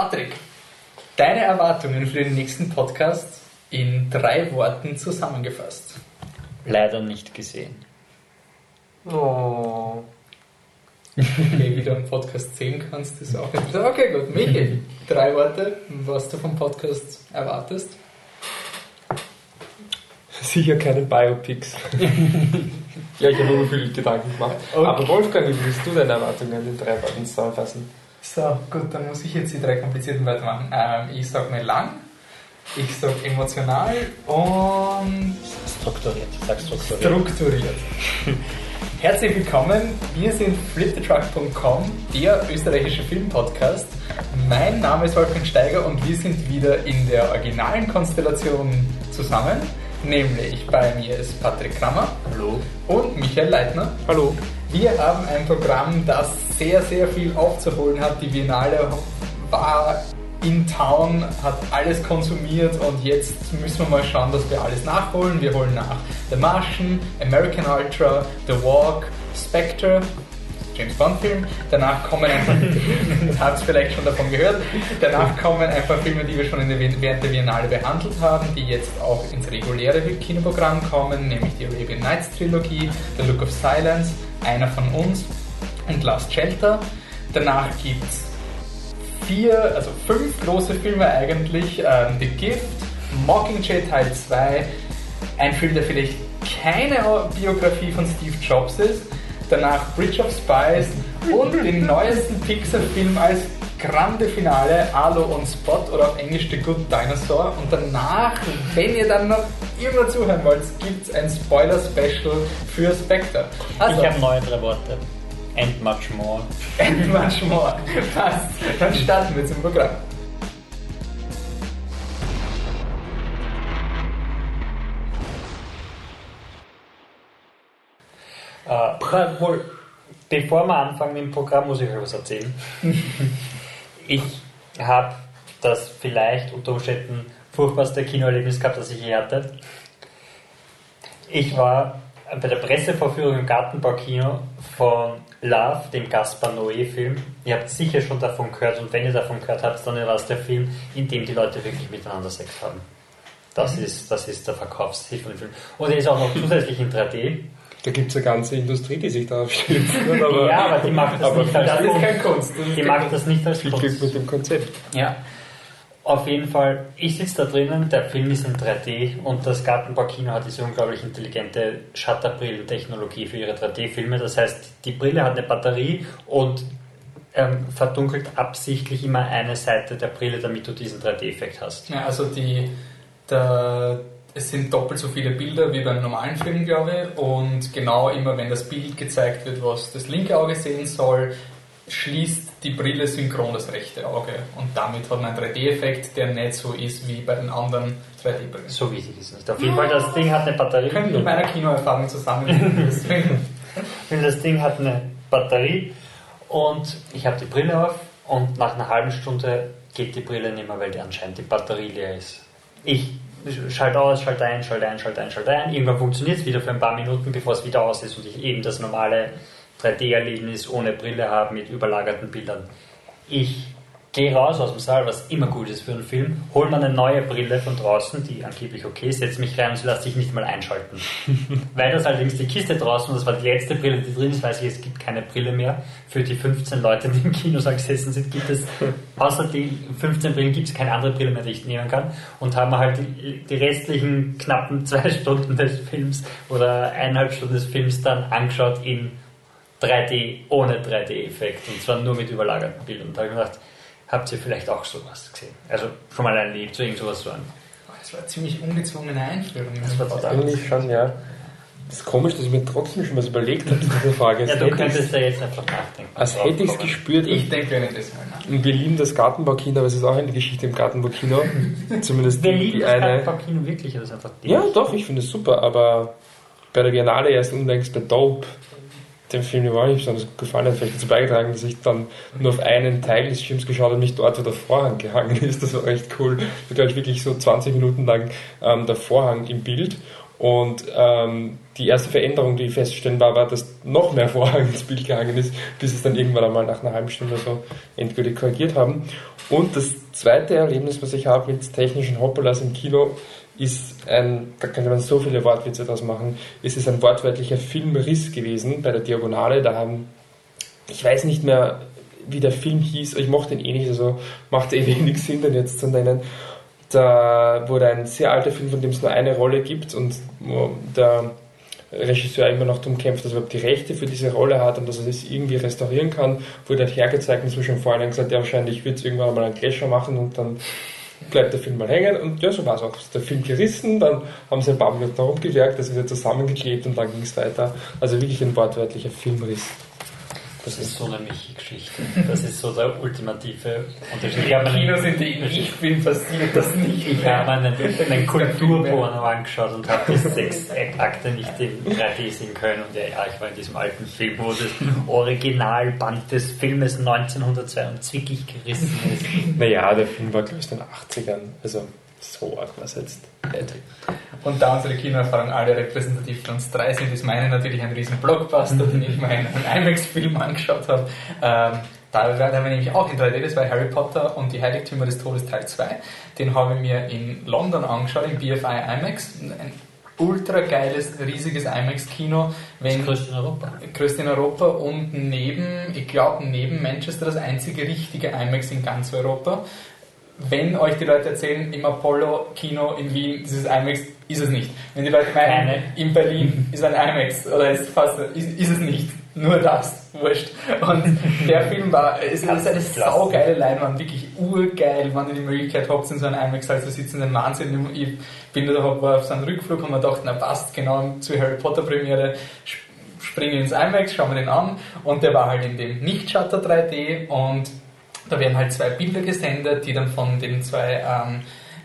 Patrick, deine Erwartungen für den nächsten Podcast in drei Worten zusammengefasst. Leider nicht gesehen. Oh. Okay, wie du einen Podcast sehen kannst, ist auch interessant. Okay, gut. Michi, drei Worte, was du vom Podcast erwartest. Sicher keine Biopics. ja, ich habe mir viel Gedanken gemacht. Okay. Aber Wolfgang, wie willst du deine Erwartungen in drei Worten zusammenfassen? So, gut, dann muss ich jetzt die drei komplizierten Wörter machen. Ähm, ich sag mir lang, ich sag emotional und strukturiert. Sag strukturiert. Strukturiert. Herzlich willkommen, wir sind fliptetruck.com, der österreichische Filmpodcast. Mein Name ist Wolfgang Steiger und wir sind wieder in der originalen Konstellation zusammen. Nämlich bei mir ist Patrick Krammer. Hallo. Und Michael Leitner. Hallo. Wir haben ein Programm, das sehr, sehr viel aufzuholen hat. Die Biennale war in Town, hat alles konsumiert und jetzt müssen wir mal schauen, dass wir alles nachholen. Wir holen nach The Martian, American Ultra, The Walk, Spectre, James Bond Film. Danach kommen einfach, habt vielleicht schon davon gehört, danach kommen ein paar Filme, die wir schon der, während der Biennale behandelt haben, die jetzt auch ins reguläre Kinoprogramm kommen, nämlich die Arabian Nights Trilogie, The Look of Silence, Einer von uns und Last Shelter. Danach gibt es vier, also fünf große Filme eigentlich. Ähm, The Gift, Mockingjay Teil 2, ein Film, der vielleicht keine Biografie von Steve Jobs ist. Danach Bridge of Spies und den neuesten Pixar-Film als grande Finale, Alo und Spot oder auf Englisch The Good Dinosaur. Und danach, wenn ihr dann noch immer zuhören wollt, gibt es ein Spoiler-Special für Spectre. Also, ich habe neue drei Worte. And much more. And much more. Passt. Dann starten wir zum Programm. Wohl, bevor wir anfangen im Programm, muss ich euch was erzählen. ich habe das vielleicht unter Umständen furchtbarste Kinoerlebnis gehabt, das ich je hatte. Ich war bei der Pressevorführung im Gartenbaukino von Love, dem Gaspar Noé-Film. Ihr habt sicher schon davon gehört und wenn ihr davon gehört habt, dann war es der Film, in dem die Leute wirklich miteinander Sex haben. Das, mhm. ist, das ist der Verkaufsziel von dem Film. Und er ist auch noch zusätzlich in 3D. Da gibt es eine ganze Industrie, die sich darauf stürzt. ja, aber die macht das aber nicht als das ist kein Kunst. Die macht das nicht als Kunst. mit dem Konzept. Ja. Auf jeden Fall, ich sitze da drinnen, der Film ist in 3D und das Gartenbaukino hat diese unglaublich intelligente Shutterbrillen-Technologie für ihre 3D-Filme. Das heißt, die Brille hat eine Batterie und ähm, verdunkelt absichtlich immer eine Seite der Brille, damit du diesen 3D-Effekt hast. Ja, also die, der, es sind doppelt so viele Bilder wie beim normalen Film, glaube ich. Und genau immer, wenn das Bild gezeigt wird, was das linke Auge sehen soll, schließt die Brille synchron das rechte Auge. Und damit hat man einen 3D-Effekt, der nicht so ist wie bei den anderen 3D-Brillen. So wichtig ist es nicht. Auf jeden Fall, das Ding hat eine Batterie. Können mit meiner Kinoerfahrung zusammen. das Ding hat eine Batterie und ich habe die Brille auf und nach einer halben Stunde geht die Brille nicht mehr, weil die anscheinend die Batterie leer ist. Ich schalte aus, schalte ein, schalte ein, schalte ein, schalte ein. Irgendwann funktioniert es wieder für ein paar Minuten, bevor es wieder aus ist und ich eben das normale 3D-Erlebnis ohne Brille habe mit überlagerten Bildern. Ich gehe raus aus dem Saal, was immer gut ist für einen Film, hole mir eine neue Brille von draußen, die angeblich okay ist, setze mich rein und sie lässt sich nicht mal einschalten. Weil das allerdings die Kiste draußen, das war die letzte Brille, die drin ist, weiß ich, es gibt keine Brille mehr. Für die 15 Leute, die im Kinosaal gesessen sind, gibt es, außer die 15 Brillen, gibt es keine andere Brille mehr, die ich nehmen kann. Und haben halt die, die restlichen knappen zwei Stunden des Films oder eineinhalb Stunden des Films dann angeschaut in 3D ohne 3D-Effekt und zwar nur mit überlagerten Bildern. Und da habe ich gedacht, habt ihr vielleicht auch sowas gesehen? Also schon mal Lied zu irgend sowas zu an. Das war eine ziemlich ungezwungene Einführung. Das war total Eigentlich schon, ja. Das ist komisch, dass ich mir trotzdem schon was überlegt habe zu dieser Frage. ja, du könntest ja jetzt einfach nachdenken. Als hätte ich es gespürt. Ich denke ja nicht das mal nach. Und wir lieben das Gartenbaukino, aber es ist auch eine Geschichte im Gartenbaukino. Zumindest wir die, lieben die das eine. Gartenbaukino wirklich, das ist einfach Ja, doch, ich finde es super, aber bei der Biennale erst unlängst bei Dope dem Film überhaupt nicht besonders gefallen hat, vielleicht dazu beigetragen, dass ich dann nur auf einen Teil des Films geschaut habe, nicht dort, wo der Vorhang gehangen ist. Das war echt cool. Da war wirklich so 20 Minuten lang ähm, der Vorhang im Bild. Und ähm, die erste Veränderung, die feststellen war, war, dass noch mehr Vorhang ins Bild gehangen ist, bis es dann irgendwann einmal nach einer halben Stunde so endgültig korrigiert haben. Und das zweite Erlebnis, was ich habe mit technischen Hoppalas im Kino, ist ein, da kann man so viele Wortwitze draus machen, ist es ein wortwörtlicher Filmriss gewesen bei der Diagonale. Da haben, ich weiß nicht mehr, wie der Film hieß, ich mochte ihn eh nicht, also macht eh wenig Sinn, den jetzt zu nennen. Da wurde ein sehr alter Film, von dem es nur eine Rolle gibt und der Regisseur immer noch darum kämpft, dass er überhaupt die Rechte für diese Rolle hat und dass er das irgendwie restaurieren kann, wurde halt hergezeigt und schon vorhin gesagt, ja wahrscheinlich wird es irgendwann mal einen Gletscher machen und dann bleibt der Film mal hängen und ja, so war es auch. Der Film gerissen, dann haben sie ein paar Minuten herumgewerkt, das ist wieder zusammengeklebt und dann ging es weiter. Also wirklich ein wortwörtlicher Filmriss. Das ist so eine Michi-Geschichte. Das ist so der ultimative Unterschied. Ich habe Im Kino einen, sind die ich bin passiert das nicht ich habe einen, einen Kulturporno angeschaut und habe die sechs Akte nicht in 3D sehen können. Und ja, ja, ich war in diesem alten Film, wo das Originalband des Filmes 1922 gerissen ist. Naja, der Film war glaube ich in den 80ern, also so arg war es jetzt nicht. Und da unsere Kinoerfahrungen alle repräsentativ für uns drei sind, ist meine natürlich ein riesen Blockbuster, den ich mir in einem IMAX-Film angeschaut habe. Ähm, da waren wir nämlich auch in 3D, das war Harry Potter und die Heiligtümer des Todes Teil 2. Den habe ich mir in London angeschaut, im BFI IMAX. Ein ultra geiles, riesiges IMAX-Kino. Das größte in Europa. größte in Europa und neben, ich glaube, neben Manchester das einzige richtige IMAX in ganz Europa. Wenn euch die Leute erzählen, im Apollo-Kino in Wien, dieses IMAX, ist es nicht. Wenn die Leute meinen, Keine. in Berlin ist ein IMAX oder ist fast, ist, ist es nicht. Nur das, wurscht. Und der Film war, es ist eine saugeile Leinwand, wirklich urgeil, wenn ihr die Möglichkeit habt, in so einem IMAX halt zu sitzen, ein Wahnsinn. Ich bin da war auf so einem Rückflug und mir gedacht, na passt, genau zur Harry Potter Premiere, sp- springe ins IMAX, schau mir den an und der war halt in dem Nicht-Shutter 3D und da werden halt zwei Bilder gesendet, die dann von den zwei ähm,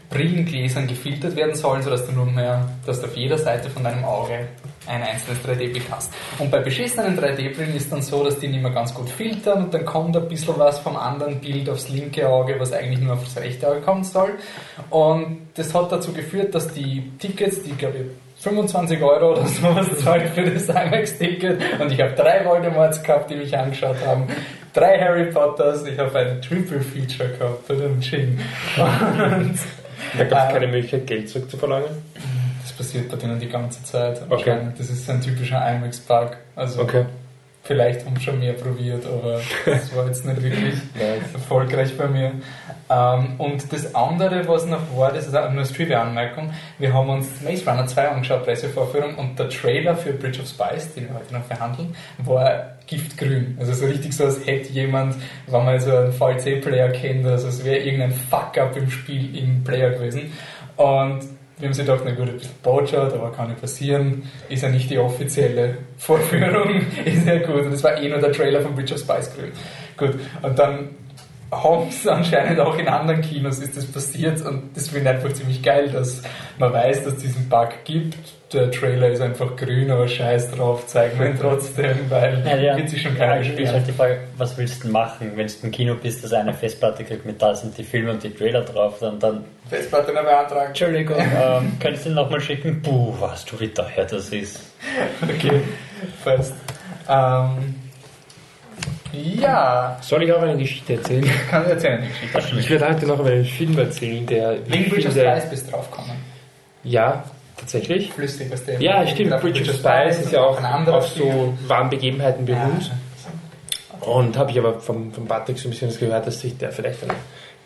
Brillengläsern gefiltert werden sollen, sodass du nur mehr, dass du auf jeder Seite von deinem Auge ein einzelnes 3D-Bild hast. Und bei beschissenen 3D-Brillen ist dann so, dass die nicht mehr ganz gut filtern und dann kommt ein bisschen was vom anderen Bild aufs linke Auge, was eigentlich nur aufs rechte Auge kommen soll. Und das hat dazu geführt, dass die Tickets, die glaube ich 25 Euro oder sowas zahlt für das IMAX-Ticket und ich habe drei Voldemorts gehabt, die mich angeschaut haben, drei Harry Potters, ich habe ein Triple Feature gehabt, ein Ching. Und Da gab es Äh, keine Möglichkeit, Geld zurückzuverlangen. das passiert bei denen die ganze Zeit. Okay. Das ist ein typischer IMAX-Park. Also Okay. Vielleicht haben schon mehr probiert, aber das war jetzt nicht wirklich Nice. erfolgreich bei mir. Ähm, und das andere, was noch war, das ist auch nur eine Trivia-Anmerkung. Wir haben uns Maze Runner 2 angeschaut, Pressevorführung, und der Trailer für Bridge of Spies, den wir heute noch verhandeln, war giftgrün. Also so richtig so, als hätte jemand, wenn man so einen VLC-Player kennt, also es wäre irgendein Fuck-up im Spiel im Player gewesen. Und wir haben sich gedacht, na gut, ein bisschen Botschaft, aber kann nicht passieren. Ist ja nicht die offizielle Vorführung, ist ja gut. Und das war eh nur der Trailer von Bridge of Spies grün. Gut, und dann es anscheinend auch in anderen Kinos ist das passiert und das finde ich einfach ziemlich geil, dass man weiß, dass es diesen Bug gibt. Der Trailer ist einfach grün, aber scheiß drauf, zeigen wir ihn trotzdem, weil Ja, ja. wird sich schon keiner Ja, ist beschweren. halt die Frage, was willst du machen, wenn du im Kino bist, dass eine Festplatte kriegt mit da sind die Filme und die Trailer drauf, dann, dann Festplatte noch beantragen. Entschuldigung, ähm, könntest du den nochmal schicken? Puh, weißt du, wie teuer das ist. Okay, fest. Ähm, ja, Soll ich auch eine Geschichte erzählen? kann ich erzählen die Geschichte. Ich werde heute noch über einen Film erzählen, der Wegen Bridge of Spies bist draufgekommen. Ja, tatsächlich. Flüssig, was der Ja, stimmt. Bridge of Spies ist ja auch auf so wahren Begebenheiten beruht. Ja. Und habe ich aber vom, vom Patrick so ein bisschen das gehört, dass sich der vielleicht eine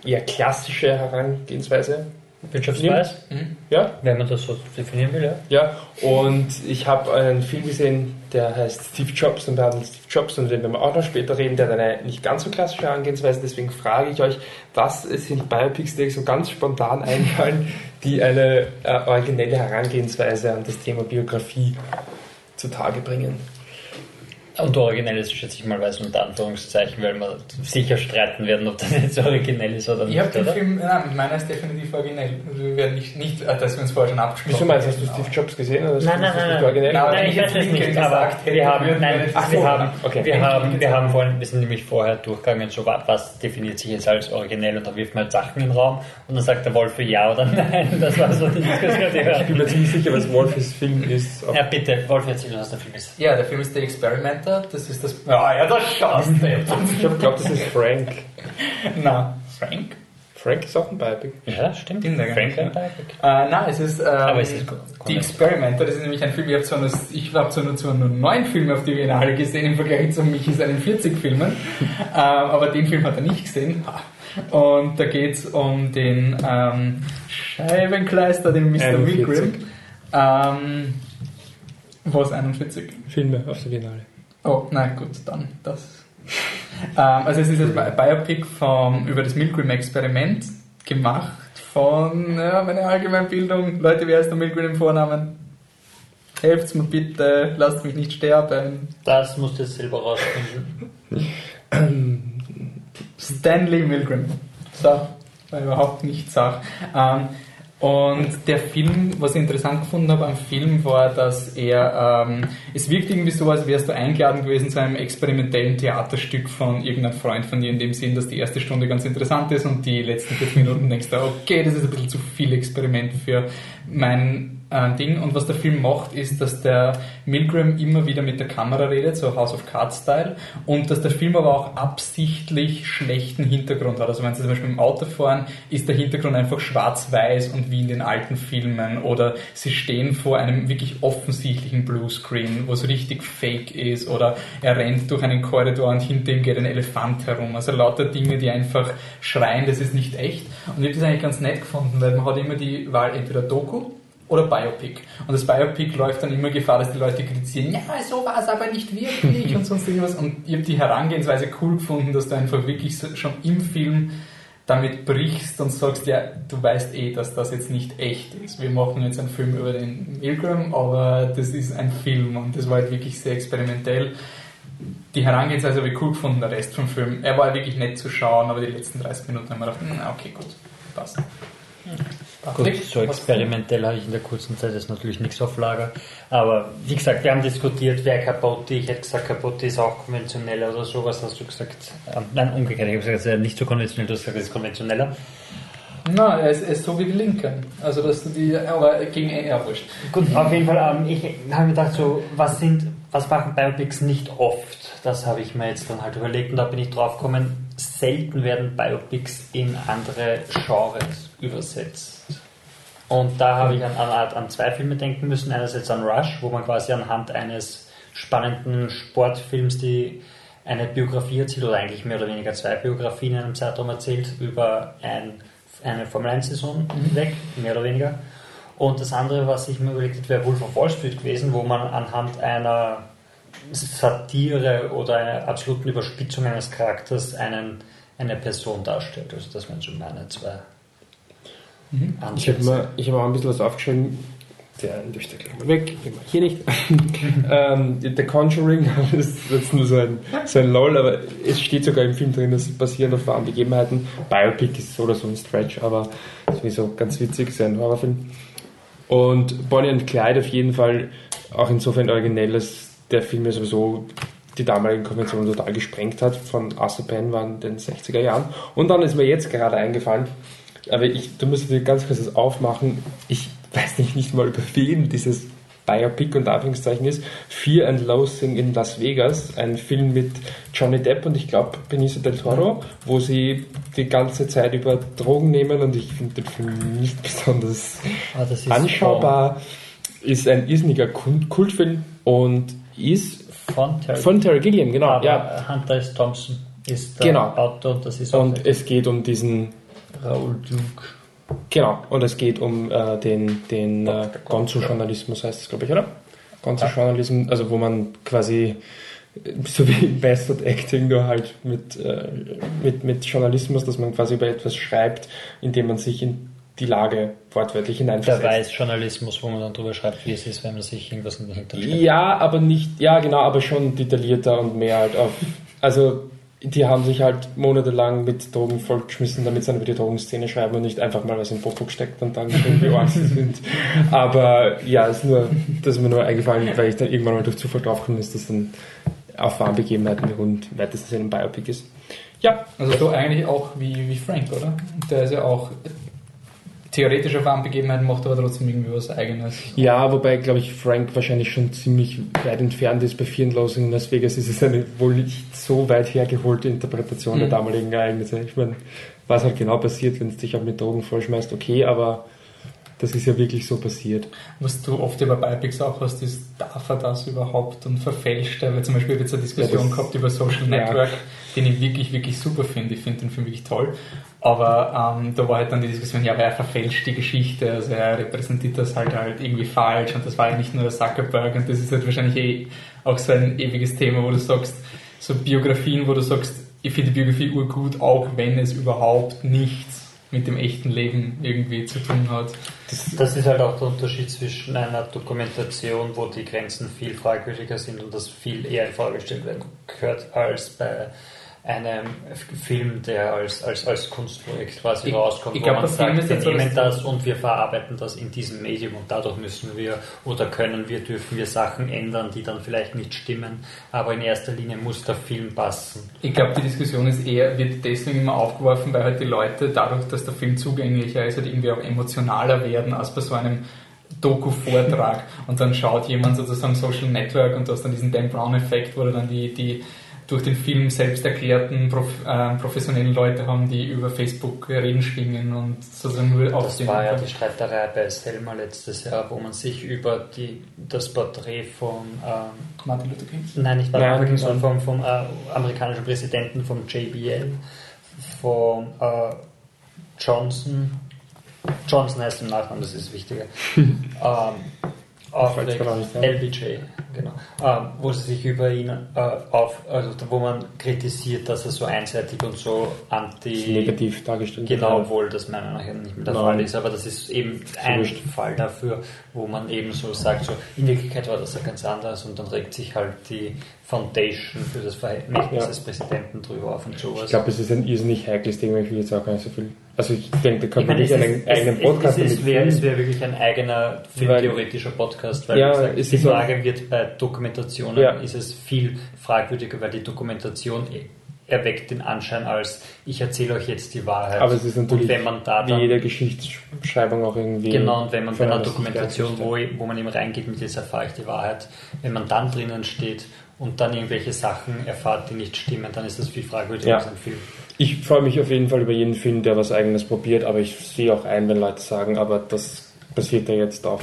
eher klassische Herangehensweise Ja. Spies? Hm? Ja, Wenn man das so definieren will, ja. ja. Und ich habe einen Film gesehen, der heißt Steve Jobs und wir haben Steve Jobs und den werden wir auch noch später reden, der hat eine nicht ganz so klassische Herangehensweise. Deswegen frage ich euch, was sind Biopics, die euch so ganz spontan einfallen, die eine äh, originelle Herangehensweise an das Thema Biografie zutage bringen? Und originell ist, schätze ich mal, weiß unter Anführungszeichen, weil wir sicher streiten werden, ob das jetzt originell ist oder Ich nicht, habe den? Film, nein, meiner ist definitiv originell. Also wir werden nicht, nicht äh, dass wir uns vorher schon abgesprochen Wieso meinst du, hast du. Steve Jobs gesehen? Oder Nein, nein, nein, originell? Nein, Nein, ich weiß ich es nicht, aber wir haben, nein, nicht wir haben. Okay. wir haben, wir haben vorhin, wir sind nämlich vorher durchgegangen, so was, was definiert sich jetzt als originell und da wirft man halt Sachen in den Raum und dann sagt der Wolf ja oder nein. Das war so die Diskussion, die Ich bin mir ziemlich sicher, was Wolfes Film ist. Ja, bitte, Wolf, erzähl, was der Film ist. Ja, der Film ist The Experimenter. Das ist das. Ja, ja, das schaust du. Ich habe glaubt, das ist Frank. Nein. Frank? Frank ist auch ein Biopic. Ja, stimmt. Stimmt, ja, Frank ja. ein Biopic. Äh, nein, es ist, ähm, Aber es ist die Experimenter, das ist nämlich ein Film, ich habe zwar, nur, ich hab zwar nur, zwar nur neun Filme auf die Biennale gesehen im Vergleich zu Michi seinen 40 Filmen, ähm, aber den Film hat er nicht gesehen. Und da geht es um den ähm, Scheibenkleister, den Mr. 41. Milgram. Ähm, was 41? Filme auf der Biennale. Oh, nein, gut, dann das. ähm, also es ist ein Bi- Biopic vom, über das Milgram-Experiment gemacht von ja, meine Allgemeinbildung. Leute, wer ist der Milgram im Vornamen? Helft's mir bitte, lasst mich nicht sterben. Das musst du jetzt selber rausfinden. Stanley Milgram. So, war überhaupt nicht Sach. Ähm, und der Film, was ich interessant gefunden habe am Film, war, dass er, ähm, es wirkt irgendwie so, als wärst du eingeladen gewesen zu einem experimentellen Theaterstück von irgendeinem Freund von dir, in dem Sinn, dass die erste Stunde ganz interessant ist und die letzten fünf Minuten denkst du, okay, das ist ein bisschen zu viel Experiment für mein äh, Ding. Und was der Film macht, ist, dass der Milgram immer wieder mit der Kamera redet, so House of Cards Style, und dass der Film aber auch absichtlich schlechten Hintergrund hat. Also wenn Sie zum Beispiel im Auto fahren, ist der Hintergrund einfach schwarz-weiß und wie in den alten Filmen. Oder Sie stehen vor einem wirklich offensichtlichen Bluescreen, wo es richtig fake ist. Oder er rennt durch einen Korridor und hinter ihm geht ein Elefant herum. Also lauter Dinge, die einfach schreien, das ist nicht echt. Und ich habe das eigentlich ganz nett gefunden, weil man hat immer die Wahl entweder Doku oder Biopic. Und das Biopic läuft dann immer Gefahr, dass die Leute kritisieren, ja, so war es aber nicht wirklich und sonst irgendwas. Und ich habe die Herangehensweise cool gefunden, dass du einfach wirklich schon im Film damit brichst und sagst, ja, du weißt eh, dass das jetzt nicht echt ist. Wir machen jetzt einen Film über den Milgram, aber das ist ein Film und das war halt wirklich sehr experimentell. Die Herangehensweise habe ich cool gefunden, der Rest vom Film. Er war wirklich nett zu schauen, aber die letzten 30 Minuten haben wir gedacht, hm, okay, gut, passt. Gut, so experimentell habe ich in der kurzen Zeit jetzt natürlich nichts auf Lager. Aber wie gesagt, wir haben diskutiert, wer Capote, ich hätte gesagt, Capote ist auch konventioneller oder sowas, hast du gesagt. Ähm, nein, umgekehrt, ich habe gesagt, es ist nicht so konventionell, du hast gesagt, es ist konventioneller. Na, er ist, er ist so wie die Linken. Also, dass du die, aber gegen, ja, wurscht. Gut, auf jeden Fall, ähm, ich habe mir gedacht, so, was sind, was machen Biopics nicht oft? Das habe ich mir jetzt dann halt überlegt und da bin ich drauf gekommen, selten werden Biopics in andere Genres übersetzt. Und da habe ich an, an, an zwei Filme denken müssen. Einerseits an Rush, wo man quasi anhand eines spannenden Sportfilms die eine Biografie erzählt, oder eigentlich mehr oder weniger zwei Biografien in einem Zeitraum erzählt, über ein, eine Formel-1-Saison hinweg, mehr oder weniger. Und das andere, was ich mir überlegt habe, wäre Wolf of Wall Street gewesen, wo man anhand einer Satire oder einer absoluten Überspitzung eines Charakters einen, eine Person darstellt. Also das wären so meine zwei Ich habe mir, ich hab auch ein bisschen was aufgeschrieben. Der der gleich mal weg, den mach ich hier nicht. ähm, The Conjuring ist jetzt nur so ein, so ein LOL, aber es steht sogar im Film drin, das basierend auf wahren Begebenheiten. Biopic ist so oder so ein Stretch, aber sowieso ganz witzig, ist ein Horrorfilm. Und Bonnie and Clyde auf jeden Fall auch insofern originell, dass der Film ja sowieso die damaligen Konventionen total gesprengt hat. Von Arthur Penn waren in den 60er Jahren. Und dann ist mir jetzt gerade eingefallen, aber ich, du musst dir ganz kurz das aufmachen. Ich weiß nicht, nicht mal über wen dieses Biopic und Anführungszeichen ist. Fear and Loathing in Las Vegas, ein Film mit Johnny Depp und ich glaube Benicio del Toro, wo sie die ganze Zeit über Drogen nehmen und ich finde den Film nicht besonders Ah, ist anschaubar. Ist ein irrsinniger Kult- Kultfilm und ist Von Terry. von Terry Gilliam, genau. Aber ja. Hunter S. Thompson ist der Genau. Autor und das ist Und es geht um diesen Raoul Duke. Genau, und es geht um äh, den, den äh, Gonzo-Journalismus, heißt es, glaube ich, oder? Gonzo-Journalismus, also wo man quasi äh, so wie Method Acting nur halt mit, äh, mit, mit Journalismus, dass man quasi über etwas schreibt, indem man sich in die Lage wortwörtlich Der hineinversetzt. Weißjournalismus, wo man dann drüber schreibt, wie es ist, wenn man sich irgendwas dahinter steckt. Ja, aber nicht, ja genau, aber schon detaillierter und mehr halt auf, also die haben sich halt monatelang mit Drogen vollgeschmissen, damit sie dann über die Drogenszene schreiben und nicht einfach mal was in Popo gesteckt und dann schon wie arg sie sind. Aber ja, ist nur, das ist mir nur eingefallen, weil ich dann irgendwann mal durch Zufall draufgekommen ist, dass dann auf wahren Begebenheiten beruht, im weitesten Sinne ein Biopic ist. Ja, Also so eigentlich auch wie, wie Frank, oder? Der ist ja auch theoretisch auf Begebenheiten macht, aber trotzdem irgendwie was Eigenes. Ja, wobei, glaube ich, Frank wahrscheinlich schon ziemlich weit entfernt ist. Bei and Loathing in Las Vegas ist es eine wohl nicht so weit hergeholte Interpretation Mhm. der damaligen Ereignisse. Ich meine, was halt genau passiert, wenn es dich auch mit Drogen vollschmeißt, okay, aber das ist ja wirklich so passiert. Was du oft über Biopics auch hast, ist, darf er das überhaupt und verfälscht er? Weil zum Beispiel jetzt eine Diskussion Ja, gehabt über Social Ja. Den ich wirklich, wirklich super finde. Ich finde den Film wirklich toll. Aber ähm, da war halt dann die Diskussion, ja, aber er verfälscht die Geschichte, also er repräsentiert das halt halt irgendwie falsch und das war ja nicht nur der Zuckerberg und das ist halt wahrscheinlich eh auch so ein ewiges Thema, wo du sagst, so Biografien, wo du sagst, ich finde die Biografie urgut, auch wenn es überhaupt nichts mit dem echten Leben irgendwie zu tun hat. Das ist halt auch der Unterschied zwischen einer Dokumentation, wo die Grenzen viel fragwürdiger sind und das viel eher in Frage gestellt werden gehört, als bei einem Film, der als, als, als Kunstprojekt quasi Ich- rauskommt, ich wo glaub, man der Film sagt, ist wir nehmen das- das und wir verarbeiten das in diesem Medium und dadurch müssen wir oder können wir, dürfen wir Sachen ändern, die dann vielleicht nicht stimmen, aber in erster Linie muss der Film passen. Ich glaube, die Diskussion ist eher, wird deswegen immer aufgeworfen, weil halt die Leute dadurch, dass der Film zugänglicher ist, halt irgendwie auch emotionaler werden als bei so einem Doku-Vortrag. Und dann schaut jemand sozusagen Social Network und du hast dann diesen Dan Brown-Effekt, wo du dann die, die durch den Film selbst erklärten prof, äh, professionellen Leute haben, die über Facebook Reden schwingen und sozusagen nur auf Das den war ja die Streiterei bei Selma letztes Jahr, wo man sich über die, das Porträt von ähm, Martin Luther King. Nein, nicht Martin Luther King, sondern vom, vom äh, amerikanischen Präsidenten, vom JBL, vom äh, Johnson. Johnson heißt im Nachnamen, das ist wichtiger. ähm, ein. LBJ, genau. Ähm, wo sie sich über ihn äh, auf, also wo man kritisiert, dass er so einseitig und so anti Negativ dargestellt. Genau, obwohl das meiner Meinung nach nicht mehr der Nein. Fall ist, aber das ist eben ein wurscht. Fall dafür, wo man eben so sagt, so in Wirklichkeit war das ja ganz anders und dann regt sich halt die Foundation für das Verhältnis Ja. des Präsidenten drüber auf und sowas. Ich glaube, es ist ein irrsinnig heikles Thema, ich will jetzt auch gar nicht so viel. Also ich denke, da kann man nicht einen eigenen Podcast es, es, wäre, es wäre wirklich ein eigener filmtheoretischer Podcast, weil Ja, gesagt, es die Frage wird bei Dokumentationen Ja. ist es viel fragwürdiger, weil die Dokumentation erweckt den Anschein als ich erzähle euch jetzt die Wahrheit. Aber es ist natürlich und wenn man da wie jede Geschichtsschreibung auch irgendwie. Genau, und wenn man bei einer Dokumentation, wo, wo man eben reingeht mit jetzt erfahre ich die Wahrheit, wenn man dann drinnen steht und dann irgendwelche Sachen erfahrt, die nicht stimmen, dann ist das viel fragwürdiger Ja. als ein Film. Ich freue mich auf jeden Fall über jeden Film, der was Eigenes probiert, aber ich sehe auch ein, wenn Leute sagen, aber das basiert ja jetzt auf,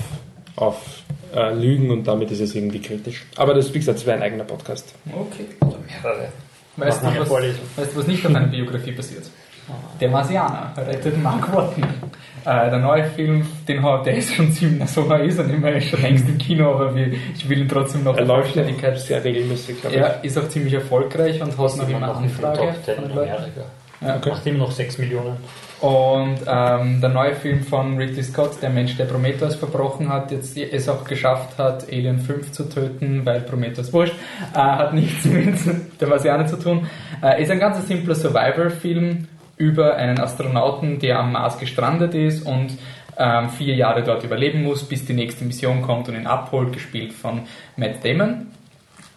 auf äh, Lügen und damit ist es irgendwie kritisch. Aber das, wie gesagt, das wäre ein eigener Podcast. Okay. Oder mehrere. Weißt du, was, weißt du, was nicht auf einer Biografie passiert? Der Marsianer rettet Mark Watton. Äh, der neue Film, den hat, der ist schon ziemlich, so neu ist er nicht mehr, ist schon längst im Kino, aber wir, ich will ihn trotzdem noch Er läuft sehr regelmäßig, glaube Er ist auch ziemlich erfolgreich und hat noch immer den Anfrage Top 10 von den Leuten. Ja. Okay. Macht immer noch 6 Millionen. Und ähm, der neue Film von Ridley Scott, der Mensch, der Prometheus verbrochen hat, jetzt es auch geschafft hat, Alien 5 zu töten, weil Prometheus wurscht, äh, hat nichts mit der Marsianer zu tun. Äh, ist ein ganz simpler Survivor-Film über einen Astronauten, der am Mars gestrandet ist und ähm, vier Jahre dort überleben muss, bis die nächste Mission kommt und ihn abholt, gespielt von Matt Damon.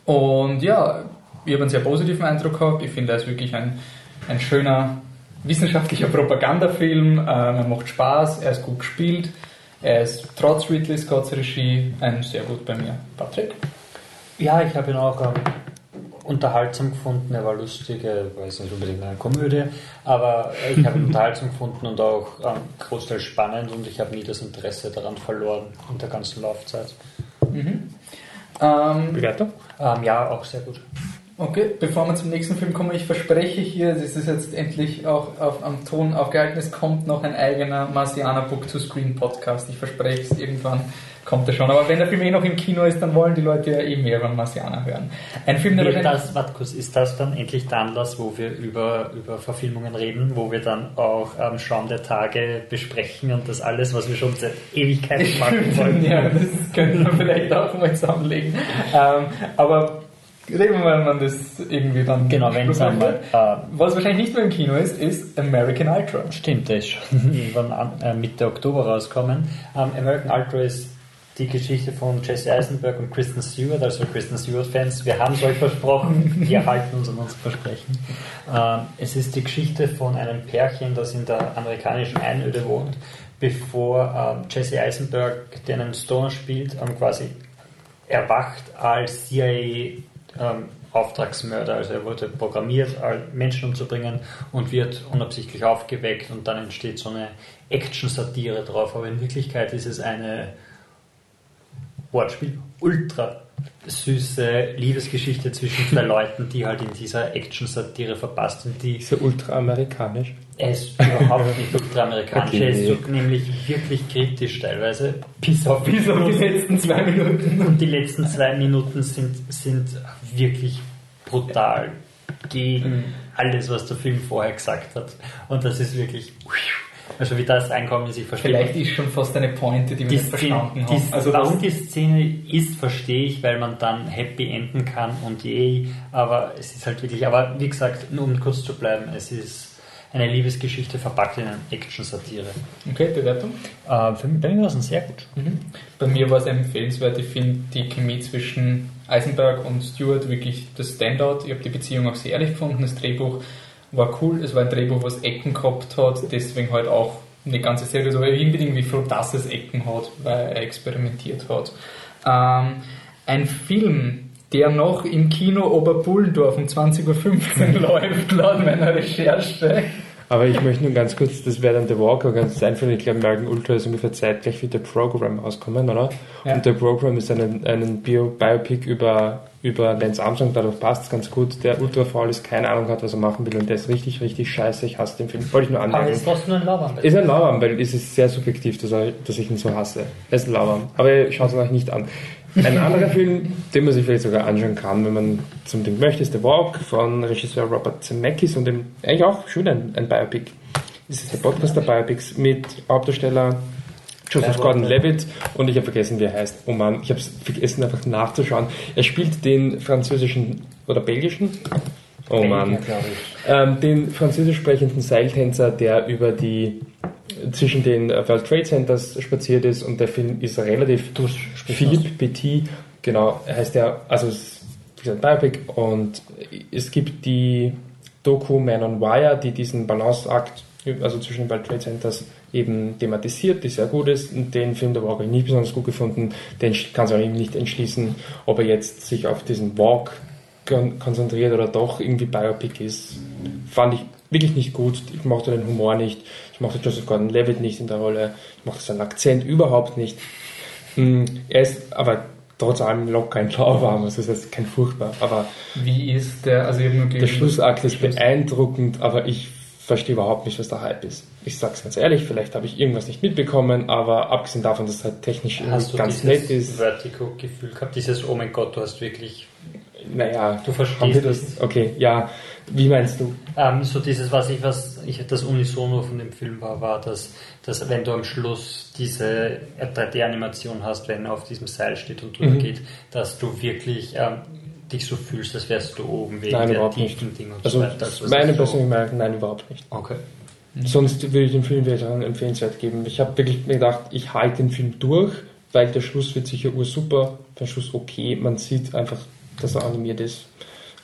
Und ja, ich habe einen sehr positiven Eindruck gehabt. Ich finde, er ist wirklich ein, ein schöner wissenschaftlicher Propagandafilm. Ähm, er macht Spaß, er ist gut gespielt. Er ist trotz Ridley Scotts Regie ein sehr gut bei mir. Patrick? Ja, ich habe ihn auch ähm, unterhaltsam gefunden. Er war lustig, er war jetzt nicht unbedingt eine Komödie, aber ich habe ihn unterhaltsam gefunden und auch ähm, großteils spannend und ich habe nie das Interesse daran verloren in der ganzen Laufzeit. Ähm, Bewertung? Ähm, ja, auch sehr gut. Okay, bevor wir zum nächsten Film kommen, ich verspreche hier, das ist jetzt endlich auch auf, am Ton aufgehalten, es kommt noch ein eigener Marsianer Book to Screen Podcast. Ich verspreche es, irgendwann kommt er schon. Aber wenn der Film eh noch im Kino ist, dann wollen die Leute ja eh mehr über Marsianer hören. Ein Film, der Wird das, kurz, ist das dann endlich der Anlass, wo wir über, über Verfilmungen reden, wo wir dann auch ähm, Schaum der Tage besprechen und das alles, was wir schon seit Ewigkeiten machen wollten? ja, das könnte man vielleicht auch mal zusammenlegen. Ähm, aber reden wir mal, wenn man das irgendwie dann... Genau, wenn es einmal. Ähm, Was wahrscheinlich nicht mehr im Kino ist, ist American Ultra. Stimmt, der ist schon irgendwann an, äh, Mitte Oktober rauskommen. Ähm, American Ultra ist die Geschichte von Jesse Eisenberg und Kristen Stewart, also Kristen Stewart-Fans. Wir haben es euch versprochen, wir halten uns an unser Versprechen. Ähm, es ist die Geschichte von einem Pärchen, das in der amerikanischen Einöde wohnt, bevor ähm, Jesse Eisenberg, der einen Stoner spielt, ähm, quasi erwacht als CIA Auftragsmörder. Also er wurde programmiert, Menschen umzubringen und wird unabsichtlich aufgeweckt und dann entsteht so eine Action-Satire drauf. Aber in Wirklichkeit ist es eine Wortspiel, ultra süße Liebesgeschichte zwischen zwei Leuten, die halt in dieser Action-Satire verpasst sind. Die ist er ultra-amerikanisch? Er ist überhaupt nicht ultra-amerikanisch, okay. er ist so nämlich wirklich kritisch teilweise, bis auf, bis auf die letzten zwei Minuten. Und die letzten zwei Minuten sind, sind wirklich brutal gegen mhm. alles, was der Film vorher gesagt hat. Und das ist wirklich... Also wie das Einkommen sich versteht. Vielleicht ist schon fast eine Pointe, die wir nicht verstanden haben. Die, also warum die Szene ist, verstehe ich, weil man dann happy enden kann und yay, aber es ist halt wirklich, aber wie gesagt, nur um kurz zu bleiben, es ist eine Liebesgeschichte verpackt in eine Action-Satire. Okay, Bewertung? Äh, für mich, bei mir war es sehr gut. Mhm. Bei mir war es empfehlenswert. Ich finde die Chemie zwischen Eisenberg und Stewart wirklich das Standout. Ich habe die Beziehung auch sehr ehrlich gefunden. Das Drehbuch war cool. Es war ein Drehbuch, was Ecken gehabt hat, deswegen halt auch eine ganze Serie. Aber ich bin irgendwie froh, dass es Ecken hat, weil er experimentiert hat. Ähm, ein Film, der noch im Kino Oberbullendorf um 20.15 Uhr läuft, laut meiner Recherche. Aber ich möchte nur ganz kurz, das wäre dann The Walker ganz einfach. Ich glaube, American Ultra ist ungefähr zeitgleich wie The Program rauskommen, oder? Ja. Und The Program ist ein, ein Bio Biopic über, über Lance Armstrong, dadurch passt es ganz gut. Der Ultrafaul ist keine Ahnung hat, was er machen will und der ist richtig, richtig scheiße. Ich hasse den Film. Wollte ich nur anmerken. Aber ist trotzdem ein Lauwarm. Ist ein Lauwarm, weil es ist sehr subjektiv, dass, er, dass ich ihn so hasse. Er ist ein Lauwarm. Aber schaut es euch nicht an. Ein anderer Film, den man sich vielleicht sogar anschauen kann, wenn man zum Ding möchte, ist The Walk von Regisseur Robert Zemeckis und dem, eigentlich auch schön ein, ein Biopic. Das ist der Podcast der Biopics mit Hauptdarsteller Joseph Gordon-Levitt und ich habe vergessen, wie er heißt. Oh Mann, ich habe es vergessen, einfach nachzuschauen. Er spielt den französischen oder belgischen Oh Mann. Ähm, den französisch sprechenden Seiltänzer, der über die zwischen den World Trade Centers spaziert ist und der Film ist relativ Philippe Petit, genau, heißt er, also es ist ein Biopic und es gibt die Doku Man on Wire, die diesen Balanceakt, also zwischen den World Trade Centers eben thematisiert, die sehr gut ist. Und den Film, der war ich nie besonders gut gefunden. Den kann sich auch eben nicht entschließen, ob er jetzt sich auf diesen Walk konzentriert oder doch irgendwie Biopic ist. Fand ich wirklich nicht gut. Ich mochte den Humor nicht. Ich mochte Joseph Gordon-Levitt nicht in der Rolle. Ich mochte seinen Akzent überhaupt nicht. Hm, er ist aber trotz allem locker ein Lauwarm, also das heißt kein furchtbar. Aber wie ist der? Also nur der Schlussakt ist beeindruckend, aber ich verstehe überhaupt nicht, was der Hype ist. Ich sag's ganz ehrlich, vielleicht habe ich irgendwas nicht mitbekommen, aber abgesehen davon, dass es halt technisch hast ganz nett ist. Vertigo-Gefühl gehabt, dieses Oh mein Gott, du hast wirklich naja, du verstehst das. Okay, ja. Wie meinst du? Ähm, so dieses, was ich, was ich, das Unisono von dem Film war, war, dass, dass wenn du am Schluss diese 3D-Animation hast, wenn er auf diesem Seil steht und drüber mhm. geht, dass du wirklich ähm, dich so fühlst, als wärst du oben wegen nein, der überhaupt nicht. Ding und also so weiter. meine persönliche Meinung, nein, überhaupt nicht. Okay. Mhm. Sonst würde ich dem Film wieder einen Empfehlenswert geben. Ich habe wirklich mir gedacht, ich halte den Film durch, weil der Schluss wird sicher ursuper, der Schluss okay, man sieht einfach dass er animiert ist.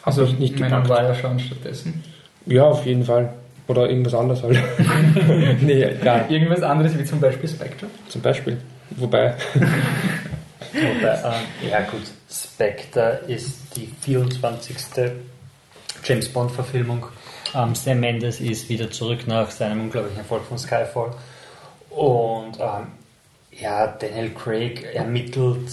Also ich nicht gepackt. ja schon stattdessen. Ja, auf jeden Fall. Oder irgendwas anderes halt. nee, ja. Irgendwas anderes wie zum Beispiel Spectre. Zum Beispiel. Wobei. Wobei äh, ja gut, Spectre ist die 24. James Bond Verfilmung. Ähm, Sam Mendes ist wieder zurück nach seinem unglaublichen Erfolg von Skyfall. Und ähm, ja, Daniel Craig ermittelt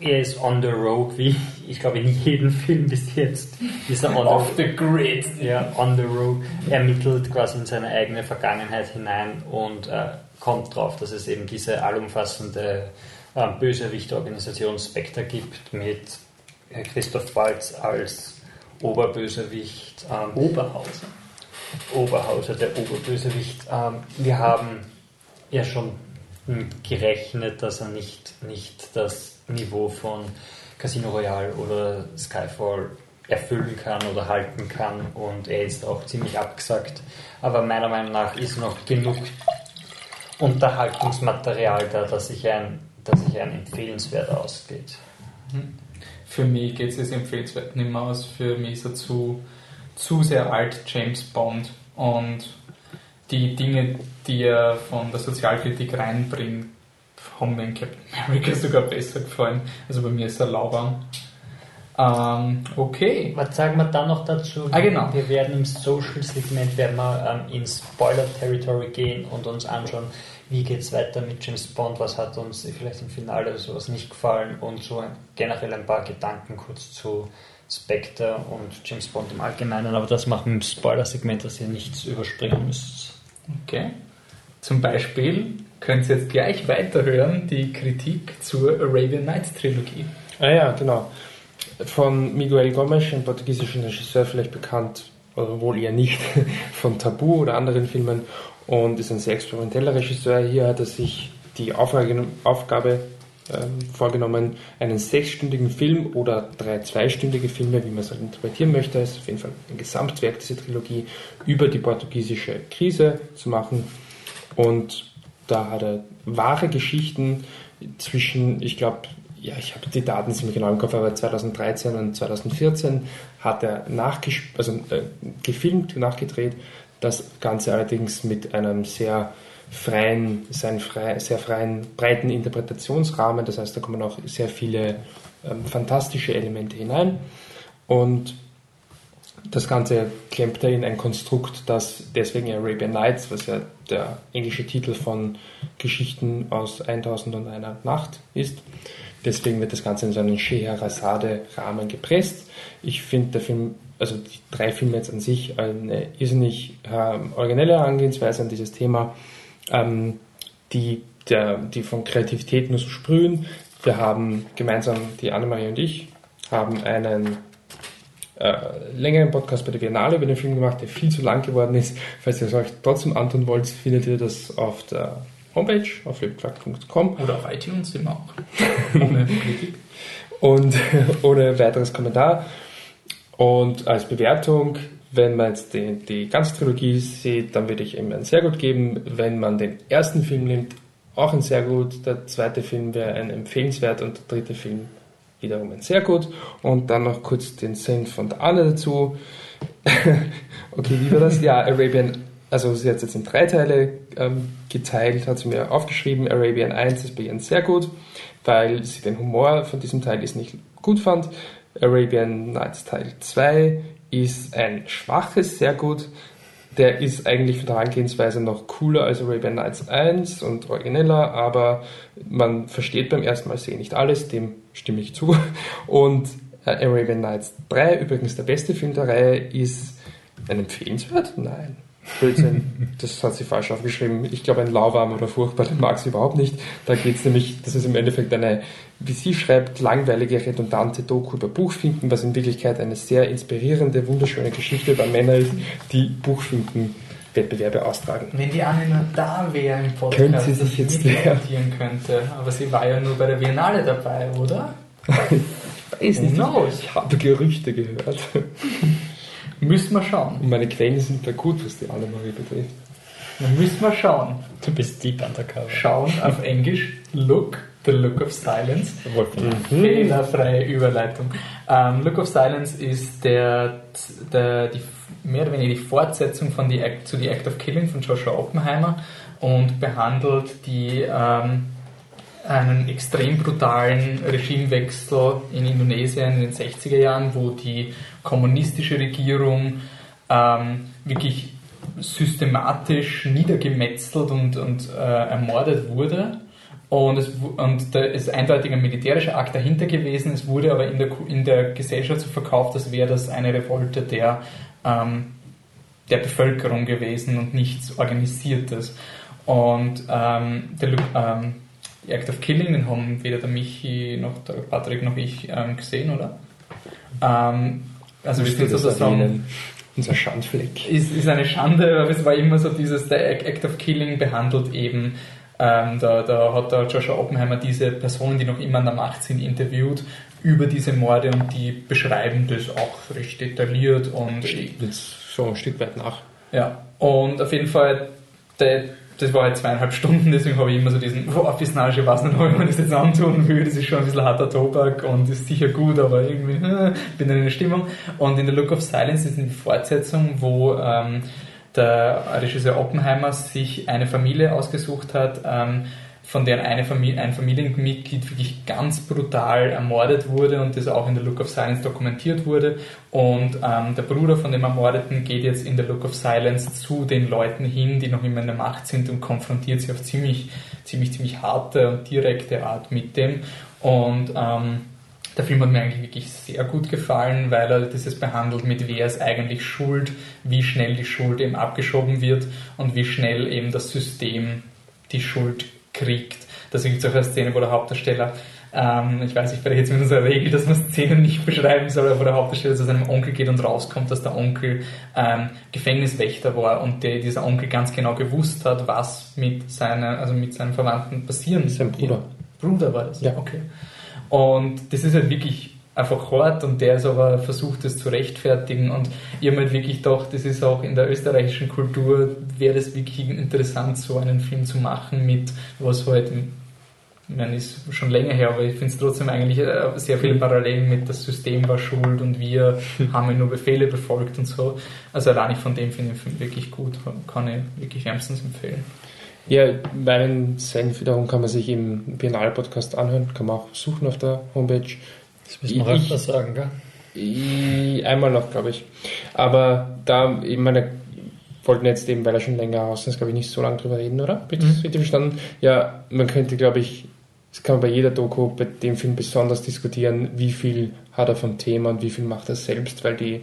er ist on the road, wie ich glaube in jedem Film bis jetzt ist er on Off the, the grid. Ja, on the road. Er ermittelt quasi in seine eigene Vergangenheit hinein und äh, kommt drauf, dass es eben diese allumfassende äh, Bösewichtorganisation Spectre gibt mit äh, Christoph Waltz als Oberbösewicht. Ähm, Oberhauser. Oberhauser, der Oberbösewicht. Ähm, wir haben ja schon gerechnet, dass er nicht, nicht das Niveau von Casino Royale oder Skyfall erfüllen kann oder halten kann und er ist auch ziemlich abgesagt. Aber meiner Meinung nach ist noch genug Unterhaltungsmaterial da, dass ich ein dass sich ein empfehlenswert ausgeht. Für mich geht es empfehlenswert nicht mehr aus. Für mich ist er zu, zu sehr alt, James Bond. Und die Dinge, die er von der Sozialkritik reinbringt, in Captain America sogar besser gefallen. Also bei mir ist er lauwarm. Ähm, okay. Was sagen wir dann noch dazu? Ah, genau. Wir werden im Social-Segment werden wir ähm, ins Spoiler-Territory gehen und uns anschauen, wie geht es weiter mit James Bond, was hat uns vielleicht im Finale oder sowas nicht gefallen und so generell ein paar Gedanken kurz zu Spectre und James Bond im Allgemeinen, aber das machen wir im Spoiler-Segment, dass ihr nichts überspringen müsst. Okay. Zum Beispiel könnt ihr jetzt gleich weiterhören die Kritik zur Arabian Nights Trilogie. Ah ja, genau. Von Miguel Gomes, einem portugiesischen Regisseur, vielleicht bekannt, oder wohl eher nicht, von Tabu oder anderen Filmen und ist ein sehr experimenteller Regisseur. Hier hat er sich die Aufgabe, Aufgabe ähm, vorgenommen, einen sechsstündigen Film oder drei zweistündige Filme, wie man es halt interpretieren möchte, ist auf jeden Fall ein Gesamtwerk dieser Trilogie, über die portugiesische Krise zu machen. Und da hat er wahre Geschichten zwischen, ich glaube, ja, ich habe die Daten mehr genau im Kopf, aber 2013 und 2014 hat er also, äh, gefilmt, nachgedreht. Das Ganze allerdings mit einem sehr freien, seinen frei, sehr freien, breiten Interpretationsrahmen. Das heißt, da kommen auch sehr viele ähm, fantastische Elemente hinein. Und das Ganze klemmt er in ein Konstrukt, das deswegen Arabian Nights, was ja der englische Titel von Geschichten aus 1001 Nacht ist. Deswegen wird das Ganze in so einen Scheherazade-Rahmen gepresst. Ich finde der Film, also die drei Filme jetzt an sich, eine irrsinnig äh, originelle Herangehensweise an dieses Thema ähm, die, der, die von Kreativität nur so sprühen. Wir haben gemeinsam, die Annemarie und ich, haben einen äh, längeren Podcast bei der Biennale über den Film gemacht, der viel zu lang geworden ist. Falls ihr es euch trotzdem antun wollt, findet ihr das auf der Homepage, auf flipquack.com. Oder auf iTunes immer auch. Und ohne weiteres Kommentar. Und als Bewertung wenn man jetzt die, die ganze Trilogie sieht, dann würde ich ihm ein sehr gut geben. Wenn man den ersten Film nimmt, auch ein sehr gut. Der zweite Film wäre ein empfehlenswert und der dritte Film wiederum ein sehr gut. Und dann noch kurz den von der Anne dazu. okay, wie war das? Ja, Arabian, also sie hat es jetzt in drei Teile ähm, geteilt, hat sie mir aufgeschrieben. Arabian 1 ist bei ihr sehr gut, weil sie den Humor von diesem Teil ist nicht gut fand. Arabian Nights Teil 2 ist ein schwaches, sehr gut. Der ist eigentlich von der Herangehensweise noch cooler als Arabian Nights 1 und origineller, aber man versteht beim ersten Mal sehen nicht alles, dem stimme ich zu. Und äh, Arabian Nights 3, übrigens der beste Film der Reihe, ist ein empfehlenswert? Nein. Blödsinn, das hat sie falsch aufgeschrieben. Ich glaube, ein lauwarm oder furchtbar, den mag sie überhaupt nicht. Da geht es nämlich, das ist im Endeffekt eine, wie sie schreibt, langweilige, redundante Doku über Buchfinken, was in Wirklichkeit eine sehr inspirierende, wunderschöne Geschichte über Männer ist, die Buchfinken Wettbewerbe austragen. Wenn die Anne nur da wäre im Podcast, Können sie sich jetzt diskutieren könnte. Aber sie war ja nur bei der Biennale dabei, oder? ich weiß nicht. Ich habe Gerüchte gehört. Müssen wir schauen. Und meine Quellen sind da gut, was die Annemarie betrifft. Dann müssen wir schauen. Du bist deep undercover. Schauen auf Englisch. Look, the look of silence. Mhm. Fehlerfreie Überleitung. Um, look of Silence ist der, der, die, mehr oder weniger die Fortsetzung von die Act, zu The Act of Killing von Joshua Oppenheimer und behandelt die ähm, einen extrem brutalen Regimewechsel in Indonesien in den 60er Jahren, wo die kommunistische Regierung ähm, wirklich systematisch niedergemetzelt und, und äh, ermordet wurde. Und es und da ist eindeutig ein militärischer Akt dahinter gewesen. Es wurde aber in der, in der Gesellschaft so verkauft, als wäre das eine Revolte der, ähm, der Bevölkerung gewesen und nichts Organisiertes. Und ähm, der, ähm, die Act of Killing, den haben weder der Michi noch der Patrick noch ich ähm, gesehen, oder? Ähm, also wir sind sozusagen unser Schandfleck. Ist, ist eine Schande, aber es war immer so dieses, der Act of Killing behandelt eben, ähm, da, da hat der Joshua Oppenheimer diese Personen, die noch immer an der Macht sind, interviewt über diese Morde und die beschreiben das auch recht detailliert und jetzt schon ein Stück weit nach. Ja, und auf jeden Fall der das war halt zweieinhalb Stunden, deswegen habe ich immer so diesen, oh, Pisnage, was nicht, ob man das jetzt antun will, das ist schon ein bisschen harter Tobak und ist sicher gut, aber irgendwie äh, bin in der Stimmung. Und in The Look of Silence ist eine Fortsetzung, wo ähm, der Regisseur Oppenheimer sich eine Familie ausgesucht hat, ähm, von der eine Familie, ein Familienmitglied wirklich ganz brutal ermordet wurde und das auch in der Look of Silence dokumentiert wurde. Und ähm, der Bruder von dem Ermordeten geht jetzt in der Look of Silence zu den Leuten hin, die noch immer in der Macht sind und konfrontiert sie auf ziemlich, ziemlich, ziemlich harte und direkte Art mit dem. Und ähm, der Film hat mir eigentlich wirklich sehr gut gefallen, weil er dieses behandelt mit wer ist eigentlich schuld, wie schnell die Schuld eben abgeschoben wird und wie schnell eben das System die Schuld kriegt. Da gibt es auch eine Szene, wo der Hauptdarsteller, ähm, ich weiß, ich spreche jetzt mit unserer Regel, dass man Szenen nicht beschreiben soll, aber wo der Hauptdarsteller zu seinem Onkel geht und rauskommt, dass der Onkel ähm, Gefängniswächter war und der, dieser Onkel ganz genau gewusst hat, was mit, seiner, also mit seinen Verwandten passieren. Sein Bruder. Bruder war das? Ja. Okay. Und das ist halt wirklich einfach hart und der ist aber versucht, das zu rechtfertigen und ich habe halt wirklich gedacht, das ist auch in der österreichischen Kultur, wäre das wirklich interessant, so einen Film zu machen mit was halt, ich meine, ist schon länger her, aber ich finde es trotzdem eigentlich äh, sehr viele Parallelen mit das System war schuld und wir haben ja nur Befehle befolgt und so. Also allein ich von dem finde ich den Film wirklich gut, kann ich wirklich wärmstens empfehlen. Ja, meinen Senf wiederum kann man sich im Biennale-Podcast anhören, kann man auch suchen auf der Homepage. Das müssen wir Ich- sagen, gell? Einmal noch, glaube ich. Aber da, ich meine, wollten jetzt eben, weil er schon länger aus ist, glaube ich, nicht so lange drüber reden, oder? Bitte Mhm. richtig verstanden? Ja, man könnte, glaube ich, das kann man bei jeder Doku, bei dem Film besonders diskutieren, wie viel hat er vom Thema und wie viel macht er selbst, weil die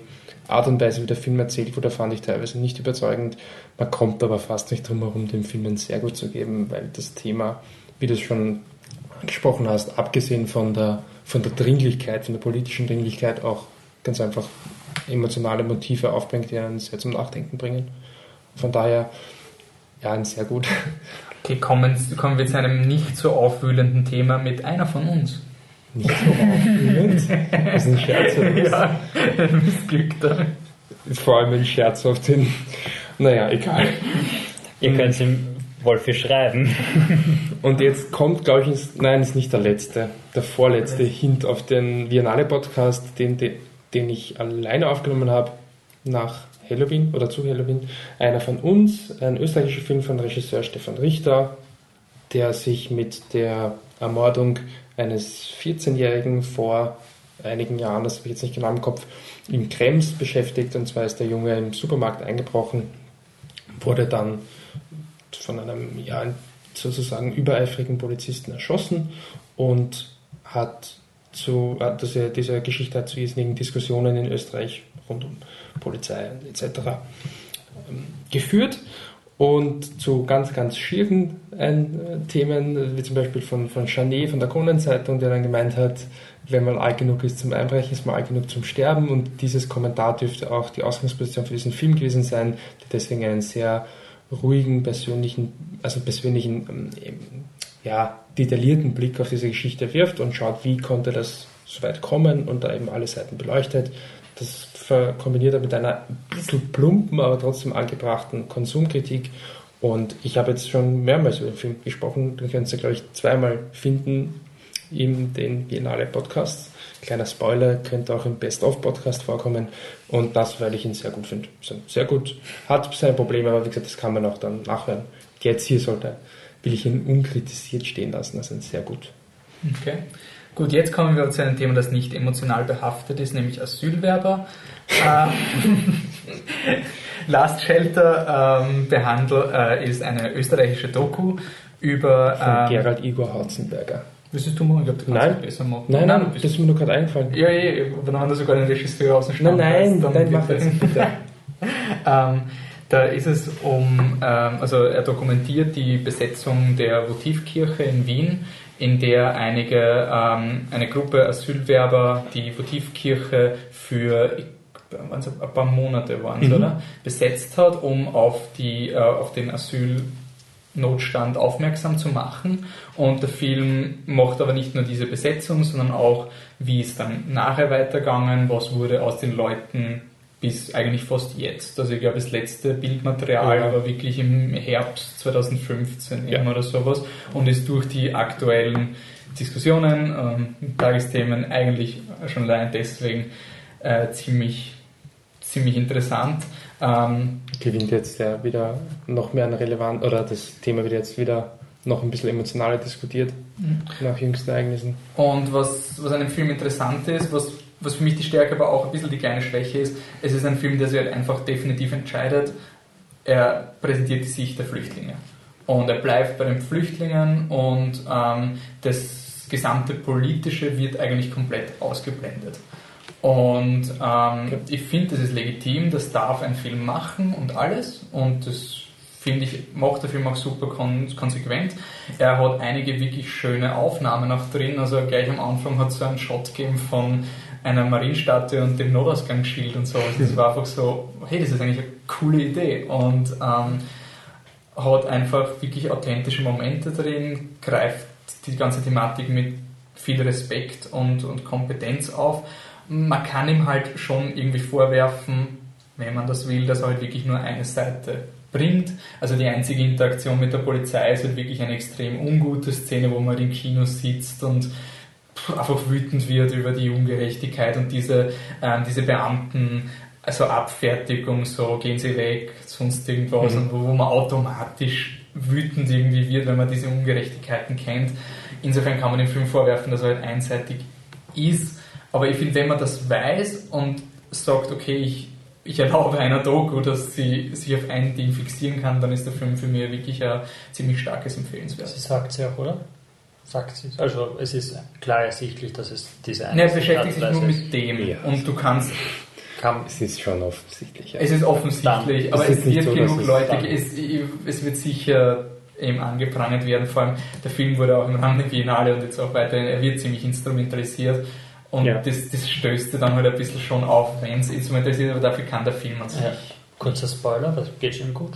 Art und Weise, wie der Film erzählt wurde, fand ich teilweise nicht überzeugend. Man kommt aber fast nicht drum herum, dem Film ein sehr gut zu geben, weil das Thema, wie du es schon angesprochen hast, abgesehen von der, von der Dringlichkeit, von der politischen Dringlichkeit, auch ganz einfach emotionale Motive aufbringt, die einen sehr zum Nachdenken bringen. Von daher, ja, ein sehr gut. Okay, kommen, kommen wir zu einem nicht so aufwühlenden Thema mit einer von uns. Nicht so aufwühlend. Das ist ein Scherz. oder was? Ja, ein Missglückter. Vor allem ein Scherz auf den. Naja, egal. Ihr könnt es im Wolfi schreiben. Und jetzt kommt, glaube ich, ins, nein, ist nicht der letzte, der vorletzte Hint auf den Biennale-Podcast, den, den, den ich alleine aufgenommen habe, nach Halloween oder zu Halloween. Einer von uns, ein österreichischer Film von Regisseur Stefan Richter, der sich mit der Ermordung eines 14-Jährigen vor einigen Jahren, das habe ich jetzt nicht genau im Kopf, in Krems beschäftigt. Und zwar ist der Junge im Supermarkt eingebrochen, wurde dann von einem ja, sozusagen übereifrigen Polizisten erschossen und hat zu, hat diese, diese Geschichte hat zu irrsinnigen Diskussionen in Österreich rund um Polizei etc. ähm, geführt und zu ganz, ganz schieren äh, Themen, wie zum Beispiel von, von Chanet von der Kronenzeitung, der dann gemeint hat, wenn man alt genug ist zum Einbrechen, ist man alt genug zum Sterben und dieses Kommentar dürfte auch die Ausgangsposition für diesen Film gewesen sein, der deswegen einen sehr ruhigen, persönlichen, also persönlichen, ähm, eben, ja, detaillierten Blick auf diese Geschichte wirft und schaut, wie konnte das so weit kommen und da eben alle Seiten beleuchtet. Das kombiniert er mit einer ein bisschen plumpen, aber trotzdem angebrachten Konsumkritik. Und ich habe jetzt schon mehrmals über den Film gesprochen, den könnt ihr, glaube ich, zweimal finden in den Biennale Podcasts. Kleiner Spoiler, könnte auch im Best-of-Podcast vorkommen. Und das, weil ich ihn sehr gut finde. Sehr gut. Hat seine Probleme, aber wie gesagt, das kann man auch dann nachhören. Jetzt hier sollte, will ich ihn unkritisiert stehen lassen. Also sehr gut. Okay. Gut, jetzt kommen wir zu einem Thema, das nicht emotional behaftet ist, nämlich Asylwerber. Äh, Last Shelter ähm, behandelt, äh, ist eine österreichische Doku über. Von Ähm, Gerald Igor Hauzenberger. Willst du machen? Ich glaube, du kannst Nein. es besser machen. Nein, nein, du das ist mir nur gerade eingefallen. Ja, ja, dann haben wir sogar den Regisseur aus dem Nein, Stand. nein, Dann nein, mach jetzt bitte. Ähm, da ist es um, ähm, also er dokumentiert die Besetzung der Votivkirche in Wien, in der einige, ähm, eine Gruppe Asylwerber die Votivkirche für ein paar Monate waren Mhm. oder? besetzt hat, um auf, die, äh, auf den Asylnotstand aufmerksam zu machen. Und der Film macht aber nicht nur diese Besetzung, sondern auch, wie es dann nachher weitergegangen, was wurde aus den Leuten bis eigentlich fast jetzt. Also ich glaube, das letzte Bildmaterial Ja. war wirklich im Herbst 2015 Ja. oder sowas und ist durch die aktuellen Diskussionen, ähm, Tagesthemen eigentlich schon allein deswegen äh, ziemlich, ziemlich interessant. Ähm, gewinnt jetzt ja wieder noch mehr an Relevanz oder das Thema wird jetzt wieder noch ein bisschen emotionaler diskutiert nach jüngsten Ereignissen. Und was, was an dem Film interessant ist, was, was für mich die Stärke, aber auch ein bisschen die kleine Schwäche ist, es ist ein Film, der sich halt einfach definitiv entscheidet, er präsentiert die Sicht der Flüchtlinge. Und er bleibt bei den Flüchtlingen und ähm, das gesamte Politische wird eigentlich komplett ausgeblendet. Und ähm, ich finde, das ist legitim, das darf ein Film machen und alles. Und das finde ich, macht der Film auch super kon konsequent. Er hat einige wirklich schöne Aufnahmen auch drin. Also gleich am Anfang hat es so einen Shot gegeben von einer Marienstatue und dem Notausgangsschild und so. Also das war einfach so, hey, das ist eigentlich eine coole Idee. Und ähm, hat einfach wirklich authentische Momente drin, greift die ganze Thematik mit viel Respekt und, und Kompetenz auf. Man kann ihm halt schon irgendwie vorwerfen, wenn man das will, dass er halt wirklich nur eine Seite bringt. Also die einzige Interaktion mit der Polizei ist halt wirklich eine extrem ungute Szene, wo man im Kino sitzt und einfach wütend wird über die Ungerechtigkeit und diese, ähm, diese Beamten, also Abfertigung, so gehen sie weg, sonst irgendwas, Mhm. und wo, wo man automatisch wütend irgendwie wird, wenn man diese Ungerechtigkeiten kennt. Insofern kann man dem Film vorwerfen, dass er halt einseitig ist. Aber ich finde, wenn man das weiß und sagt, okay, ich, ich erlaube einer Doku, dass sie sich auf ein Ding fixieren kann, dann ist der Film für mich wirklich ein ziemlich starkes Empfehlenswert. Sie sagt sie auch, oder? Sagt sie. Also es ist klar ersichtlich, dass es diese Ne, er beschäftigt sich nur mit dem Ja. und du kannst, Kann, Es ist schon offensichtlich. Ja. es ist offensichtlich, Dann aber es es wird so, genug es Leute, es, es wird sicher eben angeprangert werden, vor allem der Film wurde auch im Rahmen der Biennale und jetzt auch weiterhin, er wird ziemlich instrumentalisiert und Ja. das, das stößt dir dann halt ein bisschen schon auf, wenn es instrumentalisiert ist, aber dafür kann der Film an sich. ja. Kurzer Spoiler, was geht schon gut?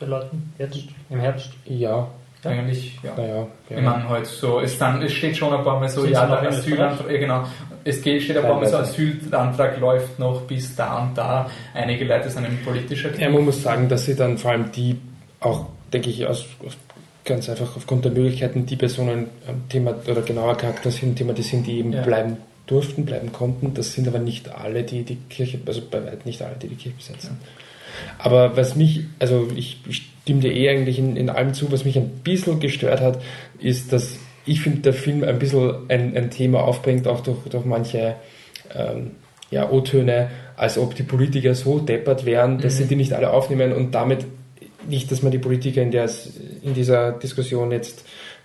Den Leuten jetzt im Herbst? ja, Eigentlich, ja. naja. Ich meine halt so, es, dann, es steht schon ein paar Mal so, Sind ja, der Asylantrag, ja genau, es geht, steht ein paar Mal so. Asylantrag läuft noch bis da und da. Einige Leute sind eben politisch aktiv. Ja, man muss sagen, dass sie dann vor allem die auch, denke ich, aus, aus ganz einfach aufgrund der Möglichkeiten die Personen ähm, Thema oder genauer charakterisieren, thematisieren, die eben Ja. bleiben durften, bleiben konnten. Das sind aber nicht alle, die die Kirche, also bei weitem nicht alle, die die Kirche besetzen. Aber was mich, also ich stimme dir eh eigentlich in, in allem zu, was mich ein bisschen gestört hat, ist, dass ich finde, der Film ein bisschen ein, ein Thema aufbringt, auch durch, durch manche ähm, ja, O-Töne, als ob die Politiker so deppert wären, dass Mhm. sie die nicht alle aufnehmen und damit nicht, dass man die Politiker in, der, in dieser Diskussion jetzt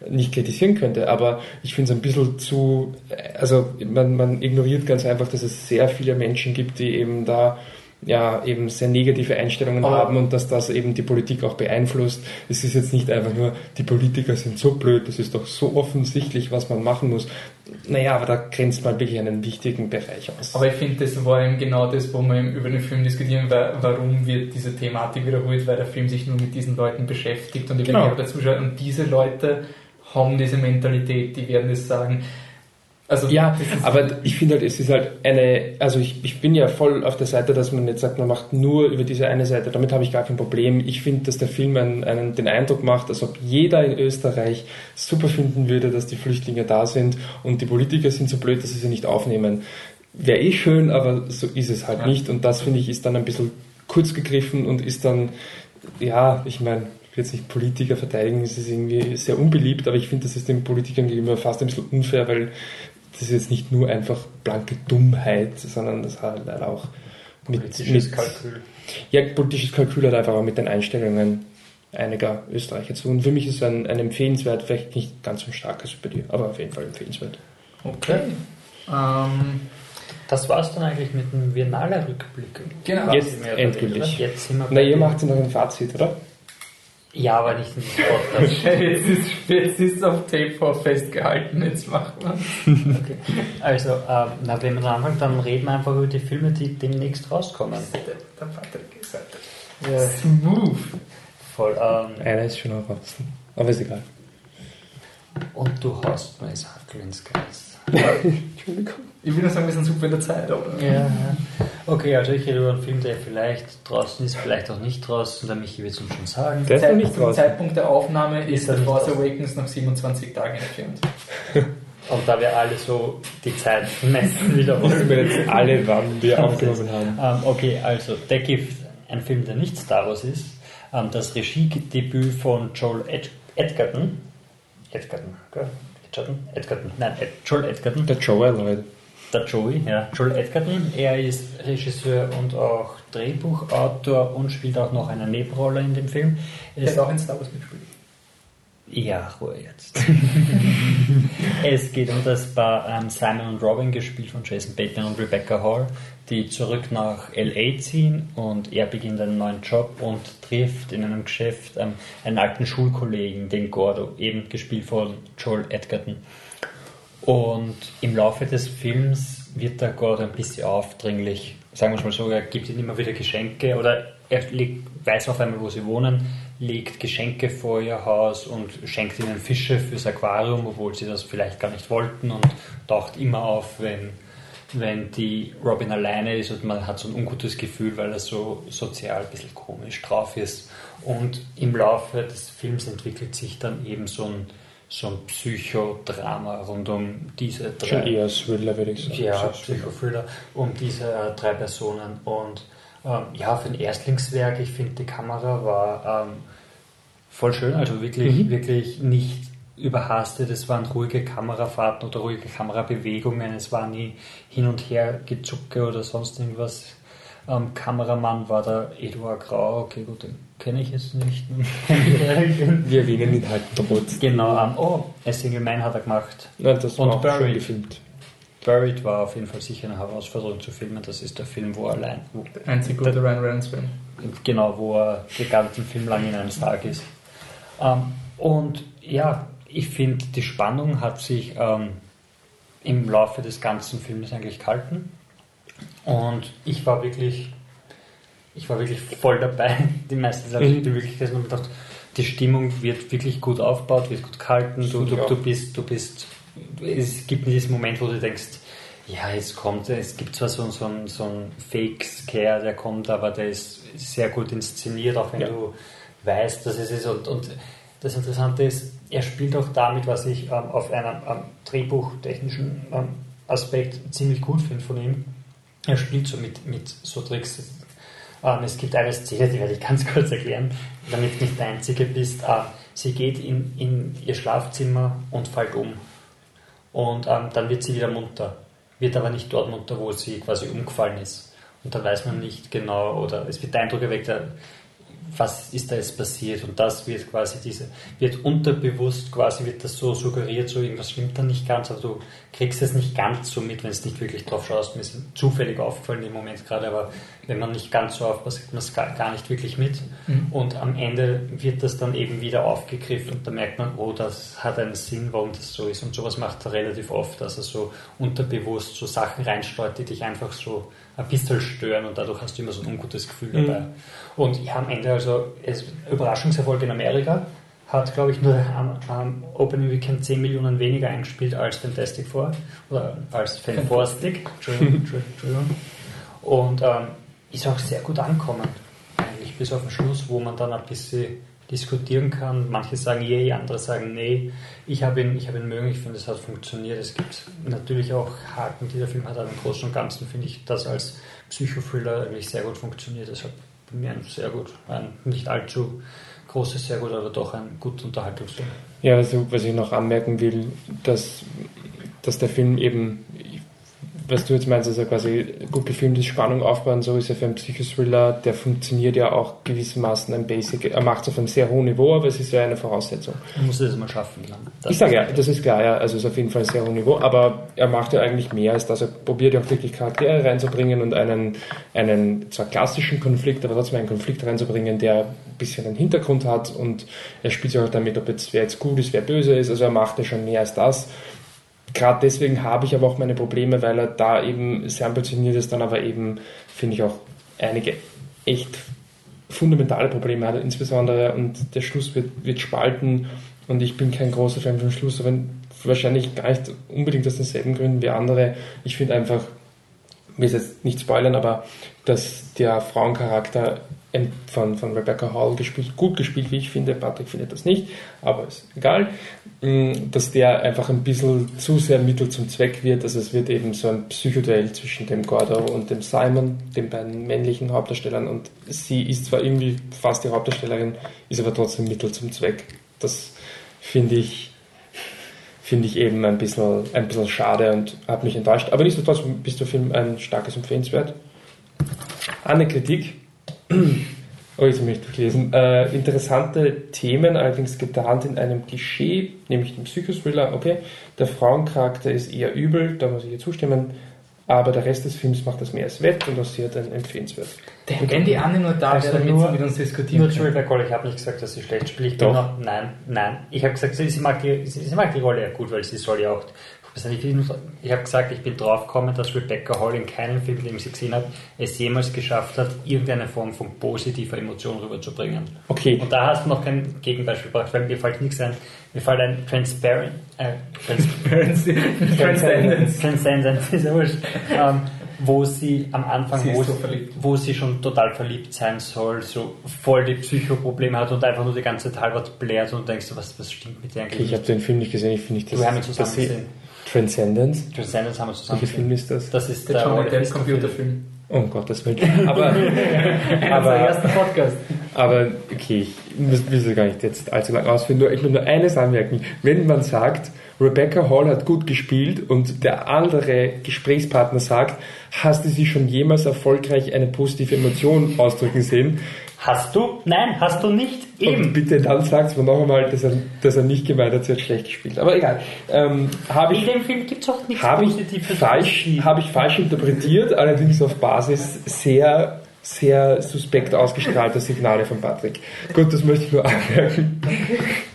nicht kritisieren könnte, aber ich finde es ein bisschen zu, also man, man ignoriert ganz einfach, dass es sehr viele Menschen gibt, die eben da ja eben sehr negative Einstellungen Aber- haben und dass das eben die Politik auch beeinflusst. Es ist jetzt nicht einfach nur, die Politiker sind so blöd, das ist doch so offensichtlich, was man machen muss. Naja, aber da grenzt man wirklich einen wichtigen Bereich aus. Aber ich finde, das war eben genau das, wo wir über den Film diskutieren, weil, warum wird diese Thematik wiederholt, weil der Film sich nur mit diesen Leuten beschäftigt und ich Genau. genau. dazu schaue, und diese Leute haben diese Mentalität, die werden das sagen. Also, Ja, aber ich finde halt, es ist halt eine, also ich, ich bin ja voll auf der Seite, dass man jetzt sagt, man macht nur über diese eine Seite, damit habe ich gar kein Problem. Ich finde, dass der Film einen, einen, den Eindruck macht, als ob jeder in Österreich super finden würde, dass die Flüchtlinge da sind und die Politiker sind so blöd, dass sie sie nicht aufnehmen. Wäre eh schön, aber so ist es halt Ja. nicht und das finde ich ist dann ein bisschen kurz gegriffen und ist dann, ja, ich meine, jetzt nicht Politiker verteidigen, es ist irgendwie sehr unbeliebt, aber ich finde, das ist den Politikern gegenüber fast ein bisschen unfair, weil das ist jetzt nicht nur einfach blanke Dummheit, sondern das hat halt auch mit, Politisches mit Kalkül. ja, politisches Kalkül hat einfach auch mit den Einstellungen einiger Österreicher zu. Und für mich ist es ein, ein empfehlenswert, vielleicht nicht ganz so stark als bei dir, aber auf jeden Fall empfehlenswert. okay. Ähm, Das war es dann eigentlich mit dem Biennale-Rückblick. Genau. Jetzt endgültig. Jetzt sind wir Na, ihr macht noch ein Fazit, oder? Ja, aber nicht in diesem Podcast. jetzt, ist, jetzt ist auf Tape festgehalten, jetzt machen wir Okay. Also, ähm, na, wenn wir dann anfangen, dann reden wir einfach über die Filme, die demnächst rauskommen. Der Patrick gesagt. Ja. Smooth. Voll. Ähm, Einer ist schon auch raus. Aber ist egal. Und du hast mir das Hackel ins Geist. Entschuldigung. Ich will nur sagen, wir sind super in der Zeit, oder? Ja, ja. Okay, also ich rede über einen Film, der vielleicht draußen ist, vielleicht auch nicht draußen. Der Michi wird es uns schon sagen. Der ist noch nicht Zum draußen. Zeitpunkt der Aufnahme ist Ist The Force draußen. Awakens noch 27 Tage entfernt. Und da wir alle so die Zeit messen wiederholen. Wissen wir jetzt alle, wann wir aufgenommen haben. Ähm, okay, also der Gift, ein Film, der nicht Star Wars ist. Ähm, das Regiedebüt von Joel Ed Edgerton. Edgerton, gell? Edgerton? Edgerton, nein, Ed Joel Edgerton. Der Joel halt. Der Joey, ja. Joel Edgerton. Er ist Regisseur und auch Drehbuchautor und spielt auch noch eine Nebenrolle in dem Film. Er ist auch in Star Wars mitgespielt. ja, Ruhe jetzt. es geht um das Paar ähm, Simon und Robin, gespielt von Jason Bateman und Rebecca Hall, die zurück nach L.A. ziehen und er beginnt einen neuen Job und trifft in einem Geschäft ähm, einen alten Schulkollegen, den Gordo, eben gespielt von Joel Edgerton. Und im Laufe des Films wird der Gordo ein bisschen aufdringlich. Sagen wir mal so, er gibt ihnen immer wieder Geschenke oder er weiß auf einmal, wo sie wohnen, legt Geschenke vor ihr Haus und schenkt ihnen Fische fürs Aquarium, obwohl sie das vielleicht gar nicht wollten und taucht immer auf, wenn, wenn die Robin alleine ist und man hat so ein ungutes Gefühl, weil er so sozial ein bisschen komisch drauf ist. Und im Laufe des Films entwickelt sich dann eben so ein, so ein Psychodrama rund um diese drei. Schon eher Thriller, würde ich sagen. Ja. Psychothriller um diese äh, drei Personen. Und ähm, ja, für ein Erstlingswerk, ich finde, die Kamera war ähm, voll schön, also wirklich, Mhm. wirklich nicht überhastet. Es waren ruhige Kamerafahrten oder ruhige Kamerabewegungen. Es war nie hin und her gezucke oder sonst irgendwas. Ähm, Kameramann war der Eduard Grau. Okay, gut, den kenne ich jetzt nicht. Wir erwähnen ihn halt trotzdem. genau, ähm, oh, A Single Man hat er gemacht. Ja, das war Und auch schön Buried. gefilmt. Buried war auf jeden Fall sicher eine Herausforderung zu filmen. Das ist der Film, wo er allein, wo, Der einzig gute Ryan Reynolds-Film. genau, wo er den ganzen Film lang in einem Tag ist. Ähm, und ja, ich finde, die Spannung hat sich ähm, im Laufe des ganzen Films eigentlich gehalten. Und ich war wirklich, ich war wirklich voll dabei. Die meisten Sachen, Mhm. die wirklich gegessen und gedacht, die Stimmung wird wirklich gut aufgebaut, wird gut gehalten. Du, du, du bist, du bist, es gibt diesen Moment, wo du denkst, ja, jetzt kommt, es gibt zwar so, so einen, so einen Fake-Scare, der kommt, aber der ist sehr gut inszeniert, auch wenn Ja. du weißt, dass es ist. Und, und das Interessante ist, er spielt auch damit, was ich ähm, auf einem ähm, drehbuchtechnischen ähm, Aspekt ziemlich gut finde von ihm. Er spielt so mit, mit so Tricks. Ähm, es gibt eine Szene, die werde ich ganz kurz erklären, damit du nicht der Einzige bist. Ähm, sie geht in, in ihr Schlafzimmer und fällt um. Und ähm, dann wird sie wieder munter. Wird aber nicht dort munter, wo sie quasi umgefallen ist. Und dann weiß man nicht genau, oder es wird der Eindruck erweckt, äh, was ist da jetzt passiert? Und das wird quasi diese, wird unterbewusst quasi wird das so suggeriert, so irgendwas stimmt da nicht ganz, aber du kriegst es nicht ganz so mit, wenn es nicht wirklich drauf schaust, mir ist zufällig aufgefallen im Moment gerade, aber wenn man nicht ganz so aufpasst, kriegt man es gar, gar nicht wirklich mit. Mhm. und am Ende wird das dann eben wieder aufgegriffen und da merkt man, oh, das hat einen Sinn, warum das so ist. Und sowas macht er relativ oft, dass er so unterbewusst so Sachen reinsteuert, die dich einfach so ein bisschen stören und dadurch hast du immer so ein ungutes Gefühl Mhm. dabei. Und ja, am Ende also es, Überraschungserfolg in Amerika hat, glaube ich, nur am, am Opening Weekend 10 Millionen weniger eingespielt als Fantastic Four oder als Fantastic. Entschuldigung, Entschuldigung, Entschuldigung. Und ähm, ist auch sehr gut angekommen, eigentlich bis auf den Schluss, wo man dann ein bisschen diskutieren kann. Manche sagen yay, andere sagen nee. Ich habe ihn, habe ihn mögen, ich finde, es hat funktioniert. Es gibt natürlich auch Haken, die der Film hat, aber im Großen und Ganzen finde ich das als Psychothriller eigentlich sehr gut funktioniert. Deshalb bei mir ein sehr gut, ein nicht allzu großes, sehr gut, aber doch ein gut Unterhaltungsfilm. Ja, also, was ich noch anmerken will, dass, dass der Film eben, was du jetzt meinst, also quasi gut gefilmt ist, Spannung aufbauen, so ist er für einen Psychothriller, der funktioniert ja auch gewissermaßen ein Basic, er macht es auf einem sehr hohen Niveau, aber es ist ja eine Voraussetzung. Man muss das mal schaffen. Dann. Das Ich sage ja, das ist klar, ja, also es ist auf jeden Fall ein sehr hohes Niveau, aber er macht ja eigentlich mehr als das. Er probiert ja auch wirklich Charaktere reinzubringen und einen, einen zwar klassischen Konflikt, aber trotzdem einen Konflikt reinzubringen, der ein bisschen einen Hintergrund hat und er spielt sich auch damit, ob jetzt wer jetzt gut ist, wer böse ist, also er macht ja schon mehr als das. Gerade deswegen habe ich aber auch meine Probleme, weil er da eben sehr ambitioniert ist, dann aber eben, finde ich auch einige echt fundamentale Probleme hat, insbesondere und der Schluss wird, wird spalten und ich bin kein großer Fan vom Schluss, aber wahrscheinlich gar nicht unbedingt aus denselben Gründen wie andere. Ich finde einfach, will jetzt nicht spoilern, aber dass der Frauencharakter von, von Rebecca Hall gespielt, gut gespielt, wie ich finde. Patrick findet das nicht, aber ist egal. Mm, dass der einfach ein bisschen zu sehr Mittel zum Zweck wird. Also es wird eben so ein Psychoduell zwischen dem Gordo und dem Simon, den beiden männlichen Hauptdarstellern. Und sie ist zwar irgendwie fast die Hauptdarstellerin, ist aber trotzdem Mittel zum Zweck. Das finde ich, finde ich eben ein bisschen, ein bisschen schade und hat mich enttäuscht. Aber nichtsdestotrotz bist du Film ein starkes Empfehlenswert. Eine Kritik Oh, jetzt möchte ich lesen. Äh, interessante Themen, allerdings getarnt in einem Klischee, nämlich dem Psychothriller. Okay, der Frauencharakter ist eher übel, da muss ich ihr zustimmen. Aber der Rest des Films macht das mehr als wett und das hier dann empfehlenswert. Der, wenn die Anne nur da wäre, damit sie mit uns diskutieren Nur Rebecca Hall, ich habe nicht gesagt, dass sie schlecht spielt. Doch. Noch, nein, nein. Ich habe gesagt, sie, sie, mag die, sie, sie, mag die Rolle ja gut, weil sie soll ja auch ich habe gesagt, ich bin draufgekommen, dass Rebecca Hall in keinem Film, den ich sie gesehen habe, es jemals geschafft hat, irgendeine Form von positiver Emotion rüberzubringen. Okay. Und da hast du noch kein Gegenbeispiel gebracht, weil mir fällt nichts ein. Mir fällt ein Transparent, äh, Transparency, Transcendence, Transcendence, ist ja wurscht. Ähm, wo sie am Anfang, sie wo, so wo, sie schon total verliebt sein soll, so voll die Psychoprobleme hat und einfach nur die ganze Zeit halbert blärt und denkst, was, was stimmt mit dir eigentlich? Okay, ich habe den Film nicht gesehen, ich finde nicht, dass, Wir haben ihn zusammen gesehen. Transcendence. Transcendence haben wir zusammen Welcher Film ist das? Das ist der, der Johnny Depp Computerfilm. Oh Gottes Willen. Aber, aber, erster Podcast. aber okay, ich will es gar nicht jetzt allzu lange ausführen. Nur, ich will nur eines anmerken. Wenn man sagt, Rebecca Hall hat gut gespielt und der andere Gesprächspartner sagt, hast du sie schon jemals erfolgreich eine positive Emotion ausdrücken sehen, Hast du? Nein, hast du nicht. Eben. Und bitte dann sagst du noch einmal, dass er, dass er nicht gemeint hat, sie hat schlecht gespielt. Aber egal. Ähm, ich, In dem Film gibt es auch nichts Positives. Falsch, habe ich falsch interpretiert, allerdings auf Basis sehr, sehr suspekt ausgestrahlter Signale von Patrick. Gut, das möchte ich nur anmerken.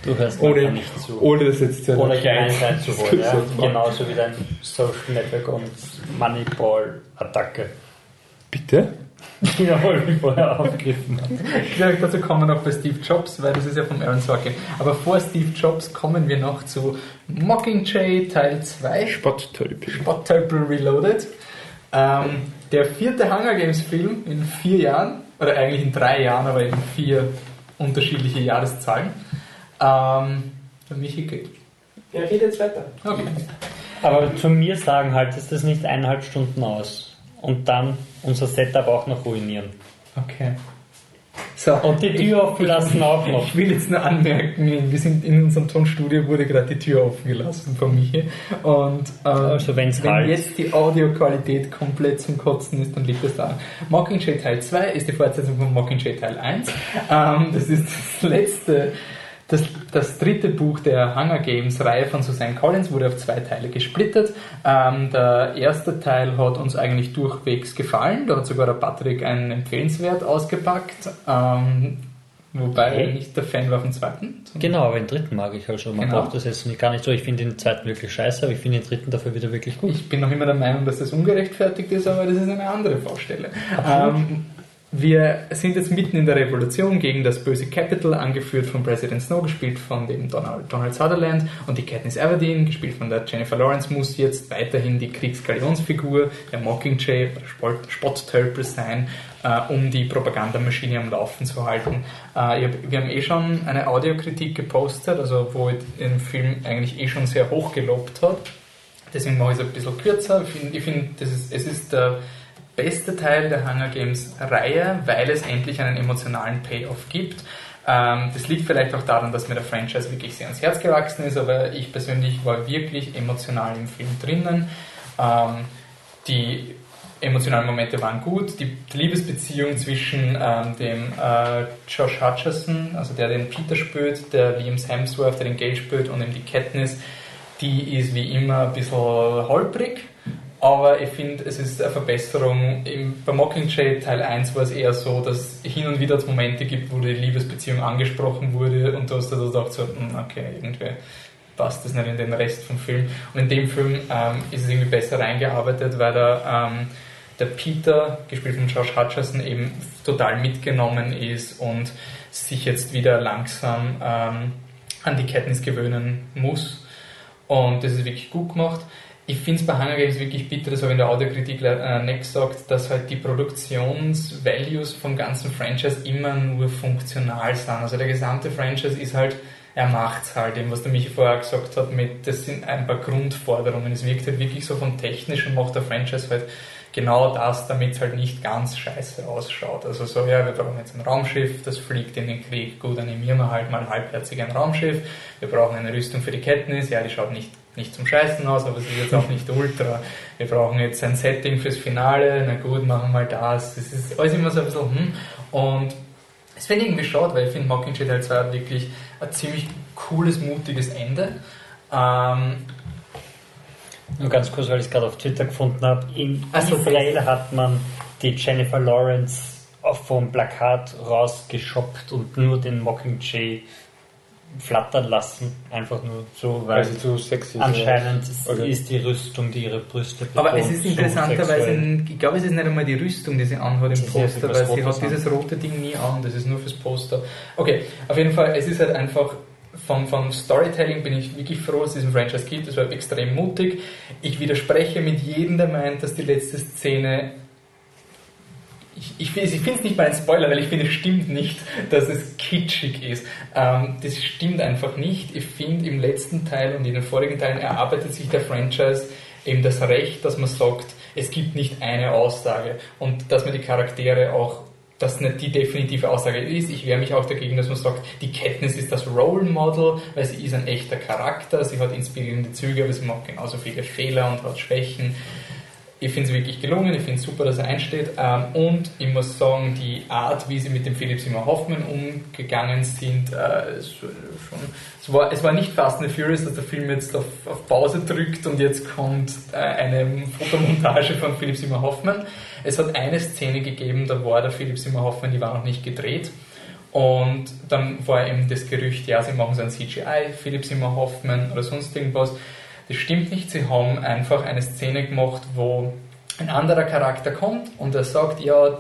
Du hörst ohne, nicht zu. Ohne das jetzt zu Oder gemein sein zu wollen. Ja? Genauso wie dein Social Network und Moneyball-Attacke. Bitte? Jawohl, wie vorher aufgegriffen hat. Vielleicht dazu kommen wir noch bei Steve Jobs, weil das ist ja vom Aaron Sorkin. Aber vor Steve Jobs kommen wir noch zu Mockingjay Teil 2. Spotttölpel. Spotttölpel Reloaded. Ähm, der vierte Hunger Games Film in vier Jahren, oder eigentlich in drei Jahren, aber in vier unterschiedliche Jahreszahlen. Ähm, der Michi geht. Er redet jetzt weiter. Okay. Aber zu mir sagen halt, ist das nicht eineinhalb Stunden aus und dann unser Setup auch noch ruinieren. Okay. So, und die Tür offen lassen auch noch. Ich will jetzt nur anmerken, wir sind in unserem Tonstudio, wurde gerade die Tür offen gelassen von Michi. Und äh, also wenn halt. jetzt die Audioqualität komplett zum Kotzen ist, dann liegt das da. Mockingjay Teil 2 ist die Fortsetzung von Mockingjay Teil 1. Ähm, das ist das letzte das, das dritte Buch der Hunger Games Reihe von Suzanne Collins wurde auf zwei Teile gesplittet. Ähm, der erste Teil hat uns eigentlich durchwegs gefallen. Da hat sogar der Patrick einen Empfehlenswert ausgepackt. Ähm, Wobei okay. nicht der Fan war vom zweiten. Genau, aber den dritten mag ich halt schon. Man genau. braucht das jetzt nicht gar nicht so. Ich finde den zweiten wirklich scheiße, aber ich finde den dritten dafür wieder wirklich gut. Ich bin noch immer der Meinung, dass das ungerechtfertigt ist, aber das ist eine andere Baustelle. Ähm, wir sind jetzt mitten in der Revolution gegen das böse Capital, angeführt von President Snow, gespielt von dem Donald, Donald Sutherland und die Katniss Everdeen, gespielt von der Jennifer Lawrence, muss jetzt weiterhin die Kriegsgalionsfigur, der Mockingjay, der Spotttölpel sein, äh, um die Propagandamaschine am Laufen zu halten. Äh, hab, wir haben eh schon eine Audiokritik gepostet, also wo den Film eigentlich eh schon sehr hoch gelobt hat. Deswegen mache ich es ein bisschen kürzer. Ich finde, find, es ist der beste Teil der Hunger Games Reihe, weil es endlich einen emotionalen Payoff gibt. Ähm, das liegt vielleicht auch daran, dass mir der Franchise wirklich sehr ans Herz gewachsen ist, aber ich persönlich war wirklich emotional im Film drinnen. Ähm, die emotionalen Momente waren gut. Die Liebesbeziehung zwischen ähm, dem äh, Josh Hutcherson, also der den Peter spürt, der Liam Hemsworth, der den Gage spürt und eben die Katniss, die ist wie immer ein bisschen holprig aber ich finde, es ist eine Verbesserung. Bei Mockingjay Teil 1 war es eher so, dass hin und wieder Momente gibt, wo die Liebesbeziehung angesprochen wurde und du hast dann gedacht, so, hm, okay, irgendwie passt das nicht in den Rest vom Film. Und in dem Film ähm, ist es irgendwie besser reingearbeitet, weil da ähm, der Peter, gespielt von Josh Hutcherson, eben total mitgenommen ist und sich jetzt wieder langsam ähm, an die Katniss gewöhnen muss. Und das ist wirklich gut gemacht. Ich finde es bei Hunger Games wirklich bitter, das habe ich in der Audiokritik äh, nicht gesagt, dass halt die Produktionsvalues vom ganzen Franchise immer nur funktional sind. Also der gesamte Franchise ist halt, er macht es halt, eben was der Michi vorher gesagt hat, mit, das sind ein paar Grundforderungen. Es wirkt halt wirklich so vom Technischen, macht der Franchise halt genau das, damit es halt nicht ganz scheiße ausschaut. Also so, ja, wir brauchen jetzt ein Raumschiff, das fliegt in den Krieg, gut, animieren wir halt mal halbherzig ein Raumschiff. Wir brauchen eine Rüstung für die Katniss, ja, die schaut nicht, nicht zum Scheißen aus, aber sie ist jetzt auch nicht ultra. Wir brauchen jetzt ein Setting fürs Finale, na gut, machen wir mal das. Das ist alles immer so ein bisschen, hm. Und es ich irgendwie schade, weil ich finde Mockingjay Teil 2 hat wirklich ein ziemlich cooles, mutiges Ende. Ähm, nur ganz kurz, weil ich es gerade auf Twitter gefunden habe. In so, Israel hat man die Jennifer Lawrence vom Plakat rausgeschoppt und nur den Mockingjay flattern lassen. Einfach nur so, weil, weil sie zu sexy anscheinend ist, okay. ist die Rüstung, die ihre Brüste betont, Aber es ist interessanterweise, ich glaube, es ist nicht einmal die Rüstung, die sie anhat im Poster, weil sie hat dieses rote Ding nie an, das ist nur fürs Poster. Okay, auf jeden Fall, es ist halt einfach vom, vom Storytelling bin ich wirklich froh, dass es diesen Franchise gibt. Das war extrem mutig. Ich widerspreche mit jedem, der meint, dass die letzte Szene. Ich, ich, ich finde es nicht mal ein Spoiler, weil ich finde, es stimmt nicht, dass es kitschig ist. Ähm, das stimmt einfach nicht. Ich finde, im letzten Teil und in den vorigen Teilen erarbeitet sich der Franchise eben das Recht, dass man sagt, es gibt nicht eine Aussage und dass man die Charaktere auch das nicht die definitive Aussage ist. Ich wehre mich auch dagegen, dass man sagt, die Katniss ist das Role Model, weil sie ist ein echter Charakter, sie hat inspirierende Züge, aber sie macht genauso viele Fehler und hat Schwächen. Ich finde es wirklich gelungen, ich finde es super, dass er einsteht. Ähm, und ich muss sagen, die Art, wie sie mit dem Philipp Simon Hoffmann umgegangen sind, äh, schon, es, war, es war nicht Fast and Furious, dass der Film jetzt auf, auf Pause drückt und jetzt kommt äh, eine Fotomontage von Philipp Simon Hoffmann. Es hat eine Szene gegeben, da war der Philipp Simon Hoffmann, die war noch nicht gedreht. Und dann war eben das Gerücht, ja, sie machen so ein CGI, Philipp Simon Hoffmann oder sonst irgendwas. Das stimmt nicht. Sie haben einfach eine Szene gemacht, wo ein anderer Charakter kommt und er sagt, ja,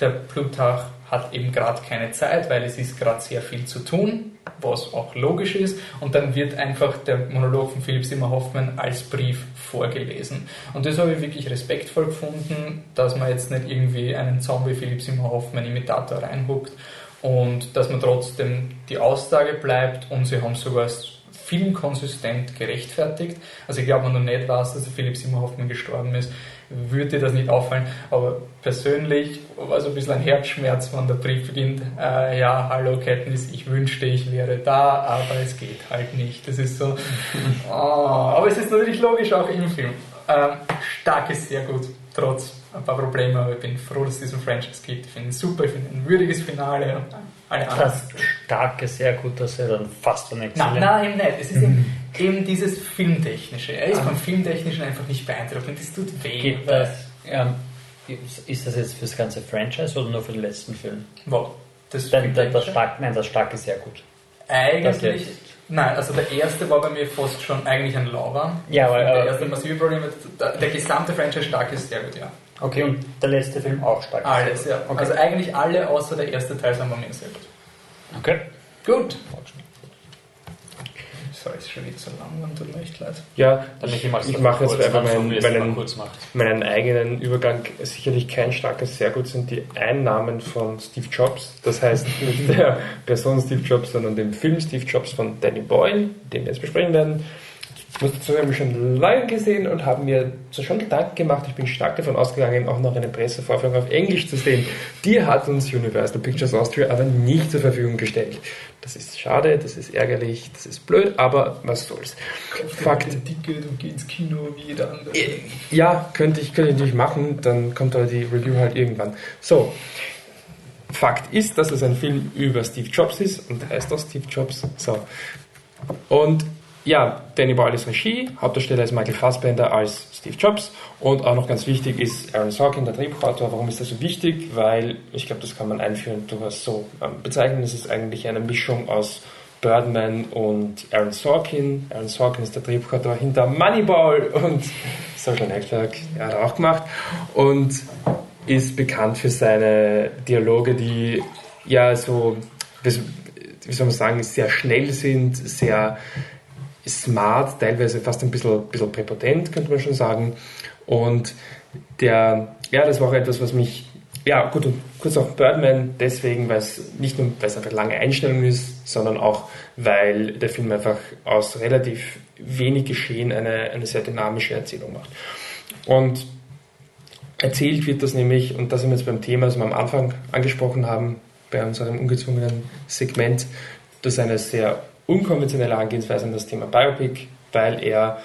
der Plutarch hat eben gerade keine Zeit, weil es ist gerade sehr viel zu tun, was auch logisch ist. Und dann wird einfach der Monolog von Philipp Simmer Hoffmann als Brief vorgelesen. Und das habe ich wirklich respektvoll gefunden, dass man jetzt nicht irgendwie einen Zombie Philipp Simmer Hoffmann Imitator reinhuckt und dass man trotzdem die Aussage bleibt und sie haben sogar filmkonsistent gerechtfertigt. Also ich glaube, wenn du nicht weißt, dass der Philipp Simmer Hoffmann gestorben ist, würde dir das nicht auffallen. Aber persönlich war so ein bisschen ein Herzschmerz, wenn der Brief beginnt, äh, ja, hallo Katniss, ich wünschte, ich wäre da, aber es geht halt nicht. Das ist so, oh, aber es ist natürlich logisch auch im Film. Ähm, stark ist sehr gut, trotz ein paar Probleme, aber ich bin froh, dass es diesen Franchise gibt. Ich finde es super, ich finde ein würdiges Finale alle Das starke, sehr gut, dass er dann fast von Nein, nein, eben nicht. Es ist eben, eben dieses Filmtechnische. Er ist ah. beim Filmtechnischen einfach nicht beeindruckend. Das tut weh. Geht das, ähm, ist das jetzt für das ganze Franchise oder nur für den letzten Film? Wo? Das, das, das, stark, nein, das starke ist sehr gut. Eigentlich. Nein, also der erste war bei mir fast schon eigentlich ein Lauber. Ja, weil. Der erste massive Problem, der, der gesamte Franchise stark ist sehr gut, ja. Okay, und der letzte Film auch stark? Alles, ja. Okay. Also eigentlich alle außer der erste Teil sind bei mir sehr gut. Okay. Gut. So, ist schon wieder so lang und tut mir echt leid. Ja, ich, ich mache jetzt einfach meinen, meinen, meinen eigenen Übergang. Sicherlich kein starkes Sehr gut sind die Einnahmen von Steve Jobs. Das heißt nicht der Person Steve Jobs, sondern dem Film Steve Jobs von Danny Boyle, den wir jetzt besprechen werden. Ich muss dazu haben wir schon lange gesehen und haben mir schon Gedanken gemacht. Ich bin stark davon ausgegangen, auch noch eine Pressevorführung auf Englisch zu sehen. Die hat uns Universal Pictures Austria aber nicht zur Verfügung gestellt. Das ist schade, das ist ärgerlich, das ist blöd, aber was soll's. Fakt. Ticket und geh ins Kino wie jeder andere. Äh, ja, könnte ich, könnte ich natürlich machen, dann kommt aber die Review halt irgendwann. So. Fakt ist, dass es ein Film über Steve Jobs ist und heißt auch Steve Jobs. So. Und ja, Danny Boyle ist Regie, Hauptdarsteller ist Michael Fassbender als Steve Jobs und auch noch ganz wichtig ist Aaron Sorkin, der Drehbuchautor. Warum ist das so wichtig? Weil ich glaube, das kann man einführen durchaus so ähm, bezeichnen. Es ist eigentlich eine Mischung aus Birdman und Aaron Sorkin. Aaron Sorkin ist der Drehbuchautor hinter Moneyball und Social Network, hat er auch gemacht. Und ist bekannt für seine Dialoge, die ja so, wie soll man sagen, sehr schnell sind, sehr smart, teilweise fast ein bisschen, bisschen präpotent, könnte man schon sagen. Und der, ja, das war auch etwas, was mich, ja, gut, und kurz auch Birdman deswegen, weil es nicht nur, weil es einfach lange Einstellung ist, sondern auch, weil der Film einfach aus relativ wenig Geschehen eine, eine sehr dynamische Erzählung macht. Und erzählt wird das nämlich, und da sind wir jetzt beim Thema, das wir am Anfang angesprochen haben, bei unserem ungezwungenen Segment, das eine sehr unkonventionelle Angehensweise an das Thema Biopic, weil er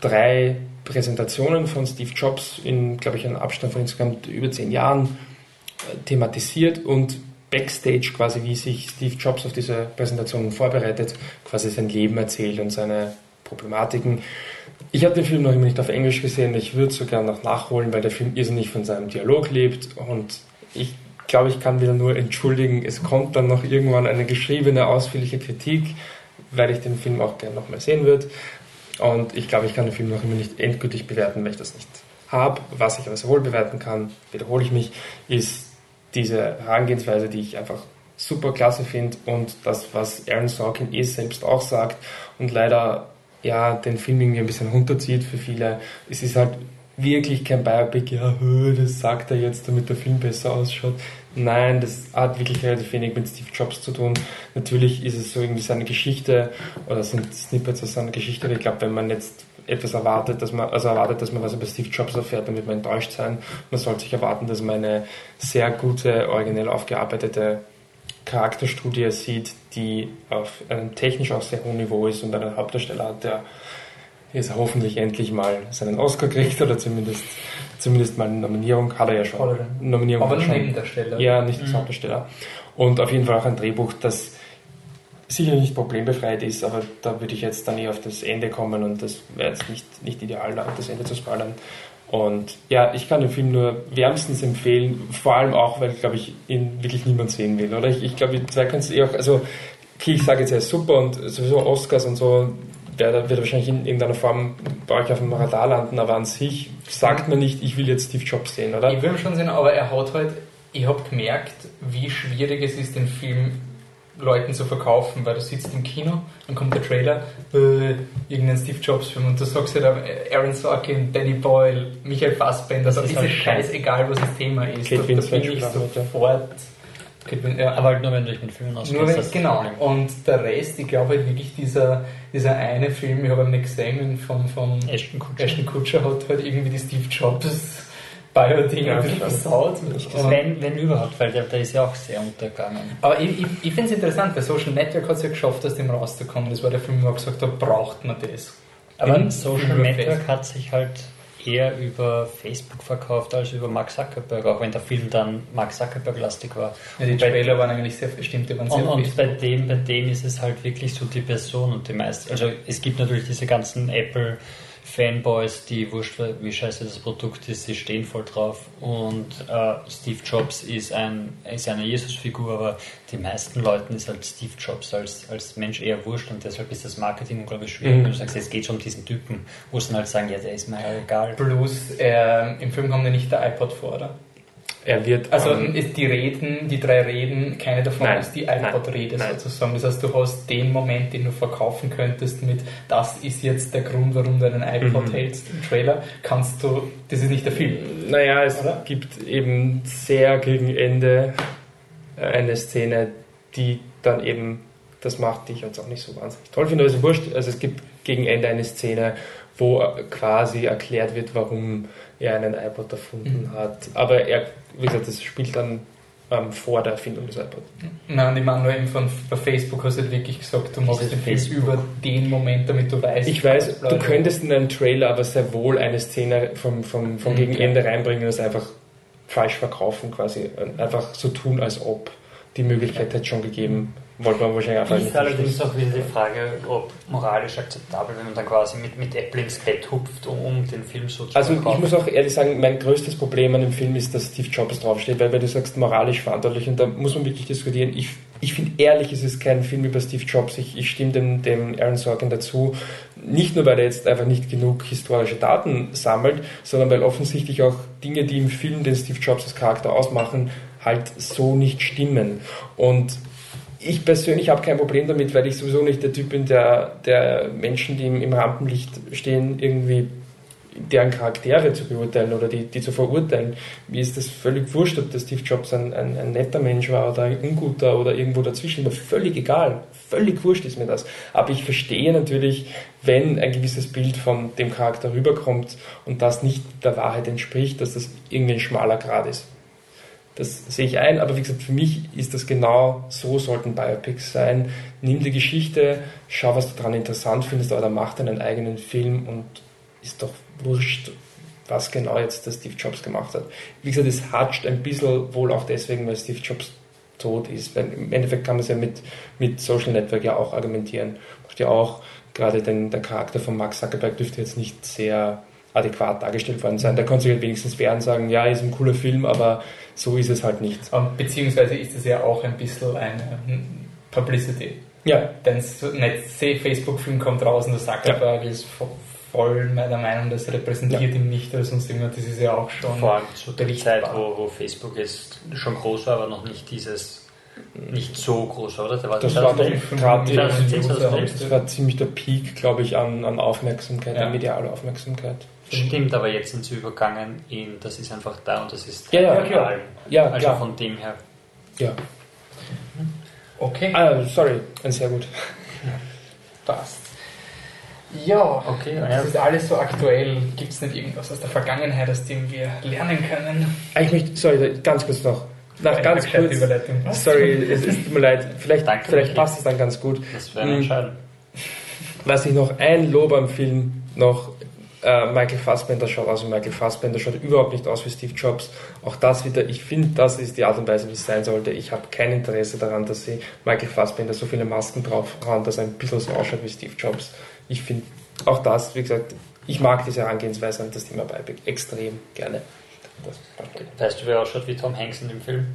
drei Präsentationen von Steve Jobs in, glaube ich, einem Abstand von insgesamt über zehn Jahren äh, thematisiert und backstage quasi, wie sich Steve Jobs auf diese Präsentationen vorbereitet, quasi sein Leben erzählt und seine Problematiken. Ich habe den Film noch immer nicht auf Englisch gesehen, ich würde so gerne noch nachholen, weil der Film irrsinnig von seinem Dialog lebt und ich glaube, ich kann wieder nur entschuldigen, es kommt dann noch irgendwann eine geschriebene, ausführliche Kritik, weil ich den Film auch gerne nochmal sehen würde. Und ich glaube, ich kann den Film noch immer nicht endgültig bewerten, weil ich das nicht habe. Was ich aber sehr wohl bewerten kann, wiederhole ich mich, ist diese Herangehensweise, die ich einfach super klasse finde und das, was Aaron Sorkin eh selbst auch sagt und leider ja den Film irgendwie ein bisschen runterzieht für viele. Es ist halt wirklich kein Biopic, ja, das sagt er jetzt, damit der Film besser ausschaut. Nein, das hat wirklich relativ wenig mit Steve Jobs zu tun. Natürlich ist es so irgendwie seine Geschichte oder sind Snippets aus seiner Geschichte, aber ich glaube, wenn man jetzt etwas erwartet, dass man, also erwartet, dass man was über Steve Jobs erfährt, dann wird man enttäuscht sein. Man sollte sich erwarten, dass man eine sehr gute, originell aufgearbeitete Charakterstudie sieht, die auf einem technisch auch sehr hohen Niveau ist und einen Hauptdarsteller hat, der jetzt hoffentlich endlich mal seinen Oscar kriegt oder zumindest, zumindest mal eine Nominierung. Hat er ja schon. Oder Nominierung Aber nur Nebendarsteller. Ja, nicht als mhm. Hauptdarsteller. Und auf jeden Fall auch ein Drehbuch, das sicher nicht problembefreit ist, aber da würde ich jetzt dann eher auf das Ende kommen und das wäre jetzt nicht, nicht ideal, das Ende zu spoilern. Und ja, ich kann den Film nur wärmstens empfehlen, vor allem auch, weil, glaube ich, ihn wirklich niemand sehen will, oder? Ich, ich glaube, zwei kannst du eh auch, also, okay, ich sage jetzt, er ist super und sowieso Oscars und so, der wird wahrscheinlich in irgendeiner Form bei euch auf dem Radar landen, aber an sich sagt man nicht, ich will jetzt Steve Jobs sehen, oder? Ich will ihn schon sehen, aber er hat halt, ich habe gemerkt, wie schwierig es ist, den Film Leuten zu verkaufen, weil du sitzt im Kino, dann kommt der Trailer, äh, irgendein Steve Jobs Film und du sagst ja halt Aaron Sorkin, Danny Boyle, Michael Fassbender, das ist, ist halt scheißegal, was das Thema ist. Kate da, da bin ich sofort ja. Aber halt nur wenn du dich mit Filmen auskennst. Genau. Und der Rest, ich glaube halt wirklich dieser, dieser eine Film, ich habe ihn nicht gesehen, von, von Ashton Kutcher. Ashton Kutcher hat halt irgendwie die Steve Jobs Bio-Ding ja, versaut. Wenn, wenn überhaupt, weil der, der ist ja auch sehr untergegangen. Aber ich, ich, ich finde es interessant, weil Social Network hat es ja geschafft, aus dem rauszukommen. Das war der Film, wo er gesagt hat, braucht man das. Aber Social Network hat sich halt eher über Facebook verkauft als über Mark Zuckerberg, auch wenn der Film dann Mark Zuckerberg-lastig war. Ja, die Trailer waren eigentlich sehr bestimmt, die waren sehr Und, und bei, dem, bei dem ist es halt wirklich so die Person und die meisten, also es gibt natürlich diese ganzen Apple- Fanboys, die wurscht, wie scheiße das Produkt ist, sie stehen voll drauf. Und äh, Steve Jobs ist, ein, ist eine Jesusfigur, aber die meisten Leuten ist halt Steve Jobs als, als Mensch eher wurscht und deshalb ist das Marketing unglaublich schwierig. Mhm. Wenn du sagst, es geht schon um diesen Typen, musst du halt sagen, ja, der ist mir egal. Plus, äh, im Film kommt ja nicht der iPod vor, oder? Er wird. Also ähm, ist die Reden, die drei Reden, keine davon nein, ist die iPod-Rede sozusagen. Das heißt, du hast den Moment, den du verkaufen könntest mit, das ist jetzt der Grund, warum du einen iPod mhm. hältst im Trailer, kannst du, das ist nicht der Film. Naja, es oder? gibt eben sehr gegen Ende äh, eine Szene, die dann eben das macht, die ich jetzt auch nicht so wahnsinnig toll finde, also wurscht. Also es gibt gegen Ende eine Szene, wo quasi erklärt wird, warum er einen iPod erfunden mhm. hat. Aber er, wie gesagt, das spielt dann ähm, vor der Erfindung des iPod. Nein, ich meine nur eben von bei Facebook hast du halt wirklich gesagt, du machst den Film über den Moment, damit du weißt. Ich weiß, du könntest in einem Trailer aber sehr wohl eine Szene vom, vom, vom mhm. Gegenende reinbringen und es einfach falsch verkaufen quasi. Einfach so tun, als ob. Die Möglichkeit hätte schon gegeben wollte man wahrscheinlich einfach Ist nicht. allerdings auch wieder die Frage, ob moralisch akzeptabel, wenn man dann quasi mit, mit Apple ins Bett hupft, um, um den Film so zu Also ich verkaufen. muss auch ehrlich sagen, mein größtes Problem an dem Film ist, dass Steve Jobs draufsteht, weil, weil du sagst moralisch verantwortlich und da muss man wirklich diskutieren. Ich, ich finde ehrlich, es ist kein Film über Steve Jobs. Ich, ich stimme dem, dem Aaron Sorkin dazu. Nicht nur, weil er jetzt einfach nicht genug historische Daten sammelt, sondern weil offensichtlich auch Dinge, die im Film den Steve Jobs als Charakter ausmachen, halt so nicht stimmen. Und ich persönlich habe kein Problem damit, weil ich sowieso nicht der Typ bin, der, der Menschen, die im, Rampenlicht stehen, irgendwie deren Charaktere zu beurteilen oder die, die zu verurteilen. Mir ist das völlig wurscht, ob der Steve Jobs ein, ein, ein netter Mensch war oder ein unguter oder irgendwo dazwischen. Mir völlig egal. Völlig wurscht ist mir das. Aber ich verstehe natürlich, wenn ein gewisses Bild von dem Charakter rüberkommt und das nicht der Wahrheit entspricht, dass das irgendwie ein schmaler Grad ist. Das sehe ich ein, aber wie gesagt, für mich ist das genau so sollten Biopics sein. Nimm die Geschichte, schau, was du daran interessant findest, oder mach deinen eigenen Film und ist doch wurscht, was genau jetzt der Steve Jobs gemacht hat. Wie gesagt, es hatscht ein bisschen wohl auch deswegen, weil Steve Jobs tot ist. Weil Im Endeffekt kann man es ja mit, mit Social Network ja auch argumentieren. Macht ja auch gerade den, der Charakter von Mark Zuckerberg dürfte jetzt nicht sehr adäquat dargestellt worden sein. Da kann sich halt wenigstens wehren sagen, ja, ist ein cooler Film, aber so ist es halt nicht. Beziehungsweise ist es ja auch ein bisschen eine hm, Publicity. Ja, Denn so nicht Facebook-Film kommt raus und der Zuckerberg ist vo- voll meiner Meinung, das repräsentiert Ja. ihn nicht oder sonst irgendwas. Das ist ja auch schon. Vor allem zu der. Zeit, wo, wo Facebook jetzt schon groß war, aber noch nicht dieses, nicht so groß war, oder? Da war Das das war doch gerade das war ziemlich der Peak, glaube ich, an, an Aufmerksamkeit, Ja. an medialer Aufmerksamkeit. Stimmt, aber jetzt sind sie übergangen in, das ist einfach da und das ist Ja, ja, real. klar. Ja, also klar. von dem her. Ja. Okay, Ah, sorry, ein sehr gut. passt. Ja, Okay, das ja. ist alles so aktuell. Gibt es nicht irgendwas aus der Vergangenheit, aus dem wir lernen können? Ich möchte, sorry, ganz kurz noch. Nach ganz kurz. Sorry, es, es tut mir leid. Vielleicht, Danke, vielleicht passt es dann ganz gut. Das werden wir Mhm. entscheiden. Was ich noch ein Lob am Film noch äh, Michael Fassbender schaut aus wie Michael Fassbender schaut überhaupt nicht aus wie Steve Jobs. Auch das wieder, ich finde, das ist die Art und Weise, wie es sein sollte. Ich habe kein Interesse daran, dass sie Michael Fassbender so viele Masken drauf haben, dass er ein bisschen so ausschaut wie Steve Jobs. Ich finde auch das, wie gesagt, ich mag diese Herangehensweise an das Thema Beibeck extrem gerne. Das. Weißt du, wer ausschaut wie Tom Hanks in dem Film?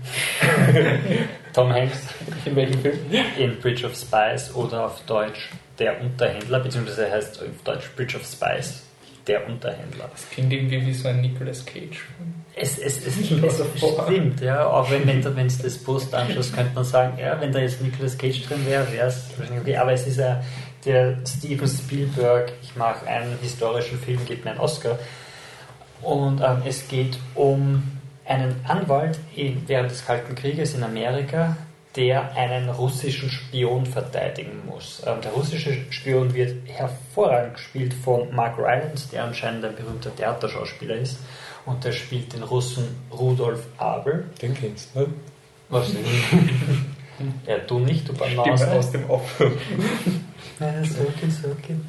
Tom Hanks In welchem Film? in Bridge of Spies oder auf Deutsch Der Unterhändler, beziehungsweise heißt auf Deutsch Bridge of Spies, der Unterhändler. Das klingt irgendwie wie so ein Nicolas Cage. Es, es, es, es vor. stimmt, ja. Auch wenn, wenn du das Post anschaust, könnte man sagen, ja, wenn da jetzt Nicolas Cage drin wäre, wäre es wahrscheinlich okay. Aber es ist ja der Steven Spielberg, ich mache einen historischen Film, gibt mir einen Oscar. Und ähm, es geht um einen Anwalt in, während des Kalten Krieges in Amerika, der einen russischen Spion verteidigen muss. Ähm, der russische Spion wird hervorragend gespielt von Mark Rylance, der anscheinend ein berühmter Theaterschauspieler ist. Und der spielt den Russen Rudolf Abel. Den kennst du, ne? Was denn? ja, du nicht, du Banause. aus dem Off. Ja, Sokin, Sokin.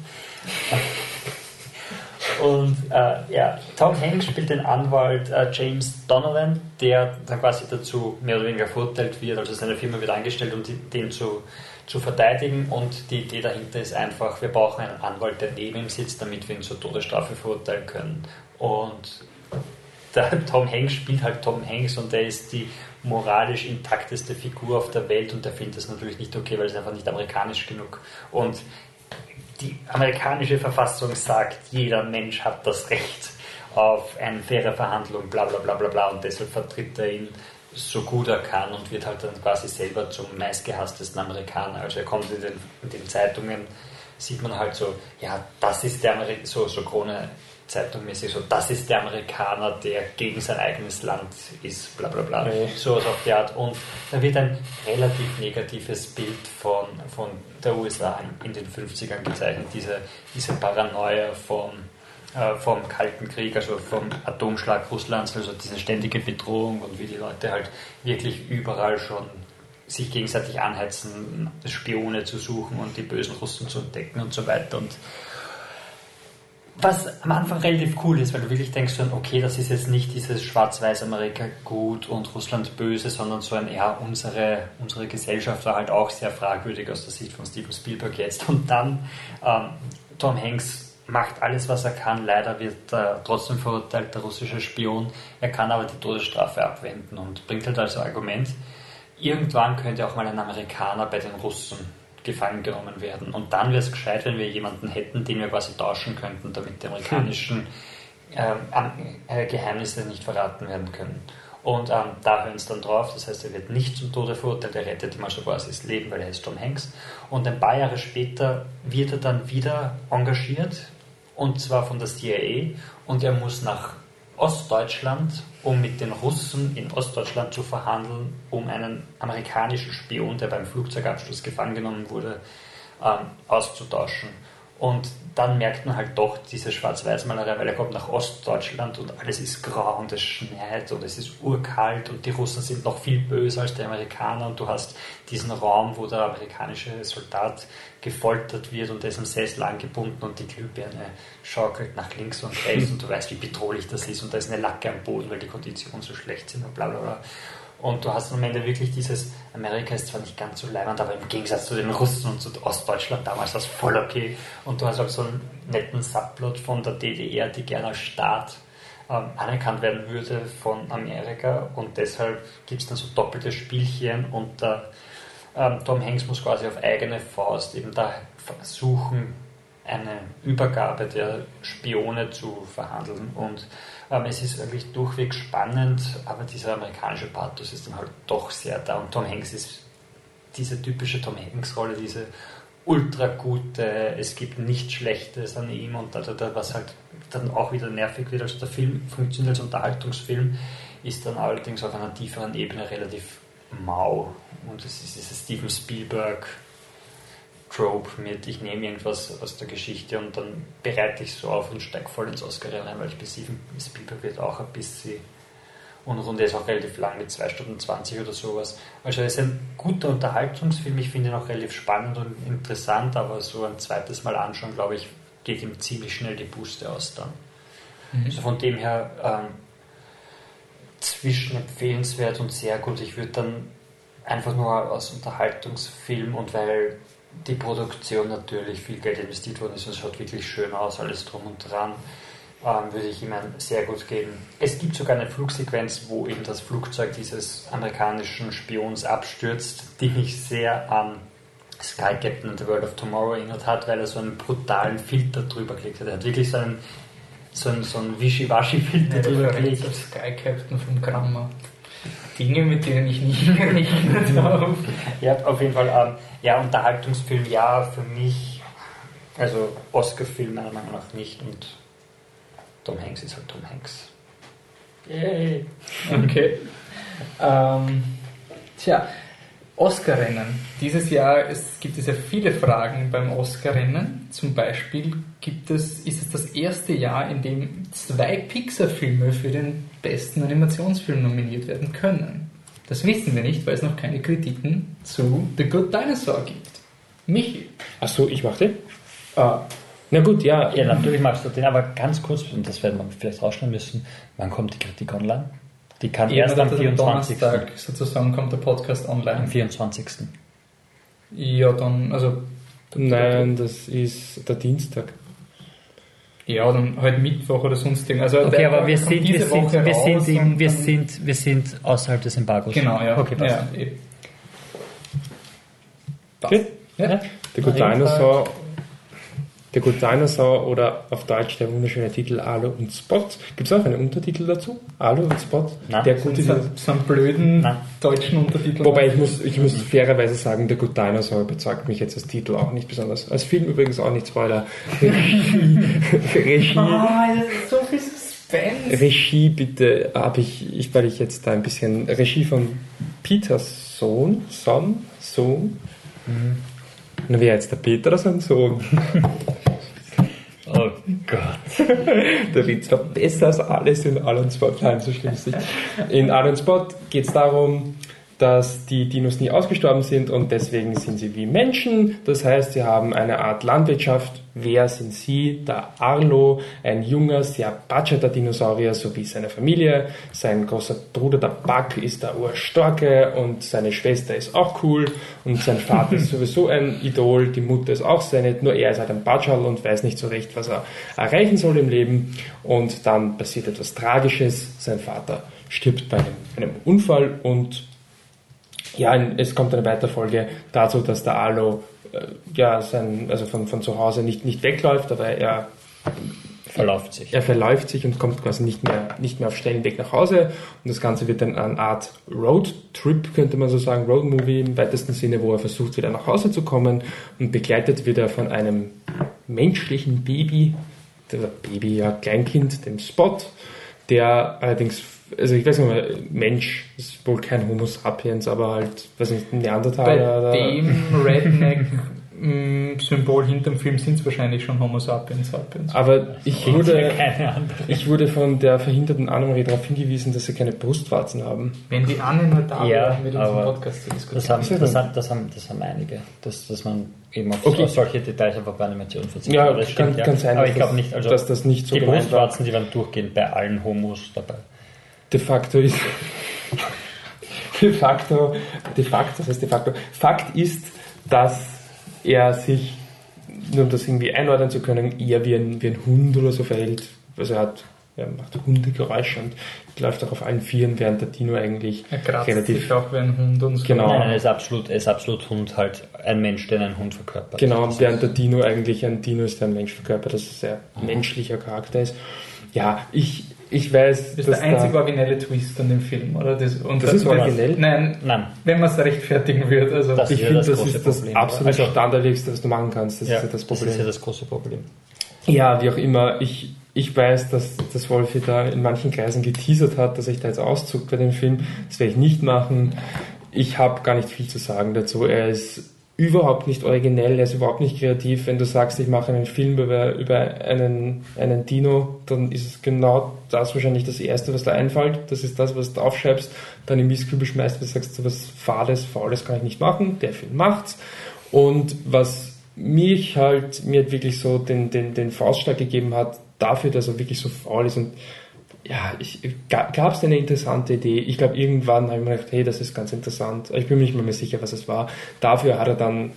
Und äh, ja, Tom Hanks spielt den Anwalt äh, James Donovan, der dann quasi dazu mehr oder weniger verurteilt wird, also seine Firma wird angestellt, um den zu, zu verteidigen. Und die Idee dahinter ist einfach, wir brauchen einen Anwalt, der neben ihm sitzt, damit wir ihn zur Todesstrafe verurteilen können. Und der Tom Hanks spielt halt Tom Hanks und der ist die moralisch intakteste Figur auf der Welt und der findet das natürlich nicht okay, weil es einfach nicht amerikanisch genug. Und die amerikanische Verfassung sagt, jeder Mensch hat das Recht auf eine faire Verhandlung, bla bla bla bla bla und deshalb vertritt er ihn so gut er kann und wird halt dann quasi selber zum meistgehasstesten Amerikaner. Also er kommt in den, in den Zeitungen, sieht man halt so, ja, das ist der Amerikaner, so, so Krone Zeitungmäßig so, das ist der Amerikaner, der gegen sein eigenes Land ist, bla bla bla. Nee. So was auf die Art. Und da wird ein relativ negatives Bild von, von der USA in, den 50ern gezeichnet, diese, diese Paranoia vom, äh, vom Kalten Krieg, also vom Atomschlag Russlands, also diese ständige Bedrohung und wie die Leute halt wirklich überall schon sich gegenseitig anheizen, Spione zu suchen und die bösen Russen zu entdecken und so weiter. Und was am Anfang relativ cool ist, weil du wirklich denkst, okay, das ist jetzt nicht dieses Schwarz-Weiß-Amerika gut und Russland böse, sondern so ein, ja, unsere, unsere Gesellschaft war halt auch sehr fragwürdig aus der Sicht von Steven Spielberg jetzt. Und dann ähm, Tom Hanks macht alles, was er kann. Leider wird er trotzdem verurteilt, der russische Spion. Er kann aber die Todesstrafe abwenden und bringt halt als Argument, irgendwann könnte auch mal ein Amerikaner bei den Russen gefangen genommen werden. Und dann wäre es gescheit, wenn wir jemanden hätten, den wir quasi tauschen könnten, damit die amerikanischen ähm, äh, Geheimnisse nicht verraten werden können. Und ähm, da hören sie dann drauf, das heißt, er wird nicht zum Tode verurteilt, er rettet ihm also quasi das Leben, weil er ist Tom Hanks. Und ein paar Jahre später wird er dann wieder engagiert, und zwar von der CIA, und er muss nach Ostdeutschland, um mit den Russen in Ostdeutschland zu verhandeln, um einen amerikanischen Spion, der beim Flugzeugabsturz gefangen genommen wurde, ähm, auszutauschen. Und dann merkt man halt doch diese Schwarz-Weiß-Malerei, weil er kommt nach Ostdeutschland und alles ist grau und es schneit und es ist urkalt und die Russen sind noch viel böser als die Amerikaner und du hast diesen Raum, wo der amerikanische Soldat gefoltert wird und er ist am Sessel angebunden und die Glühbirne schaukelt nach links und rechts und du weißt, wie bedrohlich das ist und da ist eine Lacke am Boden, weil die Konditionen so schlecht sind und bla bla bla. Und du hast am Ende wirklich dieses, Amerika ist zwar nicht ganz so leibend, aber im Gegensatz zu den Russen und zu Ostdeutschland damals war es voll okay. Und du hast auch so einen netten Subplot von der DDR, die gerne als Staat ähm, anerkannt werden würde von Amerika. Und deshalb gibt es dann so doppelte Spielchen und äh, Tom Hanks muss quasi auf eigene Faust eben da versuchen, eine Übergabe der Spione zu verhandeln. Und es ist wirklich durchweg spannend, aber dieser amerikanische Pathos ist dann halt doch sehr da. Und Tom Hanks ist diese typische Tom Hanks-Rolle, diese ultra gute, es gibt nichts Schlechtes an ihm und da, da, was halt dann auch wieder nervig wird. Also der Film funktioniert als Unterhaltungsfilm, ist dann allerdings auf einer tieferen Ebene relativ mau. Und es ist dieses Steven Spielberg Trope mit, ich nehme irgendwas aus der Geschichte und dann bereite ich es so auf und steige voll ins Oscar rein, weil ich Steven Spielberg wird auch ein bisschen unrund, der ist auch relativ lang mit 2 Stunden 20 oder sowas. Also es ist ein guter Unterhaltungsfilm, ich finde ihn auch relativ spannend und interessant, aber so ein zweites Mal anschauen, glaube ich, geht ihm ziemlich schnell die Puste aus dann. Mhm. Also von dem her ähm, zwischen empfehlenswert und sehr gut. Ich würde dann einfach nur aus Unterhaltungsfilm und weil die Produktion natürlich viel Geld investiert worden ist und es schaut wirklich schön aus, alles drum und dran, ähm, würde ich ihm ein sehr gut geben. Es gibt sogar eine Flugsequenz, wo eben das Flugzeug dieses amerikanischen Spions abstürzt, die mich sehr an Sky Captain and the World of Tomorrow erinnert hat, weil er so einen brutalen Filter drüber gelegt hat. Er hat wirklich so einen, so einen, so einen Wischiwaschi-Filter drüber gelegt. Sky Captain von Grammar. Dinge, mit denen ich nicht gerechnet habe. Ja, auf jeden Fall. Ähm, ja, Unterhaltungsfilm, ja, für mich. Also Oscar-Film meiner Meinung nach nicht. Und Tom Hanks ist halt Tom Hanks. Yay! Okay. ähm, tja, Oscar-Rennen. Dieses Jahr es gibt es ja viele Fragen beim Oscar-Rennen. Zum Beispiel gibt es, ist es das erste Jahr, in dem zwei Pixar-Filme für den besten Animationsfilm nominiert werden können. Das wissen wir nicht, weil es noch keine Kritiken zu The Good Dinosaur gibt. Michi. Achso, ich mache den? Ah. Na gut, ja. Ja, natürlich machst du den, aber ganz kurz, und das werden wir vielleicht rausschneiden müssen, wann kommt die Kritik online? Die kann ja, erst am 24. Donnerstag sozusagen kommt der Podcast online. Am 24. Ja, dann, also. Nein, das ist der Dienstag. Ja, dann halt Mittwoch oder sonst irgendwas. Also okay, aber wir sind, wir, sind, wir, sind im, wir, sind, wir sind außerhalb des Embargos. Genau, ja. Okay, passt. Ja, eh. Okay. Ja. Der Good Dinosaur der Good Dinosaur oder auf Deutsch der wunderschöne Titel Alu und Spot. Gibt es auch einen Untertitel dazu? Alu und Spot? Nein. Der gut ist so einen blöden Nein. deutschen Untertitel. Wobei ich muss, ich muss fairerweise sagen, der Good Dinosaur überzeugt mich jetzt als Titel auch nicht besonders. Als Film übrigens auch nicht Spoiler. Regie. Regie. Oh, so viel Suspense. Regie bitte habe ich, ich, weil ich jetzt da ein bisschen Regie von Peters Sohn, Son, Sohn. Mhm. Na, wer jetzt der Peter oder sein Sohn? Oh Gott. Der Witz war besser als alles in Alan Spot. Nein, so schlimm ist In Alan Spot geht es darum, dass die Dinos nie ausgestorben sind und deswegen sind sie wie Menschen. Das heißt, sie haben eine Art Landwirtschaft. Wer sind sie? Der Arlo, ein junger, sehr budgeter Dinosaurier, so wie seine Familie. Sein großer Bruder, der Buck, ist der Urstorke und seine Schwester ist auch cool und sein Vater ist sowieso ein Idol. Die Mutter ist auch sehr nett, nur er ist halt ein Budgerl und weiß nicht so recht, was er erreichen soll im Leben. Und dann passiert etwas Tragisches. Sein Vater stirbt bei einem Unfall und ja, es kommt eine Weiterfolge dazu, dass der Alo äh, ja, sein, also von, von zu Hause nicht, nicht wegläuft, aber er verläuft sich. Er verläuft sich und kommt quasi nicht mehr, nicht mehr auf schnellen Weg nach Hause. Und das Ganze wird dann eine Art Roadtrip, könnte man so sagen, Roadmovie im weitesten Sinne, wo er versucht, wieder nach Hause zu kommen und begleitet wird er von einem menschlichen Baby, der Baby, ja, Kleinkind, dem Spot, der allerdings also ich weiß nicht mal, Mensch ist wohl kein Homo sapiens, aber halt, weiß nicht, Neandertaler. Bei dem Redneck-Symbol hinterm Film sind es wahrscheinlich schon Homo sapiens sapiens. Aber ich wurde, ich wurde von der verhinderten Annemarie darauf hingewiesen, dass sie keine Brustwarzen haben. Wenn die Anne nur da Ja, wäre, mit unserem Podcast zu diskutieren. Das haben, Ist ja das, dann- haben, das, haben, das haben einige, dass, dass man eben auf, Okay. solche Details einfach bei Animationen verzichtet. Ja, Aber das kann, stimmt, kann sein, Aber dass ich glaube das- nicht, also dass das nicht so die gemeint war. Brustwarzen, die waren durchgehend bei allen Homos dabei. De facto ist. De facto, de facto, das heißt de facto. Fakt ist, dass er sich, nur um das irgendwie einordnen zu können, eher wie ein, wie ein Hund oder so verhält. Also er hat, er macht Hundegeräusche und läuft auch auf allen Vieren, während der Dino eigentlich er kratzt relativ sich auch wie ein Hund und so. Genau. Nein, nein, er ist absolut, er ist absolut Hund, halt ein Mensch, der einen Hund verkörpert. Genau, Das während der Dino eigentlich ein Dino ist, der ein Mensch verkörpert, dass es ein sehr menschlicher Charakter ist. Ja, ich, ich weiß, Das ist der einzig originelle Twist an dem Film, oder? Das, und Das ist originell? Nein, Nein, wenn man es rechtfertigen wird. Also Das ich finde, das das ist das Problem. absolut Also- Standardlichste, was du machen kannst. Das ja, ist ja das das Problem. ist ja das große Problem. Ja, wie auch immer. Ich, ich weiß, dass, dass Wolfi da in manchen Kreisen geteasert hat, dass ich da jetzt auszug bei dem Film. Das werde ich nicht machen. Ich habe gar nicht viel zu sagen dazu. Er ist überhaupt nicht originell, er ist überhaupt nicht kreativ. Wenn du sagst, ich mache einen Film über, über einen, einen Dino, dann ist es genau das wahrscheinlich das Erste, was da einfällt. Das ist das, was du aufschreibst, dann im Mistkübel schmeißt, und sagst, so was Fades, Faules kann ich nicht machen. Der Film macht's. Und was mich halt, mir halt wirklich so den, den, den Faustschlag gegeben hat, dafür, dass er wirklich so faul ist und ja, ich, gab es eine interessante Idee. Ich glaube, irgendwann habe ich mir gedacht, hey, das ist ganz interessant. Ich bin mir nicht mehr, sicher, was es war. Dafür hat er dann,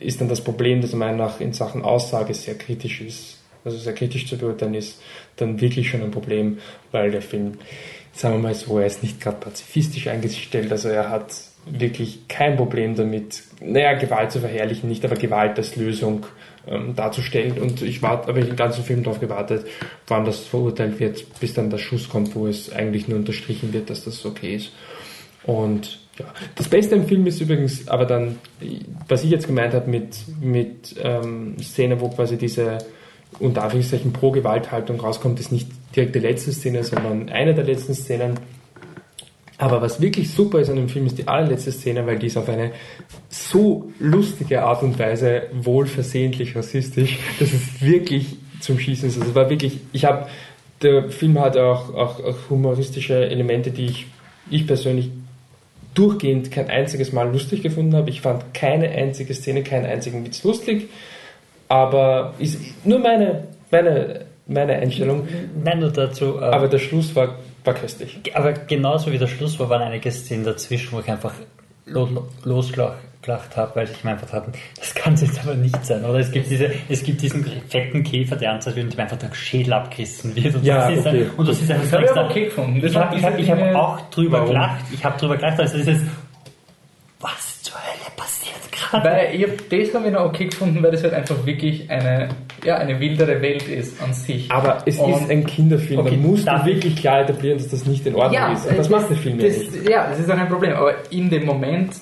ist dann das Problem, dass er meiner Meinung nach in Sachen Aussage sehr kritisch ist, also sehr kritisch zu beurteilen ist, dann wirklich schon ein Problem, weil der Film, sagen wir mal so, er ist nicht gerade pazifistisch eingestellt, also er hat wirklich kein Problem damit, naja, Gewalt zu verherrlichen, nicht aber Gewalt als Lösung ähm, darzustellen. Und ich warte, ich den ganzen Film darauf gewartet, wann das verurteilt wird, bis dann der Schuss kommt, wo es eigentlich nur unterstrichen wird, dass das okay ist. Und ja, das Beste im Film ist übrigens, aber dann, was ich jetzt gemeint habe mit, mit ähm, Szene, wo quasi diese unter Anführungszeichen Pro-Gewalthaltung rauskommt, ist nicht direkt die letzte Szene, sondern eine der letzten Szenen. Aber was wirklich super ist an dem Film, ist die allerletzte Szene, weil die ist auf eine so lustige Art und Weise wohl versehentlich rassistisch, dass es wirklich zum Schießen ist. Also es war wirklich, ich habe, der Film hat auch, auch, auch humoristische Elemente, die ich, ich persönlich durchgehend kein einziges Mal lustig gefunden habe. Ich fand keine einzige Szene, keinen einzigen Witz lustig. Aber ist nur meine, meine, meine Einstellung. Nein, nur dazu. äh, Aber der Schluss war, war köstlich. Aber genauso wie der Schluss war, waren einige Szenen dazwischen, wo ich einfach lo- lo- losgelacht habe, weil ich mir einfach dachte, das kann es jetzt aber nicht sein. Oder es gibt, diese, es gibt diesen fetten Käfer, der anzeigt wird und dem einfach der Schädel abgerissen wird. Und Ja, das ist okay. ein, und das ist einfach Das habe ich so aber okay gefunden. Das Ich habe hab, hab auch drüber Warum? gelacht. Ich habe drüber gelacht, also dieses, was zur Hölle passiert gerade? Weil ich hab, das habe ich noch okay gefunden, weil das halt einfach wirklich eine, ja, eine wildere Welt ist an sich. Aber es Und- ist ein Kinderfilm. Okay, da musst du ich- wirklich klar etablieren, dass das nicht in Ordnung ist. Und das äh, macht der Film ja das, nicht. Ja, das ist auch ein Problem. Aber in dem Moment,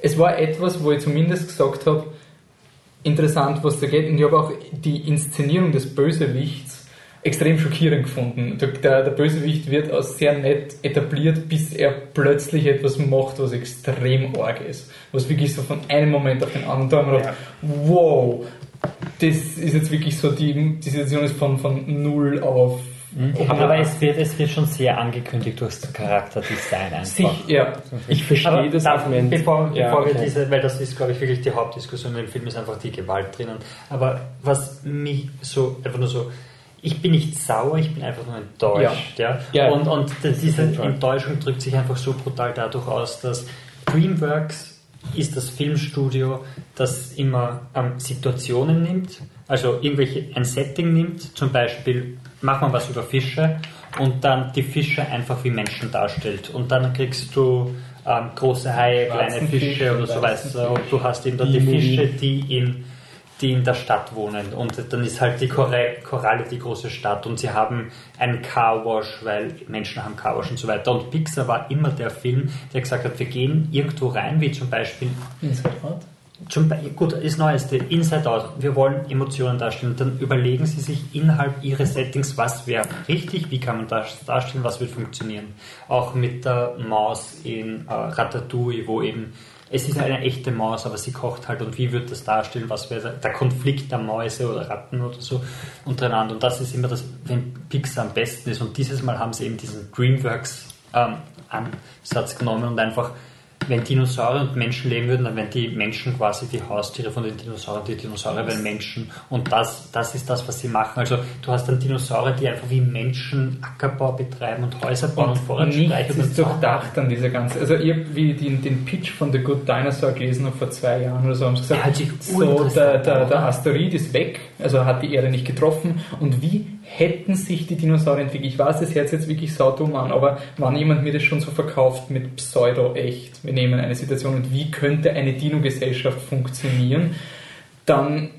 es war etwas, wo ich zumindest gesagt habe, interessant, was da geht. Und ich habe auch die Inszenierung des Bösewichts extrem schockierend gefunden. Der, der, Bösewicht wird als sehr nett etabliert, bis er plötzlich etwas macht, was extrem arg ist. Was wirklich so von einem Moment auf den anderen, da haben wir gedacht, wow, das ist jetzt wirklich so, die, die Situation ist von, von 0 auf Aber es wird, es wird schon sehr angekündigt durchs Charakterdesign einfach. Sich, ja. Ich verstehe Aber das da, Argument. bevor, Ja, bevor wir okay. diese, weil das ist, glaube ich, wirklich die Hauptdiskussion im Film, ist einfach die Gewalt drinnen. Aber was mich so, einfach nur so, ich bin nicht sauer, ich bin einfach nur enttäuscht. Ja. Ja. Und, und diese. Enttäuschung drückt sich einfach so brutal dadurch aus, dass DreamWorks ist das Filmstudio, das immer ähm, Situationen nimmt, also irgendwelche ein Setting nimmt, zum Beispiel macht man was über Fische und dann die Fische einfach wie Menschen darstellt und dann kriegst du ähm, große Haie, kleine Fische Fisch, oder so weiter und du hast eben dann die. Fische, die in die in der Stadt wohnen und dann ist halt die Koralle die große Stadt und sie haben einen Carwash, weil Menschen haben Carwash und so weiter und Pixar war immer der Film, der gesagt hat, wir gehen irgendwo rein, wie zum Beispiel Inside Out. zum Be gut, das Neueste, Inside Out, wir wollen Emotionen darstellen. Dann überlegen Sie sich innerhalb Ihres Settings, was wäre richtig, wie kann man das darstellen, was wird funktionieren. Auch mit der Maus in äh, Ratatouille, wo eben, es ist eine echte Maus, aber sie kocht halt und wie wird das darstellen, was wäre der- Konflikt der Mäuse oder Ratten oder so untereinander. Und das ist immer das, wenn Pixar am besten ist. Und dieses Mal haben sie eben diesen DreamWorks ähm, genommen und einfach wenn Dinosaurier und Menschen leben würden, dann wären die Menschen quasi die Haustiere von den Dinosauriern, die Dinosaurier wären Menschen. Und das, das ist das, was sie machen. Also du hast dann Dinosaurier, die einfach wie Menschen Ackerbau betreiben und Häuser bauen und, Und Vorrat streichen ist durchdacht an dieser ganzen. Also ich habe wie den, den Pitch von The Good Dinosaur gelesen noch vor zwei Jahren oder so, haben sie gesagt, so der, der, der? Asteroid ist weg, also hat die Erde nicht getroffen und wie hätten sich die Dinosaurier entwickelt? Ich weiß, das sich jetzt wirklich saudumm an, aber wann jemand mir das schon so verkauft mit Pseudo-echt, wir nehmen eine Situation und wie könnte eine Dino-Gesellschaft funktionieren, dann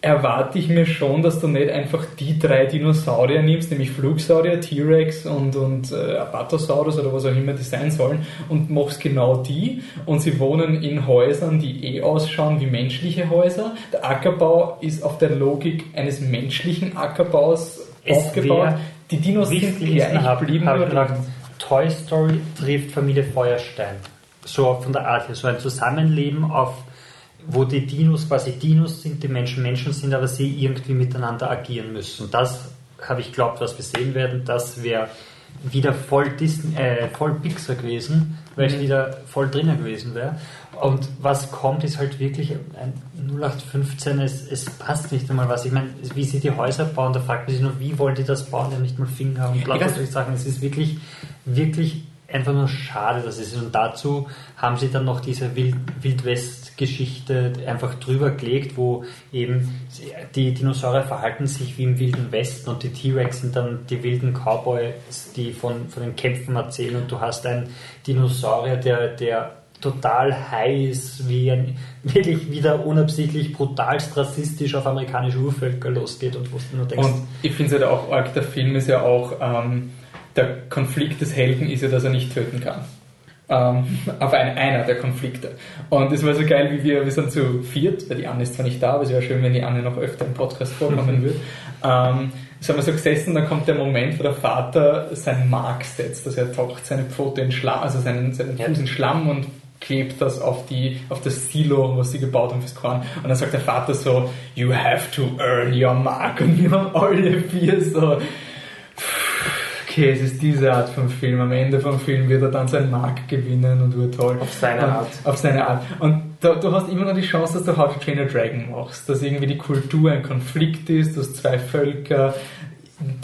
erwarte ich mir schon, dass du nicht einfach die drei Dinosaurier nimmst, nämlich Flugsaurier, T-Rex und, und äh, Apatosaurus oder was auch immer die sein sollen und machst genau die und sie wohnen in Häusern, die eh ausschauen wie menschliche Häuser. Der Ackerbau ist auf der Logik eines menschlichen Ackerbaus Es aufgebaut. Die Dinos Wie ich sind gleich geblieben. Toy Story trifft Familie Feuerstein. So von der Art her, so ein Zusammenleben auf wo die Dinos quasi Dinos sind, die Menschen Menschen sind, aber sie irgendwie miteinander agieren müssen. Das habe ich glaubt, was wir sehen werden. Das wäre wieder voll Disney, äh, voll Pixar gewesen, weil es wieder voll drinnen gewesen wäre. Und was kommt, ist halt wirklich ein 0815, es, es passt nicht einmal was. Ich meine, wie sie die Häuser bauen, da fragt man sich nur, wie wollen die das bauen? Die haben nicht mal Finger und bla Ich bla solche Sachen. Es ist wirklich, wirklich einfach nur schade, dass es ist. Und dazu haben sie dann noch diese Wild, Wildwest-Geschichte einfach drüber gelegt, wo eben die Dinosaurier verhalten sich wie im Wilden Westen und die T-Rex sind dann die wilden Cowboys, die von, von den Kämpfen erzählen und du hast einen Dinosaurier, der, der total high ist, wie ein wirklich wieder unabsichtlich brutalst rassistisch auf amerikanische Urvölker losgeht und wo du nur denkst, Und ich finde es halt auch arg, der Film ist ja auch, ähm, der Konflikt des Helden ist ja, dass er nicht töten kann. Ähm, auf ein, einer der Konflikte. Und es war so geil, wie wir, wir sind zu viert, weil die Anne ist zwar nicht da, aber es wäre schön, wenn die Anne noch öfter im Podcast vorkommen würde. Ähm, so haben wir so gesessen, dann kommt der Moment, wo der Vater seinen Mark setzt, dass er taucht seine Pfote in Schlamm, also seinen, seinen. Fuß in Schlamm und klebt das auf die auf das Silo, was sie gebaut haben fürs Korn. Und dann sagt der Vater so, you have to earn your mark. Und wir haben alle vier so, okay, es ist diese Art von Film. Am Ende vom Film wird er dann seinen Mark gewinnen und wird toll. Auf seine und, Art. Auf seine Art. Und da, du hast immer noch die Chance, dass du How to Train a Dragon machst. Dass irgendwie die Kultur ein Konflikt ist, dass zwei Völker,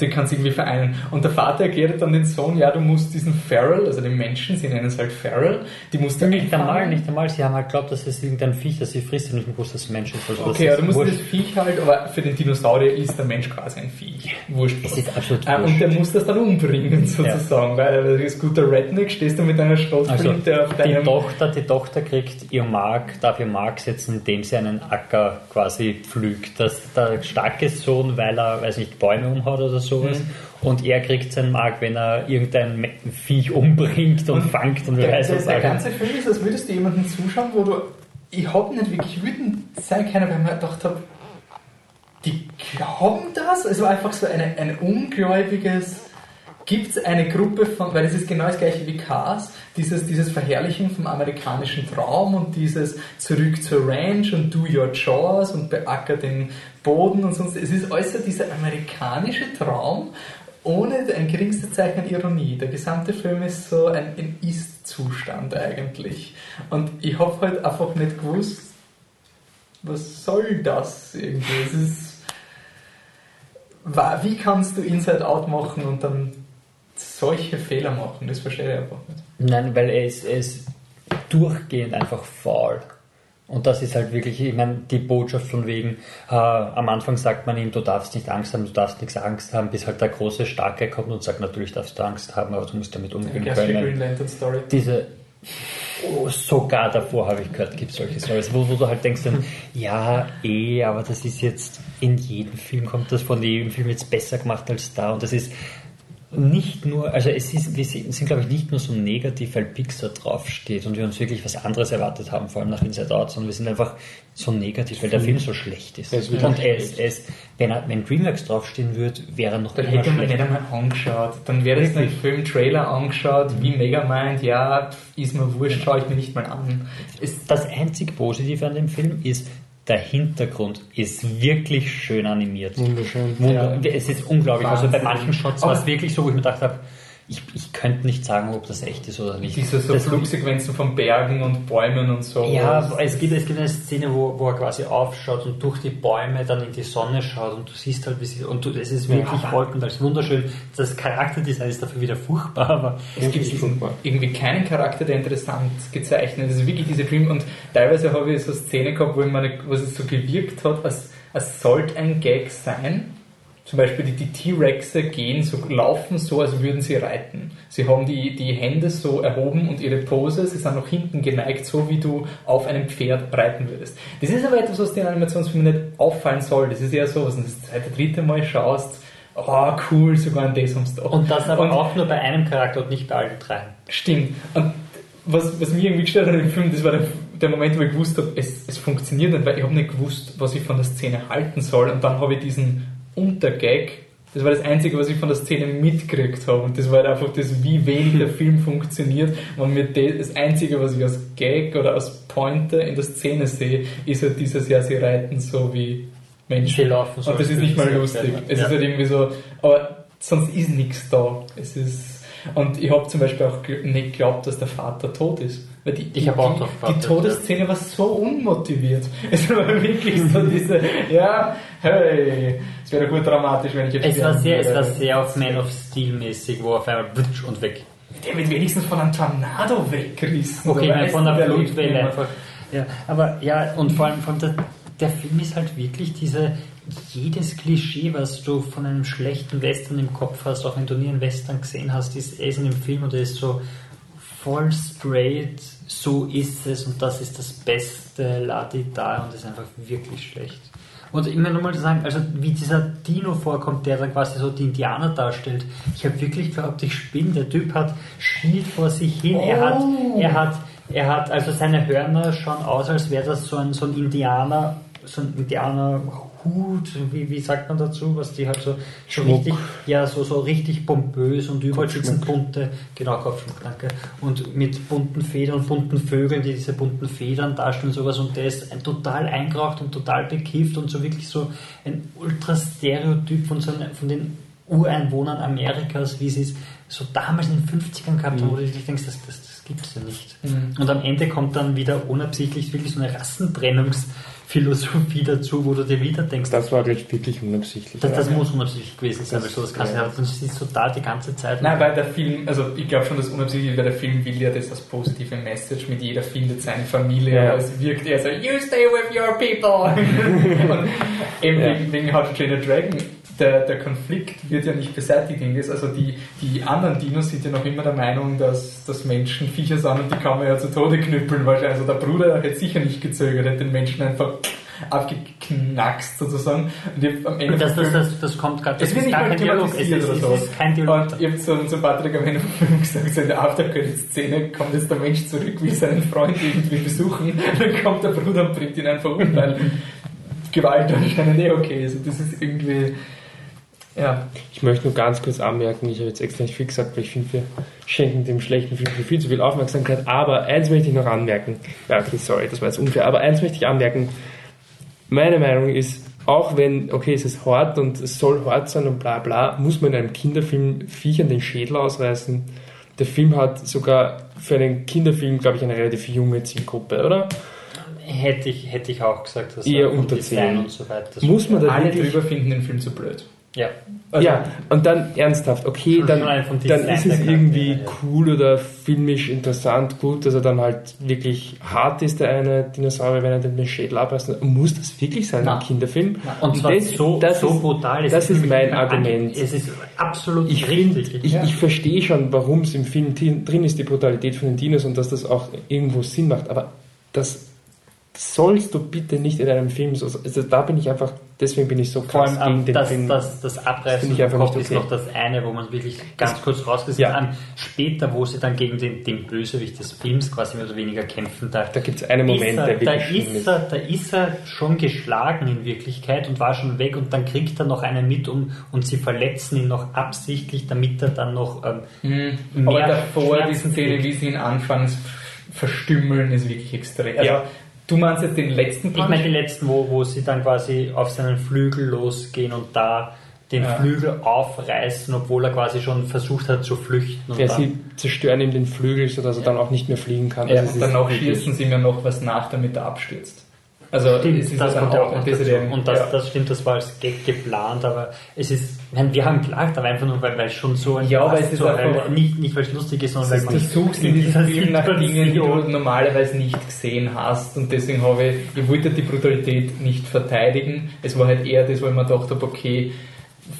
die kannst du irgendwie vereinen. Und der Vater erklärt dann den Sohn, ja, du musst diesen Feral, also den Menschen, sie nennen es halt Feral, die musst du Nicht einmal, nicht einmal. Sie haben halt glaubt, dass es irgendein Viech, das sie frisst und nicht gewusst, dass es Mensch ist. Also Okay, das aber du ist musst wurscht. das Viech halt, aber für den Dinosaurier ist der Mensch quasi ein Viech. Wurscht. Es ist absolut Äh, und wurscht. der muss das dann umbringen, sozusagen, weil er ist guter Redneck, stehst du mit einer Also Schrotflinte auf die deinem... Tochter, die Tochter kriegt ihr Mark, darf ihr Mark setzen, indem sie einen Acker quasi pflügt. Das, der starke Sohn, weil er, weiß nicht, Bäume umhaut oder sowas. Mhm. Und er kriegt seinen Mark, wenn er irgendein Viech umbringt und, fangt und wer der, weiß der, was der alles. ganze Film ist, als würdest du jemanden zuschauen, wo du... Ich hab nicht wirklich wütend sein können, weil ich mir gedacht habe, die glauben das? Es war einfach so ein ungläubiges... Gibt es eine Gruppe von, weil es ist genau das gleiche wie Cars, dieses, dieses Verherrlichen vom amerikanischen Traum und dieses zurück zur Ranch und do your chores und beacker den Boden und sonst. Es ist so dieser amerikanische Traum, ohne ein geringstes Zeichen an Ironie. Der gesamte Film ist so ein, ein Ist-Zustand eigentlich. Und ich habe halt einfach nicht gewusst, was soll das irgendwie? Es ist, wie kannst du Inside Out machen und dann solche Fehler machen? Das verstehe ich einfach nicht. Nein, weil er ist, er ist durchgehend einfach faul. Und das ist halt wirklich, ich meine, die Botschaft von wegen, äh, am Anfang sagt man ihm, du darfst nicht Angst haben, du darfst nichts Angst haben, bis halt der große Starke kommt und sagt, natürlich darfst du Angst haben, aber du musst damit umgehen Ja, können. Green Lantern Story. Diese, oh, sogar davor habe ich gehört, gibt es solche Stories, wo, wo du halt denkst, dann, ja, eh, aber das ist jetzt, in jedem Film kommt das von jedem Film jetzt besser gemacht als da und das ist, nicht nur, also es ist, wir sind glaube ich nicht nur so negativ, weil Pixar draufsteht und wir uns wirklich was anderes erwartet haben, vor allem nach Inside Out, sondern wir sind einfach so negativ, weil der Film so schlecht ist. Ist und er ist, wenn, er, wenn DreamWorks draufstehen würde, wäre er noch Dann hätte man nicht einmal angeschaut. Dann wäre es ein Film-Trailer angeschaut, wie Megamind, ja, ist mir wurscht, schaue ich mir nicht mal an. Es, Das einzig Positive an dem Film ist, der Hintergrund ist wirklich schön animiert. Wunderschön. Wunder, Es ist unglaublich. Also bei Wahnsinn. manchen Shots war es wirklich so, wo ich mir gedacht habe, ich, ich könnte nicht sagen, ob das echt ist oder nicht. diese so Das- Flugsequenzen von Bergen und Bäumen und so. Ja, es gibt, es gibt eine Szene, wo, wo er quasi aufschaut und durch die Bäume dann in die Sonne schaut und du siehst halt, wie sie, und du, es ist wirklich Ja. Wolken, das ist wunderschön. Das Charakterdesign ist dafür wieder furchtbar, aber Es gibt furchtbar. irgendwie keinen Charakter, der interessant gezeichnet ist. Es ist wirklich diese Dream und teilweise habe ich so Szene gehabt, wo, ich meine, wo es so gewirkt hat, als, als sollte ein Gag sein. Zum Beispiel die, T-Rexe gehen so, laufen so, als würden sie reiten. Sie haben die, die Hände so erhoben und ihre Pose, sie sind nach hinten geneigt, so wie du auf einem Pferd reiten würdest. Das ist aber etwas, was den Animationsfilmen nicht auffallen soll. Das ist eher so, was du das zweite, dritte Mal schaust, oh cool, sogar ein das haben sie doch. und das aber Und- auch nur bei einem Charakter und nicht bei allen dreien. Stimmt. Und was, was mich irgendwie gestört hat im Film, das war der, der Moment, wo ich gewusst habe, es, es funktioniert nicht, weil ich habe nicht gewusst, was ich von der Szene halten soll. Und dann habe ich diesen Untergag, das war das Einzige, was ich von der Szene mitgekriegt habe. Und das war halt einfach das, wie wenig der Film funktioniert. Und mir das, Einzige, was ich als Gag oder als Pointer in der Szene sehe, ist halt dieses, ja, sie reiten so wie Menschen. Sie laufen so. Und das ist nicht mal Ja. lustig. Es Ja. ist halt irgendwie so, aber sonst ist nichts da. Es ist, und ich habe zum Beispiel auch nicht geglaubt, dass der Vater tot ist. Die, die, die, Todesszene war so unmotiviert. Es war wirklich so diese, ja, hey, es wäre gut dramatisch, wenn ich jetzt Es war sehr, es war sehr auf Man of Steel mäßig, wo auf einmal blutsch und weg. Der wird wenigstens von einem Tornado weggerissen. Okay, nein, von der Blutwelle einfach. Ja, aber ja, und vor allem, vor allem der, der Film ist halt wirklich diese, jedes Klischee, was du von einem schlechten Western im Kopf hast, auch wenn du nie einen Western gesehen hast, ist, er ist in dem Film und er ist so voll straight, so ist es und das ist das Beste, ladi da und ist einfach wirklich schlecht. Und immer nur mal sagen, also wie dieser Dino vorkommt, der dann quasi so die Indianer darstellt. Ich habe wirklich geglaubt, ich spinne. Der Typ hat Schild vor sich hin. Er hat, Oh. er hat, er hat, also seine Hörner schauen aus, als wäre das so ein, so ein Indianer, so ein Indianerhut, wie, wie sagt man dazu, was die halt so, so richtig, ja, so, so richtig pompös und überall sitzen bunte, genau, Kopfschmuck, danke, und mit bunten Federn und bunten Vögeln, die diese bunten Federn darstellen und sowas. Und der ist ein total eingeraucht und total bekifft und so wirklich so ein Ultra-Stereotyp von, so von den Ureinwohnern Amerikas, wie sie es so damals in den 50ern gehabt haben, wo du dich denkst, das, das, das gibt es ja nicht. Mhm. Und am Ende kommt dann wieder unabsichtlich wirklich so eine Rassentrennungsphilosophie dazu, wo du dir wieder denkst, Das war, ich, wirklich unabsichtlich. das, das Ja. muss unabsichtlich gewesen sein, weil so das kannst du Ja. ja. das ist da die ganze Zeit. Nein, weil der Film, also ich glaube schon, dass unabsichtlich, weil der Film will ja das als positive Message mit jeder findet seine Familie. Ja. Es wirkt eher so, you stay with your people. Und eben wegen How to Train a Dragon, der, der Konflikt wird ja nicht beseitigt. Also die, die anderen Dinos sind ja noch immer der Meinung, dass, dass Menschen Viecher sind und die kann man ja zu Tode knüppeln wahrscheinlich. Also der Bruder hätte sicher nicht gezögert, hätte den Menschen einfach abgeknackst sozusagen. Und am Ende das, das, das, das kommt gerade, es das wird ist nicht gar kein Dialog, es ist, oder es so. ist kein Dialog. Und ich habe zu, zu Patrick am Ende vom Film gesagt, so in der Aftercredit-Szene kommt jetzt der Mensch zurück, will seinen Freund irgendwie besuchen, dann kommt der Bruder und bringt ihn einfach um, weil Gewalt anscheinend eh okay ist. Und das ist irgendwie, ja, Ich möchte nur ganz kurz anmerken, ich habe jetzt extra nicht viel gesagt, weil ich finde, wir schenken dem schlechten Film viel zu viel Aufmerksamkeit. Aber eins möchte ich noch anmerken. Ja, okay, sorry, das war jetzt unfair. Aber eins möchte ich anmerken. Meine Meinung ist, auch wenn, okay, es ist hart und es soll hart sein und bla bla, muss man in einem Kinderfilm Viechern den Schädel ausreißen. Der Film hat sogar für einen Kinderfilm, glaube ich, eine relativ junge Zielgruppe, oder? Hätte ich, hätte ich auch gesagt, dass Eher er unter Design 10. und so weiter. Muss man da Alle drüber finden den Film zu blöd. Ja. Also, ja, und dann ernsthaft, okay, dann, dann ist es irgendwie cool oder filmisch interessant, gut, dass er dann halt wirklich hart ist, der eine Dinosaurier, wenn er den Schädel abreißt. Muss das wirklich sein, Nein. ein Kinderfilm? Und zwar das, so, das so ist, brutal. Das ist mein Argument. Es ist absolut Ich, find, richtig. ich, Ja. ich verstehe schon, warum es im Film drin ist, die Brutalität von den Dinos und dass das auch irgendwo Sinn macht, aber das sollst du bitte nicht in einem Film so. Also da bin ich einfach, deswegen bin ich so Vor krass allem gegen den das, Film. das, das Das Abreißen ich einfach Kopf nicht ist okay. noch das eine, wo man wirklich ganz kurz rausgesehen Ja. hat. Später, wo sie dann gegen den, den Bösewicht des Films quasi mehr oder weniger kämpfen, da, Da gibt es einen Moment, ist er, der da, wirklich schlimm ist ist. er, da ist er schon geschlagen in Wirklichkeit und war schon weg und dann kriegt er noch einen mit um, und sie verletzen ihn noch absichtlich, damit er dann noch ähm, Mhm. Aber mehr davor, Schmerzen diese Szene, wie sie ihn anfangs verstümmeln, ist wirklich extrem. Also, Ja. Du meinst jetzt den letzten Ich Punch? meine die letzten, wo, wo sie dann quasi auf seinen Flügel losgehen und da den Ja. Flügel aufreißen, obwohl er quasi schon versucht hat zu flüchten. Und Ja, dann, sie zerstören ihm den Flügel, sodass er dann auch nicht mehr fliegen kann. ja, Also und danach wirklich- schießen sie mir noch was nach, damit er abstürzt. Also, Stimmt, das dann kommt ja auch noch dazu. Desiderium. Und das, ja. das stimmt, das war als Gag geplant, aber es ist, meine, wir haben gelacht, aber einfach nur, weil, weil es schon so ein Ja, aber es ist so, einfach- weil, nicht, nicht weil es lustig ist, sondern weil Du man suchst in diesem Film nach Dingen, die du normalerweise nicht gesehen hast und deswegen habe ich, ich wollte die Brutalität nicht verteidigen. Es war halt eher das, wo ich mir gedacht habe, okay,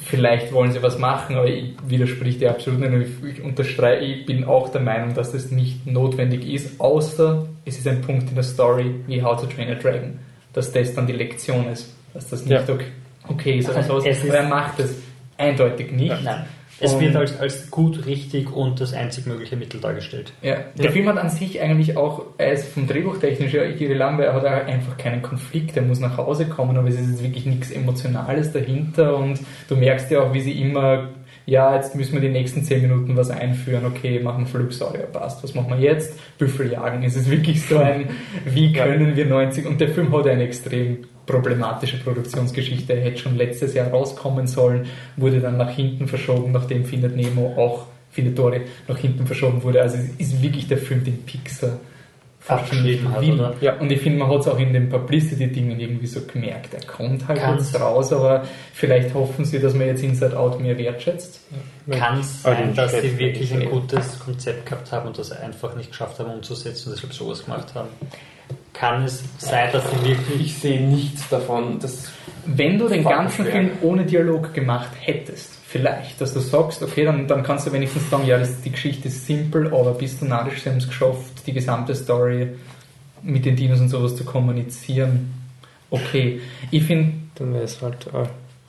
vielleicht wollen sie was machen, aber ich widerspricht dir absolut nicht. Ich unterstreiche, ich bin auch der Meinung, dass das nicht notwendig ist, außer es ist ein Punkt in der Story wie How to Train a Dragon, dass das dann die Lektion ist, dass das nicht Ja. okay, okay ist oder Also sowas. es ist- Aber er macht es eindeutig nicht. Nein. Es Und- wird als, als gut, richtig und das einzig mögliche Mittel dargestellt. Ja, der Ja. Film hat an sich eigentlich auch, er ist vom Drehbuchtechnisch ja irrelevant, weil er hat einfach keinen Konflikt, er muss nach Hause kommen, aber es ist jetzt wirklich nichts Emotionales dahinter und du merkst ja auch, wie sie immer, ja, jetzt müssen wir die nächsten 10 Minuten was einführen, okay, machen Flugsaurier, passt, was machen wir jetzt? Büffel jagen, es ist wirklich so ein, wie können wir 90, und der Film hat eine extrem problematische Produktionsgeschichte, er hätte schon letztes Jahr rauskommen sollen, wurde dann nach hinten verschoben, nachdem Findet Nemo auch Findet Dory nach hinten verschoben wurde. Also es ist wirklich der Film, den Pixar Abgeschrieben hat, oder? Ja, und ich finde, man hat es auch in den Publicity-Dingen irgendwie so gemerkt. Er kommt halt Kann's. jetzt raus, aber vielleicht hoffen sie, dass man jetzt Inside Out mehr wertschätzt. Kann es sein, dass sie wirklich ein eh. gutes Konzept gehabt haben und das einfach nicht geschafft haben umzusetzen und deshalb sowas gemacht haben? Kann es sein, dass sie wirklich Ich sehe nichts davon. Das Wenn du den ganzen. Film ohne Dialog gemacht hättest, vielleicht, dass du sagst, okay, dann, dann kannst du wenigstens sagen, ja, das, die Geschichte ist simpel, aber bist du narrisch, sie haben es geschafft, die gesamte Story mit den Dinos und sowas zu kommunizieren. Okay, ich finde, dann wäre es halt. Äh,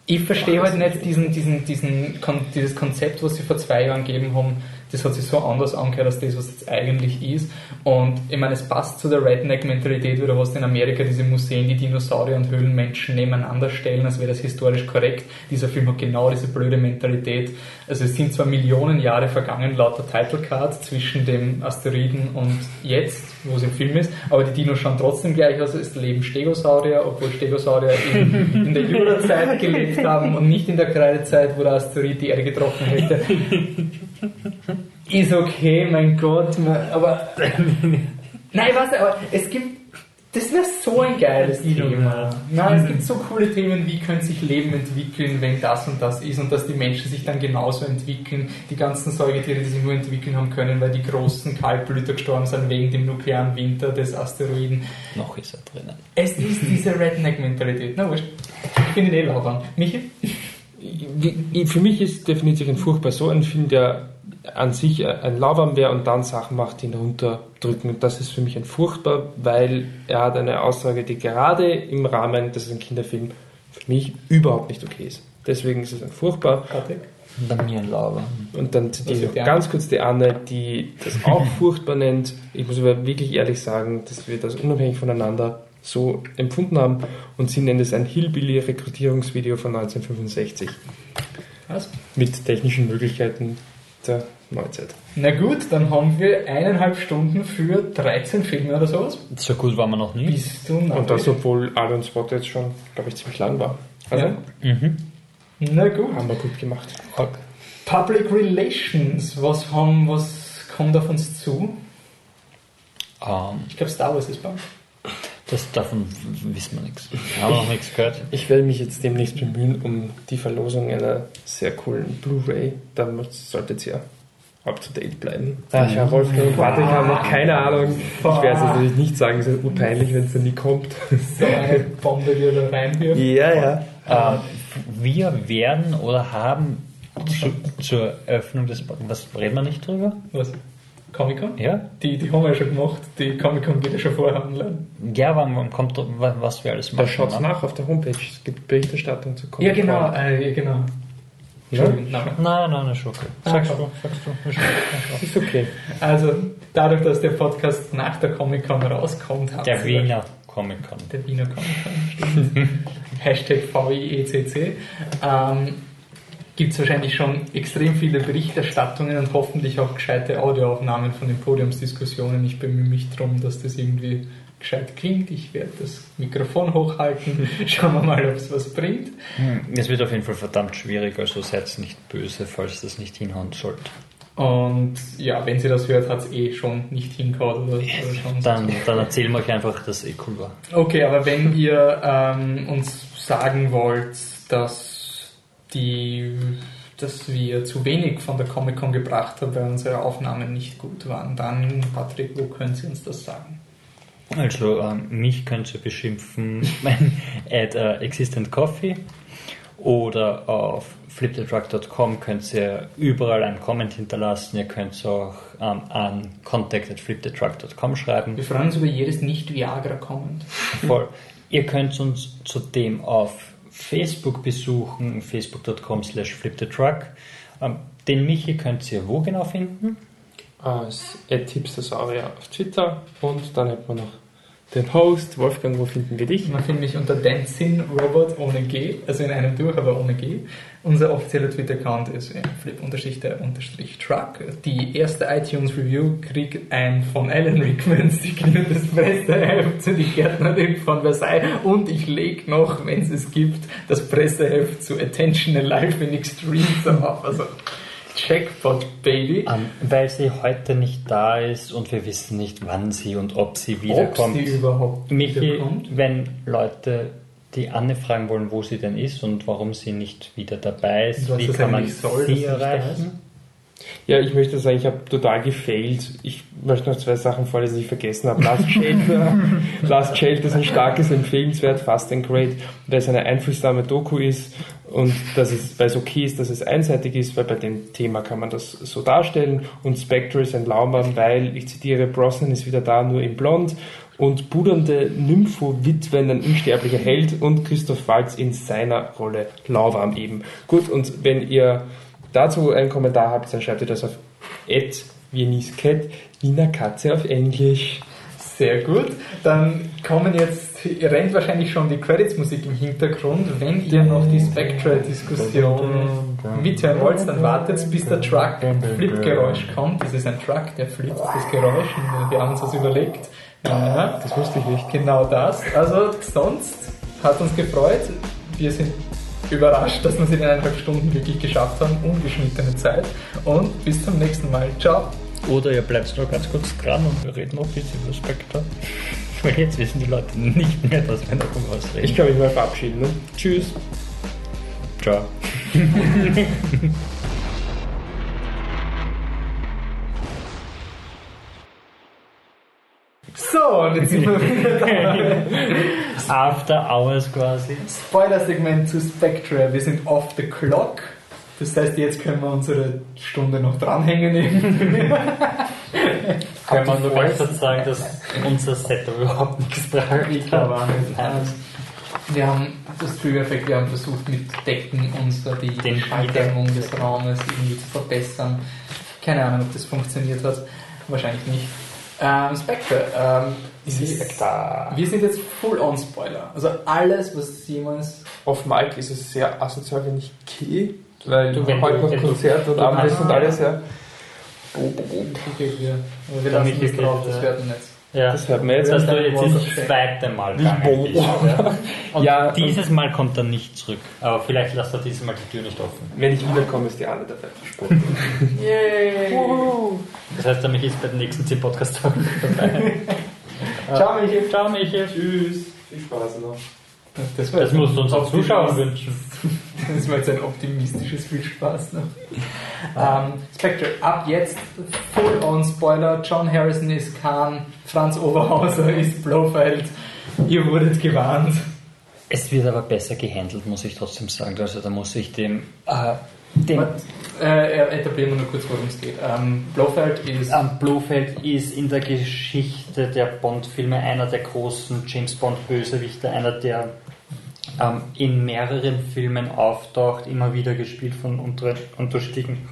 Ich verstehe halt nicht diesen, diesen, diesen, dieses Konzept, was sie vor zwei Jahren gegeben haben. Das hat sich so anders angehört als das, was jetzt eigentlich ist. Und ich meine, es passt zu der Redneck-Mentalität, wo du hast in Amerika diese Museen, die Dinosaurier und Höhlenmenschen nebeneinander stellen, als wäre das historisch korrekt. Dieser Film hat genau diese blöde Mentalität. Also es sind zwar Millionen Jahre vergangen laut der Title Card zwischen dem Asteroiden und jetzt, wo es im Film ist, aber die Dinos schauen trotzdem gleich aus. Es leben Stegosaurier, obwohl Stegosaurier in, in der Jurazeit gelebt haben und nicht in der Kreidezeit, wo der Asteroid die Erde getroffen hätte. Ist okay, mein Gott, aber. Nein, was, aber es gibt. Das wäre so ein geiles Thema. Nein, es gibt so coole Themen, wie könnte sich Leben entwickeln, wenn das und das ist und dass die Menschen sich dann genauso entwickeln. Die ganzen Säugetiere, die sich nur entwickeln haben können, weil die großen Kaltblüter gestorben sind wegen dem nuklearen Winter des Asteroiden. noch ist er drinnen? Es ist diese Redneck-Mentalität. Na wurscht. Ich finde den eh. Michi? für mich ist definiert sich ein furchtbar so ein Film, der an sich ein Lauwarm wäre und dann Sachen macht, die ihn runterdrücken. Und das ist für mich ein furchtbar, weil er hat eine Aussage, die gerade im Rahmen, das ist ein Kinderfilm, für mich überhaupt nicht okay ist. Deswegen ist es ein furchtbar. Patrick? Bei mir ein Lauber. Und dann zitiere ich ganz kurz die Anne, die das auch furchtbar nennt. Ich muss aber wirklich ehrlich sagen, dass wir das unabhängig voneinander so empfunden haben. Und sie nennt es ein Hillbilly-Rekrutierungsvideo von 1965 Was? mit technischen Möglichkeiten, der Neuzeit. Na gut, dann haben wir eineinhalb Stunden für 13 Filme oder sowas. So gut waren wir noch nie. Bist du Und das, obwohl Alan Spot jetzt schon, glaube ich, ziemlich lang war. Also, Ja. Mhm. Na gut. haben wir gut gemacht. Public Relations, was haben, was kommt auf uns zu? Ähm, Ich glaube Star Wars ist bald. Das, davon wissen wir nichts. Haben wir noch nichts gehört. Ich werde mich jetzt demnächst bemühen um die Verlosung einer sehr coolen Blu-ray. Da solltet ihr up to date bleiben. Ah, ja, Wolfgang und Patrick haben noch keine Ahnung. Ich werde es natürlich nicht sagen, es ist urpeinlich, wenn es dann nie kommt. So eine Bombe, die da reinwirft. Ja, ja. Ähm, wir werden oder haben zu, zur Eröffnung des... Was, reden wir nicht drüber? Was? Comic-Con? Ja? Die, die haben wir ja schon gemacht. Die Comic-Con geht ja schon vorher online. Ja, wann, wann kommt, wa- was wir alles Da machen? schaut ne? nach auf der Homepage. Es gibt Berichterstattung zu Ja, Comic-Con. genau. Äh, ja, genau. Ja? Entschuldigung, nein. Nein, nein, ist okay. Ah, Sagst du, sagst du. Ist okay. Also, dadurch, dass der Podcast nach der Comic-Con rauskommt, hat Der Wiener Comic-Con. Der Wiener Comic-Con, stimmt. Hashtag VIECC. Ähm, Gibt es wahrscheinlich schon extrem viele Berichterstattungen und hoffentlich auch gescheite Audioaufnahmen von den Podiumsdiskussionen. Ich bemühe mich darum, dass das irgendwie gescheit klingt. Ich werde das Mikrofon hochhalten. Schauen wir mal, ob es was bringt. Hm, Es wird auf jeden Fall verdammt schwierig, also seid nicht böse, falls das nicht hinhauen sollte. Und ja, wenn sie das hört, hat es eh schon nicht hingehauen. Oder, oder schon Dann, dann erzählen wir euch einfach, dass es eh cool war. Okay, aber wenn ihr ähm, uns sagen wollt, dass die dass wir zu wenig von der Comic-Con gebracht haben, weil unsere Aufnahmen nicht gut waren, dann, Patrick, wo können Sie uns das sagen? Also, ähm, mich könnt ihr beschimpfen at äh, Existent Coffee oder auf flipthetruck.com könnt ihr überall einen Comment hinterlassen. Ihr könnt auch ähm, an contact at flipthetruck.com schreiben. Wir freuen uns über jedes Nicht-Viagra-Comment. Voll. Ihr könnt uns zudem auf Facebook besuchen, facebook.com slash flipthetruck. Ähm, den Michi könnt ihr wo genau finden? Als @hipstersaurier auf Twitter und dann hat man noch den Host. Wolfgang, wo finden wir dich? Man findet mich unter Dancing Robot ohne G, also in einem durch, aber ohne G. Unser offizieller Twitter-Account ist flip-der-truck. Die erste iTunes-Review kriegt ein von Alan Rickman signiertes Presseheft zu Die Gärtnerin von Versailles und ich lege noch, wenn es es gibt, das Presseheft zu Attention Alive in Extremes auf. Also Jackpot, Baby. Ähm, weil sie heute nicht da ist und wir wissen nicht, wann sie und ob sie Ob wiederkommt. sie überhaupt Michi, wiederkommt. wenn Leute die Anne fragen wollen, wo sie denn ist und warum sie nicht wieder dabei ist, wie kann man soll, sie erreichen? Ja, ich möchte sagen, ich habe total gefailt. Ich möchte noch zwei Sachen vorlesen, die ich vergessen habe. Last Shelter. Last Shelter ist ein starkes, empfehlenswert, fast and great, weil es eine einfühlsame Doku ist und dass es, weil es okay ist, dass es einseitig ist, weil bei dem Thema kann man das so darstellen. Und Spectre ist ein Laumann, weil, ich zitiere, Brosnan ist wieder da, nur in Blond und pudernde Nympho-Witwen, ein unsterblicher Held und Christoph Waltz in seiner Rolle Lauwarm eben. Gut, und wenn ihr dazu einen Kommentar habt, dann schreibt ihr das auf @vieniscat, Wiener Katze auf Englisch. Sehr gut. Dann kommen jetzt, rennt wahrscheinlich schon die Credits-Musik im Hintergrund. Wenn ihr noch die Spectre-Diskussion mithören wollt, dann wartet bis der Truck Flip-Geräusch kommt. Das ist ein Truck, der flippt das Geräusch. Und wir haben uns das überlegt. Ja, Das wusste ich nicht. genau das. Also sonst hat uns gefreut. Wir sind überrascht, dass wir es in eineinhalb Stunden wirklich geschafft haben. Ungeschnittene Zeit. Und bis zum nächsten Mal. Ciao. Oder ihr bleibt noch ganz kurz dran und wir reden noch ein bisschen über Spectre. Weil jetzt wissen die Leute nicht mehr, was wir davon ausreden. Ich kann mich mal verabschieden. Ne? Tschüss. Ciao. So, und jetzt sind wir wieder da. After Hours quasi. Spoiler-Segment zu Spectre. Wir sind off the clock. Das heißt, jetzt können wir unsere Stunde noch dranhängen. Kann man nur ganz kurz sagen, dass unser Set überhaupt nichts tragen Ich glaube auch nicht. Ähm, Wir haben das Trigger-Effekt, wir haben versucht mit Decken uns da die Den Schalldämmung des Raumes irgendwie zu verbessern. Keine Ahnung, ob das funktioniert hat. Wahrscheinlich nicht. Ähm, Spectre, ähm, wir, wir sind jetzt full on Spoiler. Also alles, was jemals auf Mike ist es sehr asozial, wenn ich gehe, weil Du, wenn heute du- noch du- Konzert und du Abend ist kannst- und alles, ja. Okay, wir, wir lassen ich das drauf, das ja. werden jetzt. Ja. Das hört man jetzt. das of Shame. zweite Mal bist. Ja. Und Ja, dieses Mal kommt er nicht zurück. Aber vielleicht lässt er dieses Mal die Tür nicht offen. Wenn ich wiederkomme, ist die Anne dabei versprochen. Yay! Das heißt, er mich ist bei den nächsten 10 Podcast-Tagen dabei. Ciao, Michi. Ciao, Michi. Tschüss. Viel Spaß noch. Das, Das musst du unseren optimistisch- Zuschauern wünschen. Das war jetzt ein optimistisches viel Spaß noch. Ähm, Spectre, ab jetzt Full-on-Spoiler. John Harrison ist Khan, Franz Oberhauser ist Blofeld. Ihr wurdet gewarnt. Es wird aber besser gehandelt, muss ich trotzdem sagen. Also da muss ich dem... Äh, dem What? Äh, etablieren wir nur kurz, worum es geht. Ähm, Blofeld ist ähm, Blofeld ist in der Geschichte der Bond-Filme einer der großen James Bond-Bösewichte, einer der ähm, in mehreren Filmen auftaucht, immer wieder gespielt von unter, unterschiedlichen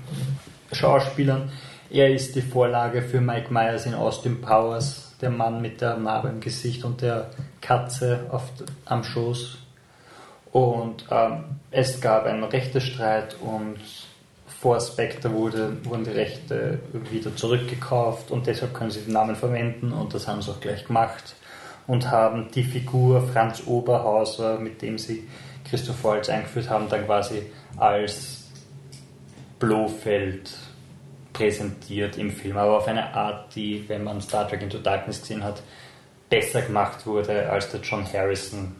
Schauspielern. Er ist die Vorlage für Mike Myers in Austin Powers, der Mann mit der Narbe im Gesicht und der Katze auf, am Schoß. Und ähm, es gab einen Rechtestreit und vor Spectre wurde, wurden die Rechte wieder zurückgekauft und deshalb können sie den Namen verwenden und das haben sie auch gleich gemacht und haben die Figur Franz Oberhauser, mit dem sie Christoph Waltz eingeführt haben, dann quasi als Blofeld präsentiert im Film, aber auf eine Art, die, wenn man Star Trek Into Darkness gesehen hat, besser gemacht wurde als der John Harrison.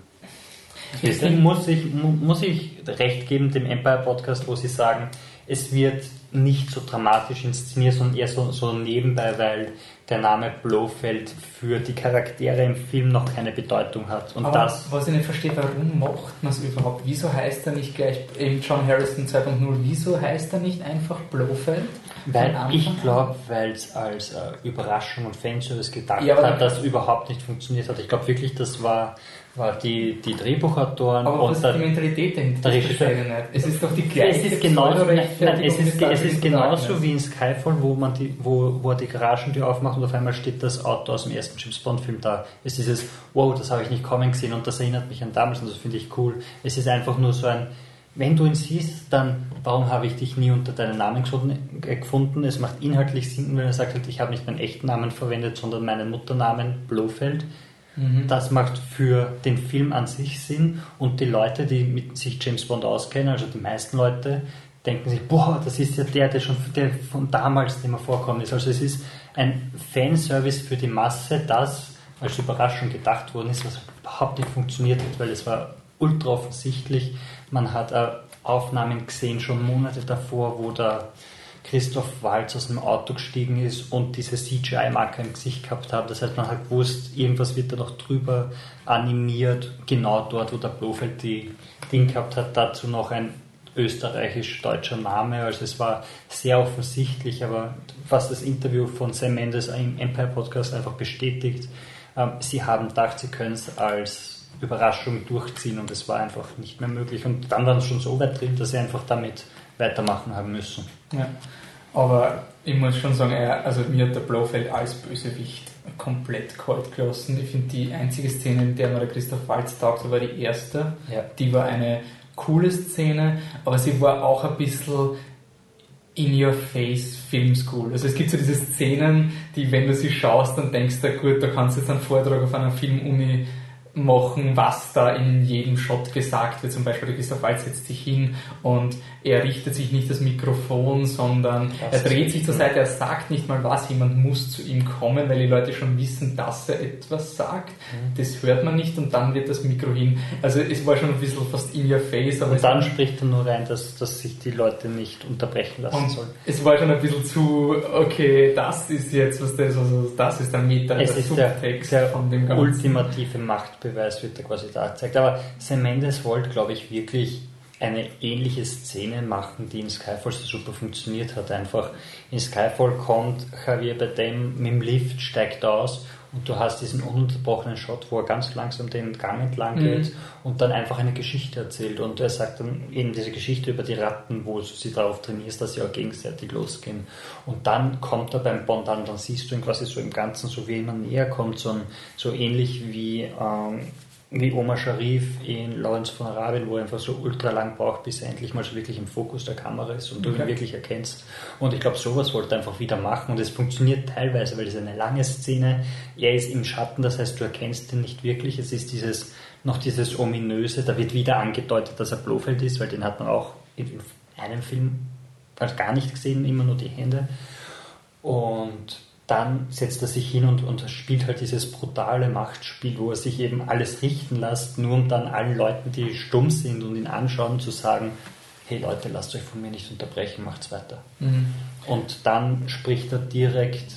Deswegen muss ich, mu- muss ich recht geben dem Empire Podcast, wo sie sagen, es wird nicht so dramatisch inszeniert, sondern eher so, so nebenbei, weil der Name Blofeld für die Charaktere im Film noch keine Bedeutung hat. Und Aber das was ich nicht verstehe, warum macht man es überhaupt? Wieso heißt er nicht gleich in John Harrison 2.0? Wieso heißt er nicht einfach Blofeld? Weil ich glaube, weil es als äh, Überraschung und Fanservice gedacht Ja, hat, dann- das überhaupt nicht funktioniert hat. Ich glaube wirklich, das war die, die Drehbuchautoren Aber und der, die Mentalität dahinter? der Regisseur-. Es ist doch die gleiche es ist genauso, nein, nein, es ist, es ist genauso wie in Skyfall, wo man die, wo, wo er die Garagentür aufmacht und auf einmal steht das Auto aus dem ersten James Bond Film da. Es ist dieses, wow, das habe ich nicht kommen gesehen und das erinnert mich an damals und das finde ich cool. Es ist einfach nur so ein, wenn du ihn siehst, dann warum habe ich dich nie unter deinem Namen gefunden? äh? Es macht inhaltlich Sinn, wenn er sagt, halt, ich habe nicht meinen echten Namen verwendet, sondern meinen Mutternamen Blofeld. Mhm. Das macht für den Film an sich Sinn und die Leute, die mit sich James Bond auskennen, also die meisten Leute, denken sich, boah, das ist ja der, der schon der von damals nicht mehr vorkommen ist. Also es ist ein Fanservice für die Masse, das als Überraschung gedacht worden ist, was überhaupt nicht funktioniert hat, weil es war ultra offensichtlich. Man hat äh, Aufnahmen gesehen, schon Monate davor, wo der Christoph Waltz aus dem Auto gestiegen ist und diese CGI-Marke im Gesicht gehabt hat. Das heißt, man hat gewusst, irgendwas wird da noch drüber animiert, genau dort, wo der Blofeld die Ding gehabt hat. Dazu noch ein österreichisch-deutscher Name. Also es war sehr offensichtlich, aber was das Interview von Sam Mendes im Empire Podcast einfach bestätigt, ähm, sie haben gedacht, sie können es als Überraschung durchziehen und es war einfach nicht mehr möglich. Und dann waren sie schon so weit drin, dass sie einfach damit weitermachen haben müssen. Ja. Aber ich muss schon sagen, er, also mir hat der Blofeld als Bösewicht komplett kalt gelassen. Ich finde, die einzige Szene, in der mir der Christoph Waltz taugt, war die erste. Ja. Die war eine coole Szene, aber sie war auch ein bisschen in your face Film School. Also es gibt so diese Szenen, die, wenn du sie schaust, dann denkst du, gut, da kannst du jetzt einen Vortrag auf einer Filmuni machen, was da in jedem Shot gesagt wird. Zum Beispiel der Christoph Waltz setzt sich hin und er richtet sich nicht das Mikrofon, sondern Das er dreht sich zur Seite, er sagt nicht mal was, jemand muss zu ihm kommen, weil die Leute schon wissen, dass er etwas sagt. Mhm. Das hört man nicht und dann wird das Mikro hin. Also es war schon ein bisschen fast in your face, aber Und dann spricht er nur rein, dass, dass sich die Leute nicht unterbrechen lassen sollen. es war schon ein bisschen zu, okay, das ist jetzt was das, also das ist der Meta, Es der Subtext der von dem Ganzen. ultimative Machtbeweis, wird da quasi da gezeigt. Aber Sam Mendes wollte, glaube ich, wirklich eine ähnliche Szene machen, die in Skyfall so super funktioniert hat. Einfach in Skyfall kommt Javier Bardem mit dem Lift, steigt aus und du hast diesen ununterbrochenen Shot, wo er ganz langsam den Gang entlang Mhm. geht und dann einfach eine Geschichte erzählt. Und er sagt dann eben diese Geschichte über die Ratten, wo du sie darauf trainierst, dass sie auch gegenseitig losgehen. Und dann kommt er beim Bond an, dann siehst du ihn quasi so im Ganzen, so wie er immer näher kommt, so, ein, so ähnlich wie ähm, wie Omar Sharif in Lawrence von Arabien, wo er einfach so ultra lang braucht, bis er endlich mal so wirklich im Fokus der Kamera ist und okay. du ihn wirklich erkennst. Und ich glaube, sowas wollte er einfach wieder machen und es funktioniert teilweise, weil es eine lange Szene, er ist im Schatten, das heißt, du erkennst ihn nicht wirklich. Es ist dieses, noch dieses ominöse, da wird wieder angedeutet, dass er Blofeld ist, weil den hat man auch in einem Film gar nicht gesehen, immer nur die Hände. Und dann setzt er sich hin und, und spielt halt dieses brutale Machtspiel, wo er sich eben alles richten lässt, nur um dann allen Leuten, die stumm sind und ihn anschauen, zu sagen, hey Leute, lasst euch von mir nicht unterbrechen, macht's weiter. Mhm. Und dann spricht er direkt,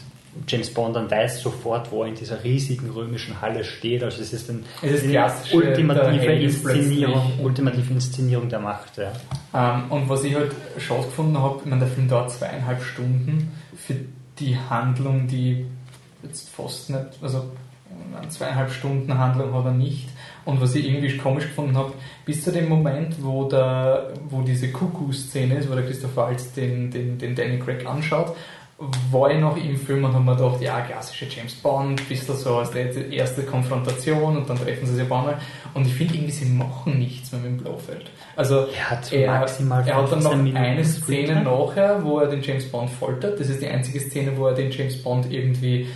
James Bond dann weiß sofort, wo er in dieser riesigen römischen Halle steht. Also es ist, ein, es ist eine ultimative Inszenierung, ultimative Inszenierung der Macht. Ja. Ähm, und was ich halt schade gefunden habe, ich meine, der Film dauert zweieinhalb Stunden. Für die Handlung, die jetzt fast nicht, also eine zweieinhalb Stunden Handlung hat er nicht. Und was ich irgendwie komisch gefunden habe, bis zu dem Moment, wo, der, wo diese Kuckuck-Szene ist, wo der Christoph Waltz den, den, den Danny Craig anschaut, war ich noch im Film und habe mir gedacht, ja, klassische James Bond, bist du so als erste Konfrontation und dann treffen sie sich ein paar Mal. Und ich finde irgendwie, sie machen nichts mehr mit dem Blofeld. Also, er hat, er, er hat dann noch eine Szene nachher, wo er den James Bond foltert. Das ist die einzige Szene, wo er den James Bond irgendwie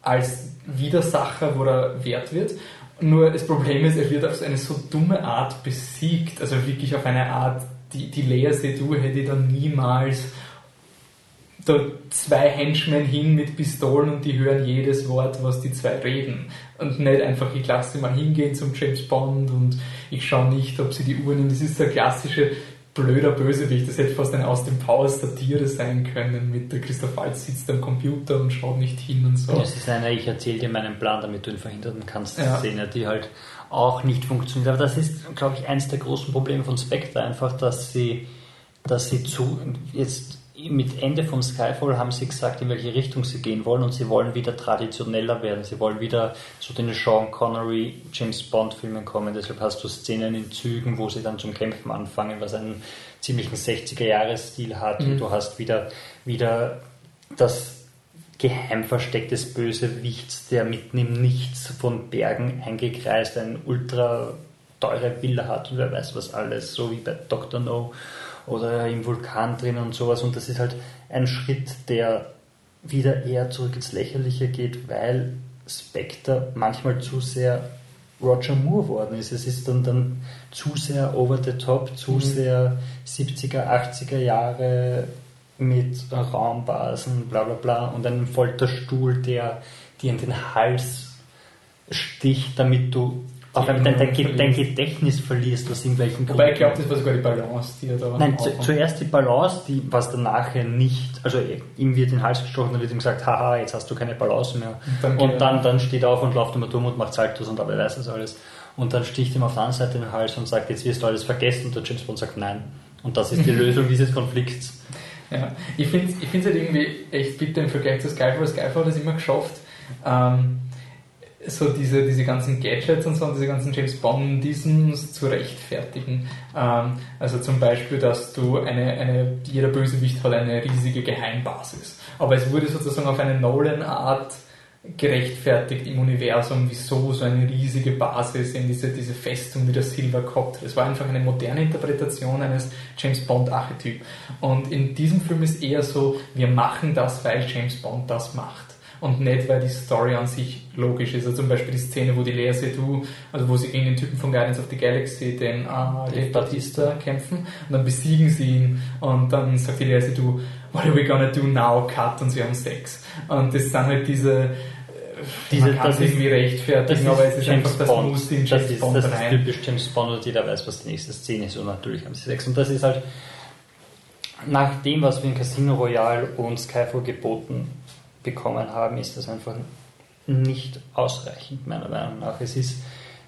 als Widersacher, wo er wert wird. Nur das Problem ist, er wird auf eine so dumme Art besiegt. Also wirklich auf eine Art, die, die Lea Seydoux hätte dann niemals da zwei Henchmen hin mit Pistolen und die hören jedes Wort, was die zwei reden. Und nicht einfach, ich lasse sie mal hingehen zum James Bond und ich schaue nicht, ob sie die Uhr nehmen. Das ist der klassische blöder Bösewicht. Das hätte fast eine aus dem Paus Satire sein können mit der Christoph Waltz sitzt am Computer und schaut nicht hin und so. Das ist eine, ich erzähle dir meinen Plan, damit du ihn verhindern kannst, ja. Szene, die halt auch nicht funktioniert. Aber das ist, glaube ich, eines der großen Probleme von Spectre einfach, dass sie, dass sie zu, jetzt mit Ende von Skyfall haben sie gesagt, in welche Richtung sie gehen wollen und sie wollen wieder traditioneller werden. Sie wollen wieder zu den Sean Connery, James Bond Filmen kommen. Deshalb hast du Szenen in Zügen, wo sie dann zum Kämpfen anfangen, was einen ziemlichen 60er-Jahres-Stil hat. Mhm. Und du hast wieder, wieder das geheim verstecktes Bösewichts, der mitten im Nichts von Bergen eingekreist ein ultra teure Villa hat und wer weiß was alles, so wie bei Dr. No oder im Vulkan drin und sowas. Und das ist halt ein Schritt, der wieder eher zurück ins Lächerliche geht, weil Spectre manchmal zu sehr Roger Moore worden ist. Es ist dann, dann zu sehr over the top, zu mhm. sehr 70er, 80er Jahre mit Raumbasen, bla bla bla und einem Folterstuhl, der dir in den Hals sticht, damit du auch wenn dein, dein, dein, Gedächtnis verlierst aus irgendwelchen Gründen. Wobei ich glaube, das war sogar die Balance, die er da Nein, zu, zuerst die Balance, die, was dann nachher nicht, also ihm wird in den Hals gestochen, dann wird ihm gesagt, haha, jetzt hast du keine Balance mehr. Und dann, und dann, dann steht er auf und läuft immer dumm und macht Saltos und dabei weiß das alles. Und dann sticht ihm auf der anderen Seite in den Hals und sagt, jetzt wirst du alles vergessen und der James Bond sagt nein. Und das ist die Lösung dieses Konflikts. Ja, ich finde es ich halt irgendwie echt bitter im Vergleich zu Skyfall. Skyfall hat es immer geschafft, ähm, so diese, diese ganzen Gadgets und so und diese ganzen James Bond diesen zu rechtfertigen. Ähm, also zum Beispiel, dass du eine, eine, jeder Bösewicht hat eine riesige Geheimbasis. Aber es wurde sozusagen auf eine Nolan-Art gerechtfertigt im Universum, wieso so eine riesige Basis in diese, diese Festung wie der Silver Cop. Es war einfach eine moderne Interpretation eines James Bond Archetyp. Und in diesem Film ist eher so, wir machen das, weil James Bond das macht und nicht, weil die Story an sich logisch ist. Also zum Beispiel die Szene, wo die Lea Seydoux, also wo sie gegen den Typen von Guardians of the Galaxy, den äh, Dave Batista, kämpfen und dann besiegen sie ihn und dann sagt die Lea Seydoux, what are we gonna do now? Cut und sie haben Sex. Und das sind halt diese äh, diese, man kann es irgendwie rechtfertigen, aber es ist James einfach, das Bond. muss in James das ist, Bond Das rein. ist typisch James Bond und jeder weiß, was die nächste Szene ist und natürlich haben sie Sex. Und das ist halt nach dem, was wir in Casino Royale und Skyfall geboten bekommen haben, ist das einfach nicht ausreichend, meiner Meinung nach. Es ist,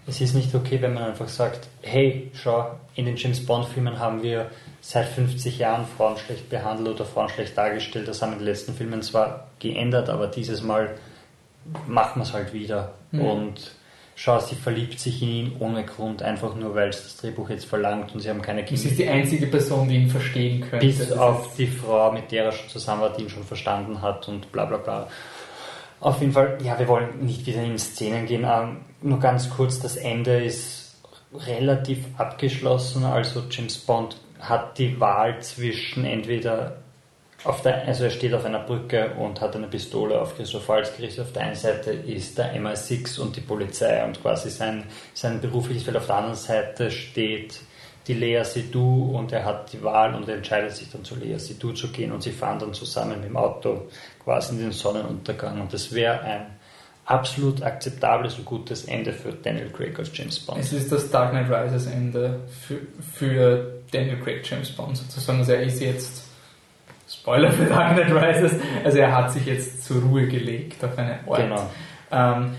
es ist nicht okay, wenn man einfach sagt, hey, schau, in den James Bond-Filmen haben wir seit 50 Jahren Frauen schlecht behandelt oder Frauen schlecht dargestellt. Das haben in den letzten Filmen zwar geändert, aber dieses Mal machen wir es halt wieder. Mhm. Und schau, sie verliebt sich in ihn ohne Grund, einfach nur weil es das Drehbuch jetzt verlangt und sie haben keine Kinder. Sie ist die einzige Person, die ihn verstehen könnte. Bis auf die Frau, mit der er schon zusammen war, die ihn schon verstanden hat und bla bla bla. Auf jeden Fall, ja, wir wollen nicht wieder in Szenen gehen. Ähm, nur ganz kurz, das Ende ist relativ abgeschlossen. Also James Bond hat die Wahl zwischen entweder auf der, also er steht auf einer Brücke und hat eine Pistole auf Christoph Waltz gerichtet. Auf der einen Seite ist der MI6 und die Polizei und quasi sein, sein berufliches Feld. Auf der anderen Seite steht die Lea Seydoux und er hat die Wahl und entscheidet sich dann zu Lea Seydoux zu gehen und sie fahren dann zusammen mit dem Auto quasi in den Sonnenuntergang und das wäre ein absolut akzeptables und gutes Ende für Daniel Craig als James Bond. Es ist das Dark Knight Rises Ende für, für Daniel Craig James Bond sozusagen. Also er ist jetzt Spoiler für Dark Knight Rises, also er hat sich jetzt zur Ruhe gelegt auf eine Art. Genau. Ähm,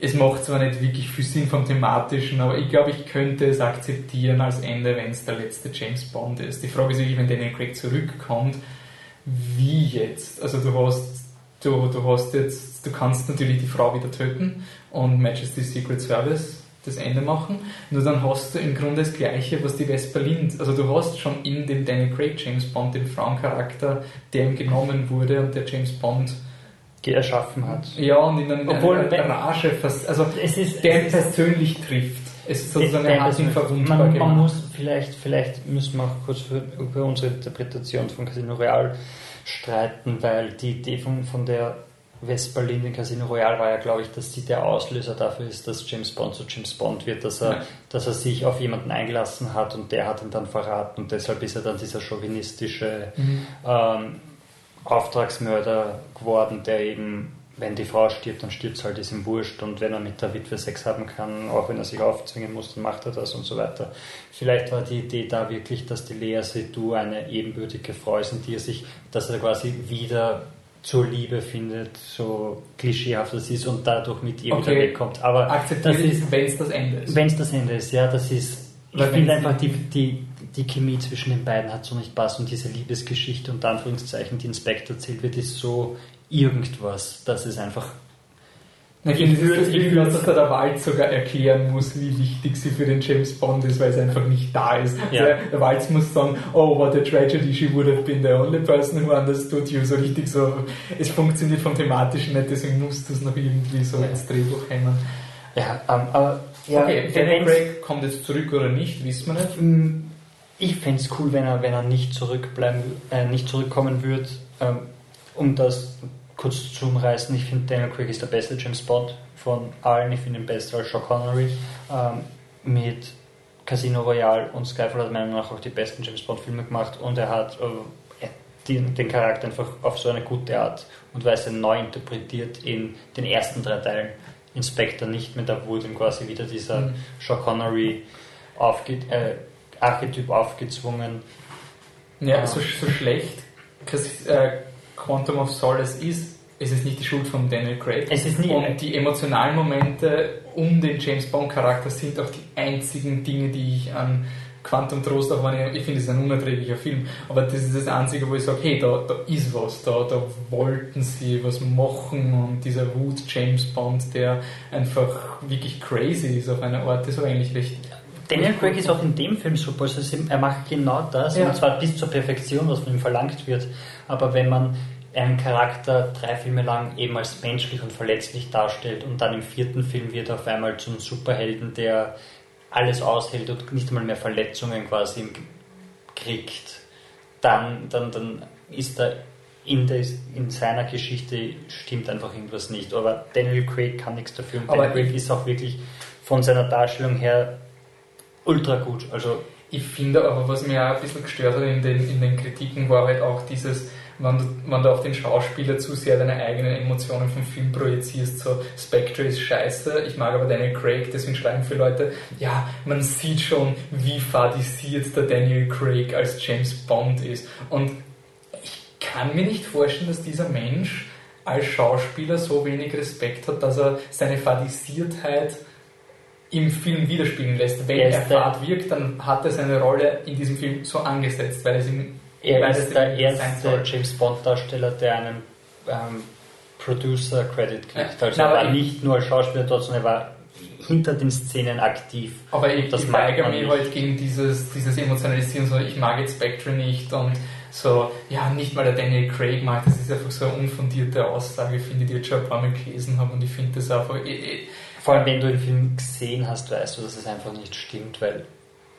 es macht zwar nicht wirklich viel Sinn vom thematischen, aber ich glaube, ich könnte es akzeptieren als Ende, wenn es der letzte James Bond ist. Die Frage ist wirklich, wenn Daniel Craig zurückkommt, wie jetzt? Also du hast, du, du hast jetzt, du kannst natürlich die Frau wieder töten und Majesty's Secret Service das Ende machen. Nur dann hast du im Grunde das Gleiche, was die Vesperlin, also du hast schon in dem Daniel Craig James Bond den Frauencharakter, der ihm genommen wurde und der James Bond erschaffen hat. Ja, und in einer, Obwohl, einer Rage, also Es ist, der ihn es ist persönlich trifft. Es ist sozusagen, Der- er hat ihn verwundbar man, man muss vielleicht, vielleicht müssen wir auch kurz über unsere Interpretation von Casino Royale streiten, weil die Idee von, von der West-Berlin in Casino Royale war ja, glaube ich, dass sie der Auslöser dafür ist, dass James Bond zu James Bond wird, dass er, Ja. dass er sich auf jemanden eingelassen hat und der hat ihn dann verraten und deshalb ist er dann dieser chauvinistische Mhm. ähm, Auftragsmörder geworden, der eben, wenn die Frau stirbt, dann stirbt es halt, ist ihm wurscht und wenn er mit der Witwe Sex haben kann, auch wenn er sich aufzwingen muss, dann macht er das und so weiter. Vielleicht war die Idee da wirklich, dass die Lea Seydoux eine ebenbürtige Frau ist und die er sich, dass er quasi wieder zur Liebe findet, so klischeehaft das ist und dadurch mit ihr Okay. wieder wegkommt. Aber Akzeptiere das ich, ist, wenn es das Ende ist. wenn es das Ende ist, ja, das ist. Ich Weil finde wenn's- einfach, die, die, die Chemie zwischen den beiden hat so nicht passt und diese Liebesgeschichte und Anführungszeichen, die Inspector erzählt wird, ist so irgendwas. Das ist einfach. Ich finde, Ich es würd- ist ich wichtig, würd- dass der Wald sogar erklären muss, wie wichtig sie für den James Bond ist, weil es einfach nicht da ist. Ja. Der, der Walz muss sagen, oh, what a tragedy, she would have been the only person who understood you. So richtig so, es funktioniert vom Thematischen nicht, deswegen musst du es noch irgendwie so Ja. ins Drehbuch hängen. Ja, ähm, aber. Ja, okay, Daniel wenn's- Craig kommt jetzt zurück oder nicht, wissen wir nicht. Mm, Ich fände es cool, wenn er, wenn er nicht zurückbleiben, äh, nicht zurückkommen würde. Ähm, um das kurz zu umreißen, ich finde Daniel Craig ist der beste James Bond von allen. Ich finde ihn besser als Sean Connery. Ähm, mit Casino Royale und Skyfall hat meiner Meinung nach auch die besten James Bond Filme gemacht und er hat äh, den, den Charakter einfach auf so eine gute Art und Weise neu interpretiert in den ersten drei Teilen. Inspector nicht mehr, da wurde ihm quasi wieder dieser Mhm. Sean Connery aufge äh, Archetyp aufgezwungen. Ja, Ah. so, so schlecht Cas- äh, Quantum of Solace ist, es ist nicht die Schuld von Daniel Craig. Es ist nie Und die emotionalen Momente um den James Bond Charakter sind auch die einzigen Dinge, die ich an Quantum Trost, auch wenn ich, ich finde es ist ein unerträglicher Film, aber das ist das Einzige, wo ich sage, hey, da, da ist was, da, da wollten sie was machen und dieser Wut James Bond, der einfach wirklich crazy ist auf eine Art, das war eigentlich recht. Daniel Craig ist auch in dem Film super. Also er macht genau das, Ja. und zwar bis zur Perfektion, was von ihm verlangt wird. Aber wenn man einen Charakter drei Filme lang eben als menschlich und verletzlich darstellt und dann im vierten Film wird er auf einmal zum Superhelden, der alles aushält und nicht einmal mehr Verletzungen quasi kriegt, dann, dann, dann ist er in, der, in seiner Geschichte stimmt einfach irgendwas nicht. Aber Daniel Craig kann nichts dafür und Aber Daniel Craig ist auch wirklich von seiner Darstellung her ultra gut. Also Ich finde aber, was mir auch ein bisschen gestört hat in den, in den Kritiken, war halt auch dieses, wenn du, wenn du auf den Schauspieler zu sehr deine eigenen Emotionen vom Film projizierst, so Spectre ist scheiße, ich mag aber Daniel Craig, deswegen schreiben viele Leute, ja, man sieht schon, wie fadisiert der Daniel Craig als James Bond ist. Und ich kann mir nicht vorstellen, dass dieser Mensch als Schauspieler so wenig Respekt hat, dass er seine Fadisiertheit im Film widerspiegeln lässt. Wenn Er er fad wirkt, dann hat er seine Rolle in diesem Film so angesetzt, weil es ihm er weil ist es der erste. James Bond Darsteller, der einen ähm, Producer Credit kriegt. Also er war ich- nicht nur als Schauspieler dort, sondern er war hinter den Szenen aktiv. Aber ich, Das ich weigere mich halt gegen dieses, dieses Emotionalisieren, so ich mag jetzt Spectre nicht und so, ja, nicht mal der Daniel Craig mag, das ist einfach so eine unfundierte Aussage, finde ich, die ich jetzt schon ein paar Mal gelesen habe und ich finde das einfach. Eh, eh. Vor allem, wenn du den Film gesehen hast, weißt du, dass es einfach nicht stimmt, weil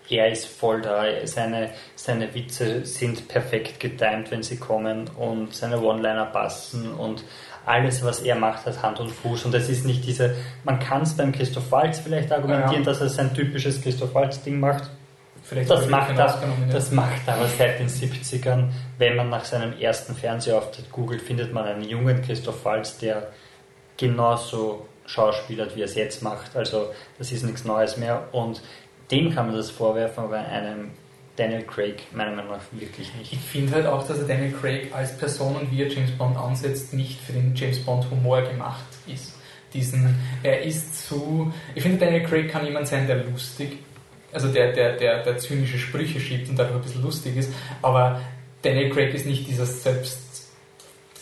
er ist voll da. Seine, seine Witze sind perfekt getimt, wenn sie kommen und seine One-Liner passen und alles, was er macht, hat Hand und Fuß. Und es ist nicht diese, man kann es beim Christoph Waltz vielleicht argumentieren, ja. dass er sein typisches Christoph Waltz-Ding macht. Vielleicht das macht, er, das macht aber seit den 70ern, wenn man nach seinem ersten Fernsehauftritt googelt, findet man einen jungen Christoph Waltz, der genauso schauspielert, wie er es jetzt macht. Also das ist nichts Neues mehr. Und dem kann man das vorwerfen, aber einem Daniel Craig meiner Meinung nach wirklich nicht. Ich finde halt auch, dass er Daniel Craig als Person und wie er James Bond ansetzt, nicht für den James Bond Humor gemacht ist. Diesen, er ist zu, ich finde Daniel Craig kann jemand sein, der lustig, also der, der, der, der zynische Sprüche schiebt und dadurch ein bisschen lustig ist, aber Daniel Craig ist nicht dieser selbst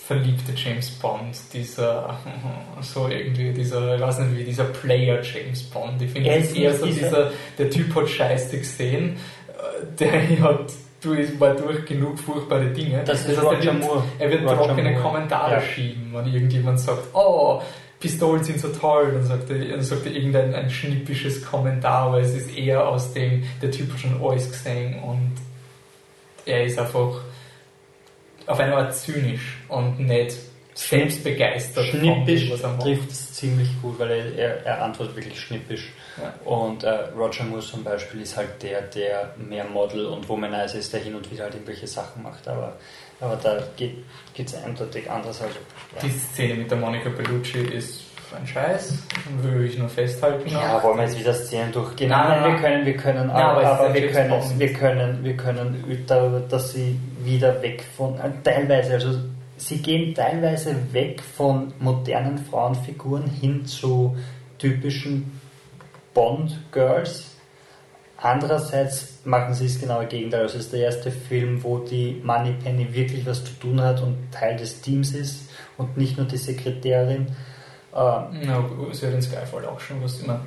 verliebte James Bond, dieser, so irgendwie, dieser, ich weiß nicht wie, dieser Player James Bond. Ich finde, es ist eher so dieser, der Typ hat Scheiße gesehen, der hat durch, war durch genug furchtbare Dinge. Das, das ist heißt, Roger Moore. Er wird trockene. Kommentare ja. schieben, wenn irgendjemand sagt, oh, Pistolen sind so toll, dann sagt er, dann sagt er irgendein ein schnippisches Kommentar, aber es ist eher aus dem, der Typ hat schon alles gesehen und er ist einfach auf eine Art zynisch und nicht selbstbegeistert. Schnippisch trifft es ziemlich gut, weil er, er, er antwortet wirklich schnippisch. Ja. Und äh, Roger Moore zum Beispiel ist halt der, der mehr Model und Womanizer ist, der hin und wieder halt irgendwelche Sachen macht. Aber, aber da geht es eindeutig anders. Also, ja. Die Szene mit der Monica Bellucci ist ein Scheiß, will ich nur festhalten. Ja, wollen wir jetzt wieder Szenen durchgehen? Nein, nein, wir können, wir können, nein, aber, aber wir, können, wir können, wir können darüber, dass sie wieder weg von, äh, teilweise, also sie gehen teilweise weg von modernen Frauenfiguren hin zu typischen Bond-Girls. Andererseits machen sie es genau Gegenteil. Also es ist der erste Film, wo die Moneypenny wirklich was zu tun hat und Teil des Teams ist und nicht nur die Sekretärin. Ähm, ja, sie hat in Skyfall auch schon was. Meine,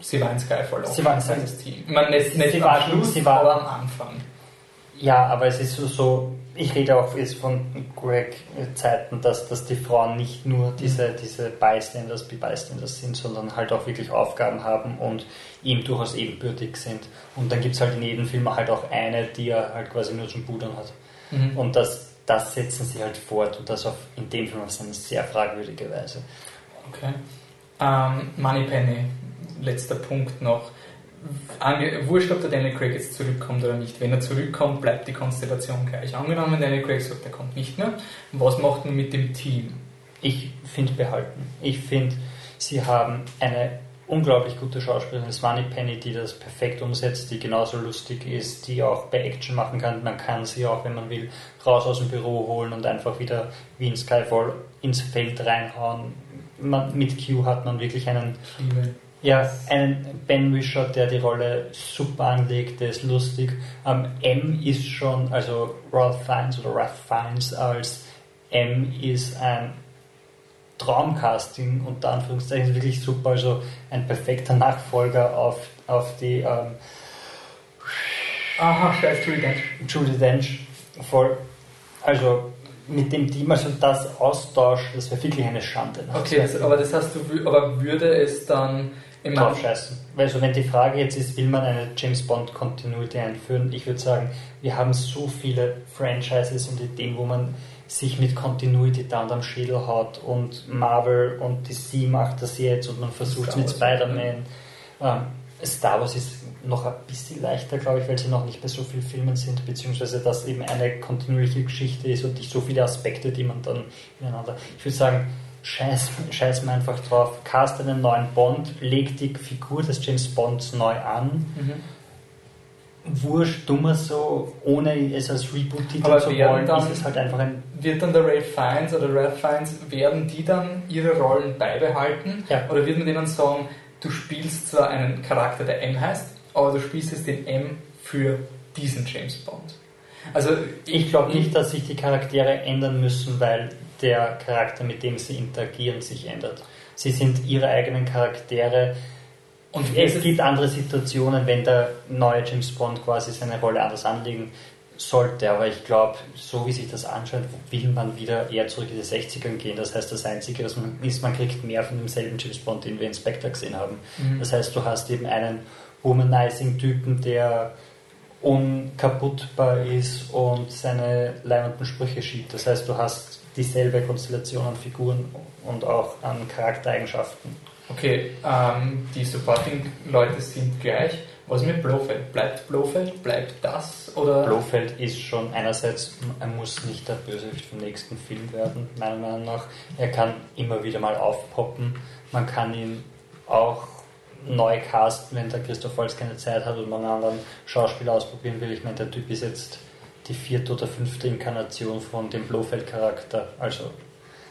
sie war in Skyfall auch sie war in das Team. Ich meine, nicht, nicht sie war, Schluss, sie war, aber am Anfang. Ja, aber es ist so, so ich rede auch jetzt von Greg-Zeiten, dass, dass die Frauen nicht nur diese, diese Bystanders, Bystanders sind, sondern halt auch wirklich Aufgaben haben und ihm durchaus ebenbürtig sind. Und dann gibt es halt in jedem Film halt auch eine, die er halt quasi nur zum Pudern hat. Mhm. Und das, das setzen sie halt fort und das auf, in dem Film auf eine sehr fragwürdige Weise. Okay. Ähm, Moneypenny, letzter Punkt noch. Ange wurscht, ob der Daniel Craig jetzt zurückkommt oder nicht. Wenn er zurückkommt, bleibt die Konstellation gleich. Angenommen, Daniel Craig sagt, er kommt nicht mehr. Was macht man mit dem Team? Ich finde behalten. Ich finde, sie haben eine unglaublich gute Schauspielerin, Money Penny, die das perfekt umsetzt, die genauso lustig ist, die auch bei Action machen kann. Man kann sie auch, wenn man will, raus aus dem Büro holen und einfach wieder wie in Skyfall ins Feld reinhauen man, mit Q hat man wirklich einen, ja, einen Ben Wisher, der die Rolle super anlegt, der ist lustig. Ähm, M ist schon, also Ralph Fiennes oder Ralph Fiennes als M ist ein Traumcasting, unter Anführungszeichen, wirklich super, also ein perfekter Nachfolger auf, auf die ähm, Aha, scheiß Judy Dench. Judy Dench, voll. Also mit dem Team, also das Austausch, das wäre wirklich eine Schande. Okay, also, aber das heißt, du, aber würde es dann immer draufscheißen? Also wenn die Frage jetzt ist, will man eine James Bond Continuity einführen, ich würde sagen, wir haben so viele Franchises und Ideen, wo man sich mit Continuity dann am Schädel haut und Marvel und DC macht das jetzt und man versucht es mit Spider-Man. Ähm, Star Wars ist noch ein bisschen leichter, glaube ich, weil sie noch nicht bei so vielen Filmen sind, beziehungsweise dass eben eine kontinuierliche Geschichte ist und nicht so viele Aspekte, die man dann ineinander. Ich würde sagen, scheiß, scheiß mir einfach drauf, cast einen neuen Bond, leg die Figur des James Bonds neu an. Mhm. Wurscht, dummer so, ohne es als Reboot-Titel zu wollen, dann, ist es halt einfach ein. Wird dann der Ray Fiennes oder Red Fiennes, werden die dann ihre Rollen beibehalten? Ja. Oder wird man denen sagen, du spielst zwar einen Charakter, der M heißt, aber du spielst es den M für diesen James Bond. Also ich glaube nicht, dass sich die Charaktere ändern müssen, weil der Charakter, mit dem sie interagieren, sich ändert. Sie sind ihre eigenen Charaktere. Und es gibt andere Situationen, wenn der neue James Bond quasi seine Rolle anders anlegen sollte, aber ich glaube, so wie sich das anschaut, will man wieder eher zurück in die 60er gehen. Das heißt, das Einzige, was man ist, man kriegt mehr von demselben James Bond, den wir in Spectre gesehen haben. Mhm. Das heißt, du hast eben einen Womanizing-Typen, der unkaputtbar ist und seine leibenden Sprüche schiebt. Das heißt, du hast dieselbe Konstellation an Figuren und auch an Charaktereigenschaften. Okay, ähm, die Supporting-Leute sind gleich. Was mit Blofeld? Bleibt Blofeld? Bleibt das? Oder? Blofeld ist schon einerseits, er muss nicht der Bösewicht vom nächsten Film werden, meiner Meinung nach. Er kann immer wieder mal aufpoppen. Man kann ihn auch neu casten, wenn der Christoph Waltz keine Zeit hat und man einen anderen Schauspieler ausprobieren will. Ich meine, der Typ ist jetzt die vierte oder fünfte Inkarnation von dem Blofeld-Charakter. Also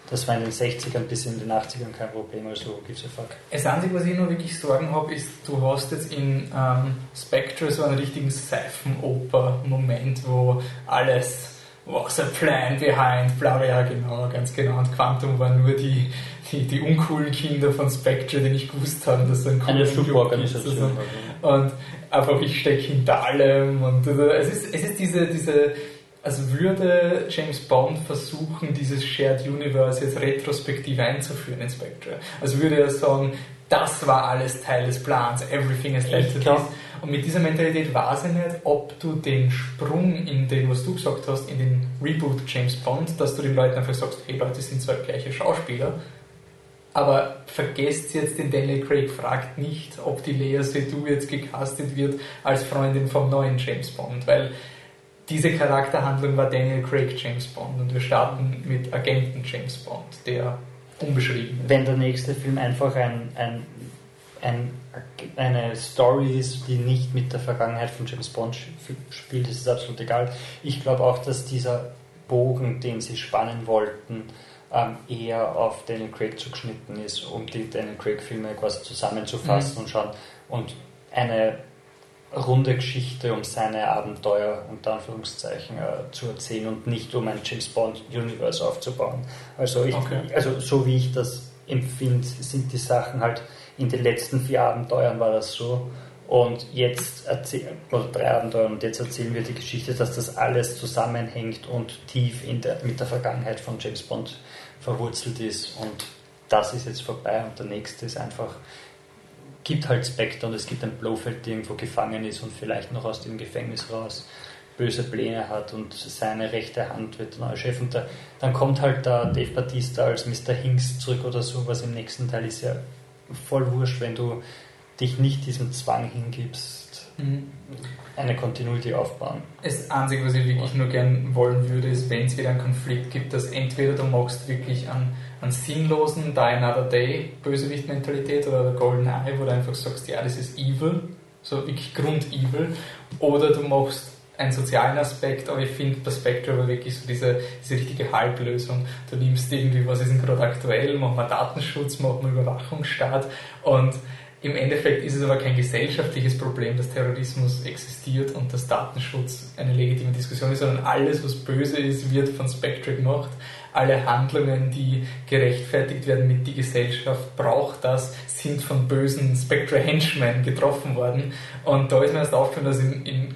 das war in den 60ern bis in den 80ern kein Problem, also gibt's a fuck. Das Einzige, was ich noch wirklich Sorgen habe, ist, du hast jetzt in ähm, Spectre so einen richtigen Seifenoper-Moment, wo alles was a plan behind, bla bla, ja genau, ganz genau. Und Quantum waren nur die, die, die uncoolen Kinder von Spectre, die nicht gewusst haben, dass so ein cooler Eine Superorganisation. Und einfach, ich stecke hinter allem. Und also, es ist, es ist diese, diese also würde James Bond versuchen, dieses Shared Universe jetzt retrospektiv einzuführen in Spectre. Also würde er sagen, das war alles Teil des Plans, everything is led to this. Und mit dieser Mentalität weiß ich nicht, ob du den Sprung in den, was du gesagt hast, in den Reboot James Bond, dass du den Leuten einfach sagst, hey Leute, sind zwar gleiche Schauspieler, aber vergesst jetzt, den Daniel Craig fragt nicht, ob die Lea Seydoux jetzt gecastet wird als Freundin vom neuen James Bond, weil diese Charakterhandlung war Daniel Craig James Bond und wir starten mit Agenten James Bond, der unbeschrieben ist. Wenn der nächste Film einfach ein, ein, ein, eine Story ist, die nicht mit der Vergangenheit von James Bond spielt, ist es absolut egal. Ich glaube auch, dass dieser Bogen, den sie spannen wollten, ähm, eher auf Daniel Craig zugeschnitten ist, um die Daniel Craig-Filme quasi zusammenzufassen mhm. und schauen und eine runde Geschichte um seine Abenteuer unter Anführungszeichen äh, zu erzählen und nicht um ein James Bond Universe aufzubauen. Also, ich, okay. also so wie ich das empfinde, sind die Sachen halt in den letzten vier Abenteuern war das so und jetzt erzählen, oder drei Abenteuer und jetzt erzählen wir die Geschichte, dass das alles zusammenhängt und tief der, mit der Vergangenheit von James Bond verwurzelt ist und das ist jetzt vorbei und der nächste ist einfach gibt halt Spectre und es gibt ein Blofeld, der irgendwo gefangen ist und vielleicht noch aus dem Gefängnis raus böse Pläne hat und seine rechte Hand wird der neue Chef und da, dann kommt halt der Dave Batista als Mr. Hinks zurück oder so, was im nächsten Teil ist ja voll wurscht, wenn du dich nicht diesem Zwang hingibst, mhm. Eine Continuity aufbauen. Das Einzige, was ich wirklich nur gern wollen würde, ist, wenn es wieder einen Konflikt gibt, dass entweder du magst wirklich an einen sinnlosen Die Another Day Bösewicht-Mentalität oder der Golden Eye, wo du einfach sagst, ja, das ist evil, so wirklich Grund-evil, oder du machst einen sozialen Aspekt, aber ich finde bei Spectre war wirklich so diese, diese richtige Halblösung. Du nimmst irgendwie, was ist denn gerade aktuell, machen wir Datenschutz, machen wir Überwachungsstaat und im Endeffekt ist es aber kein gesellschaftliches Problem, dass Terrorismus existiert und dass Datenschutz eine legitime Diskussion ist, sondern alles, was böse ist, wird von Spectre gemacht alle Handlungen, die gerechtfertigt werden mit die Gesellschaft braucht das, sind von bösen Spectre Henchmen getroffen worden. Und da ist mir erst aufgefallen, dass in, in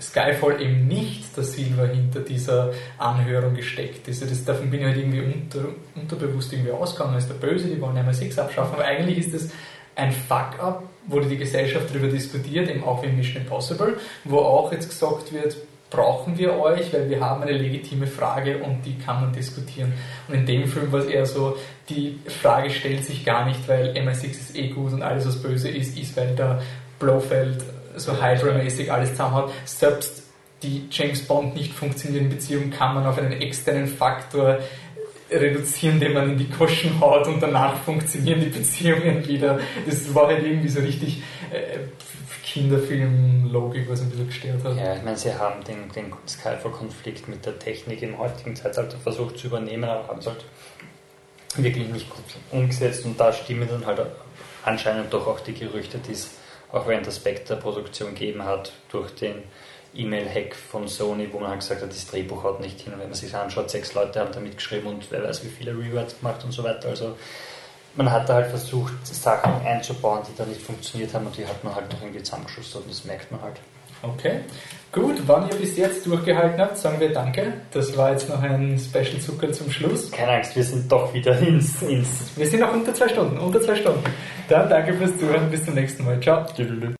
Skyfall eben nicht der Silver hinter dieser Anhörung gesteckt ist. Das, davon bin ich halt irgendwie unter, unterbewusst irgendwie ausgegangen als der Böse, die wollen einmal Sex abschaffen. Aber eigentlich ist das ein Fuck-up, wo die Gesellschaft darüber diskutiert, eben auch wie Mission Impossible, wo auch jetzt gesagt wird, brauchen wir euch, weil wir haben eine legitime Frage und die kann man diskutieren. Und in dem Film war es eher so, die Frage stellt sich gar nicht, weil MI6 ist eh gut und alles, was böse ist, ist, weil der Blofeld so Hydra-mäßig alles zusammen hat. Selbst die James Bond nicht funktionierende Beziehung kann man auf einen externen Faktor reduzieren, den man in die Koschen haut und danach funktionieren die Beziehungen wieder. Das war halt irgendwie so richtig äh, Kinderfilm-Logik, was ein bisschen gestört hat. Ja, ich meine, sie haben den, den Skyfall-Konflikt mit der Technik im heutigen Zeitalter versucht zu übernehmen, aber haben es halt wirklich nicht gut umgesetzt und da stimmen dann halt anscheinend doch auch die Gerüchte, die es auch während der Spectre-Produktion gegeben hat, durch den E-Mail-Hack von Sony, wo man halt gesagt hat, das Drehbuch haut nicht hin. Und wenn man sich anschaut, sechs Leute haben da mitgeschrieben und wer weiß, wie viele Rewards gemacht und so weiter. Also man hat da halt versucht, Sachen einzubauen, die da nicht funktioniert haben und die hat man halt noch irgendwie zusammengeschustert und das merkt man halt. Okay. Gut, wenn ihr bis jetzt durchgehalten habt, sagen wir danke. Das war jetzt noch ein Special Zucker zum Schluss. Keine Angst, wir sind doch wieder ins, ins Wir sind noch unter zwei Stunden, unter zwei Stunden. Dann danke fürs Zuhören, bis zum nächsten Mal. Ciao.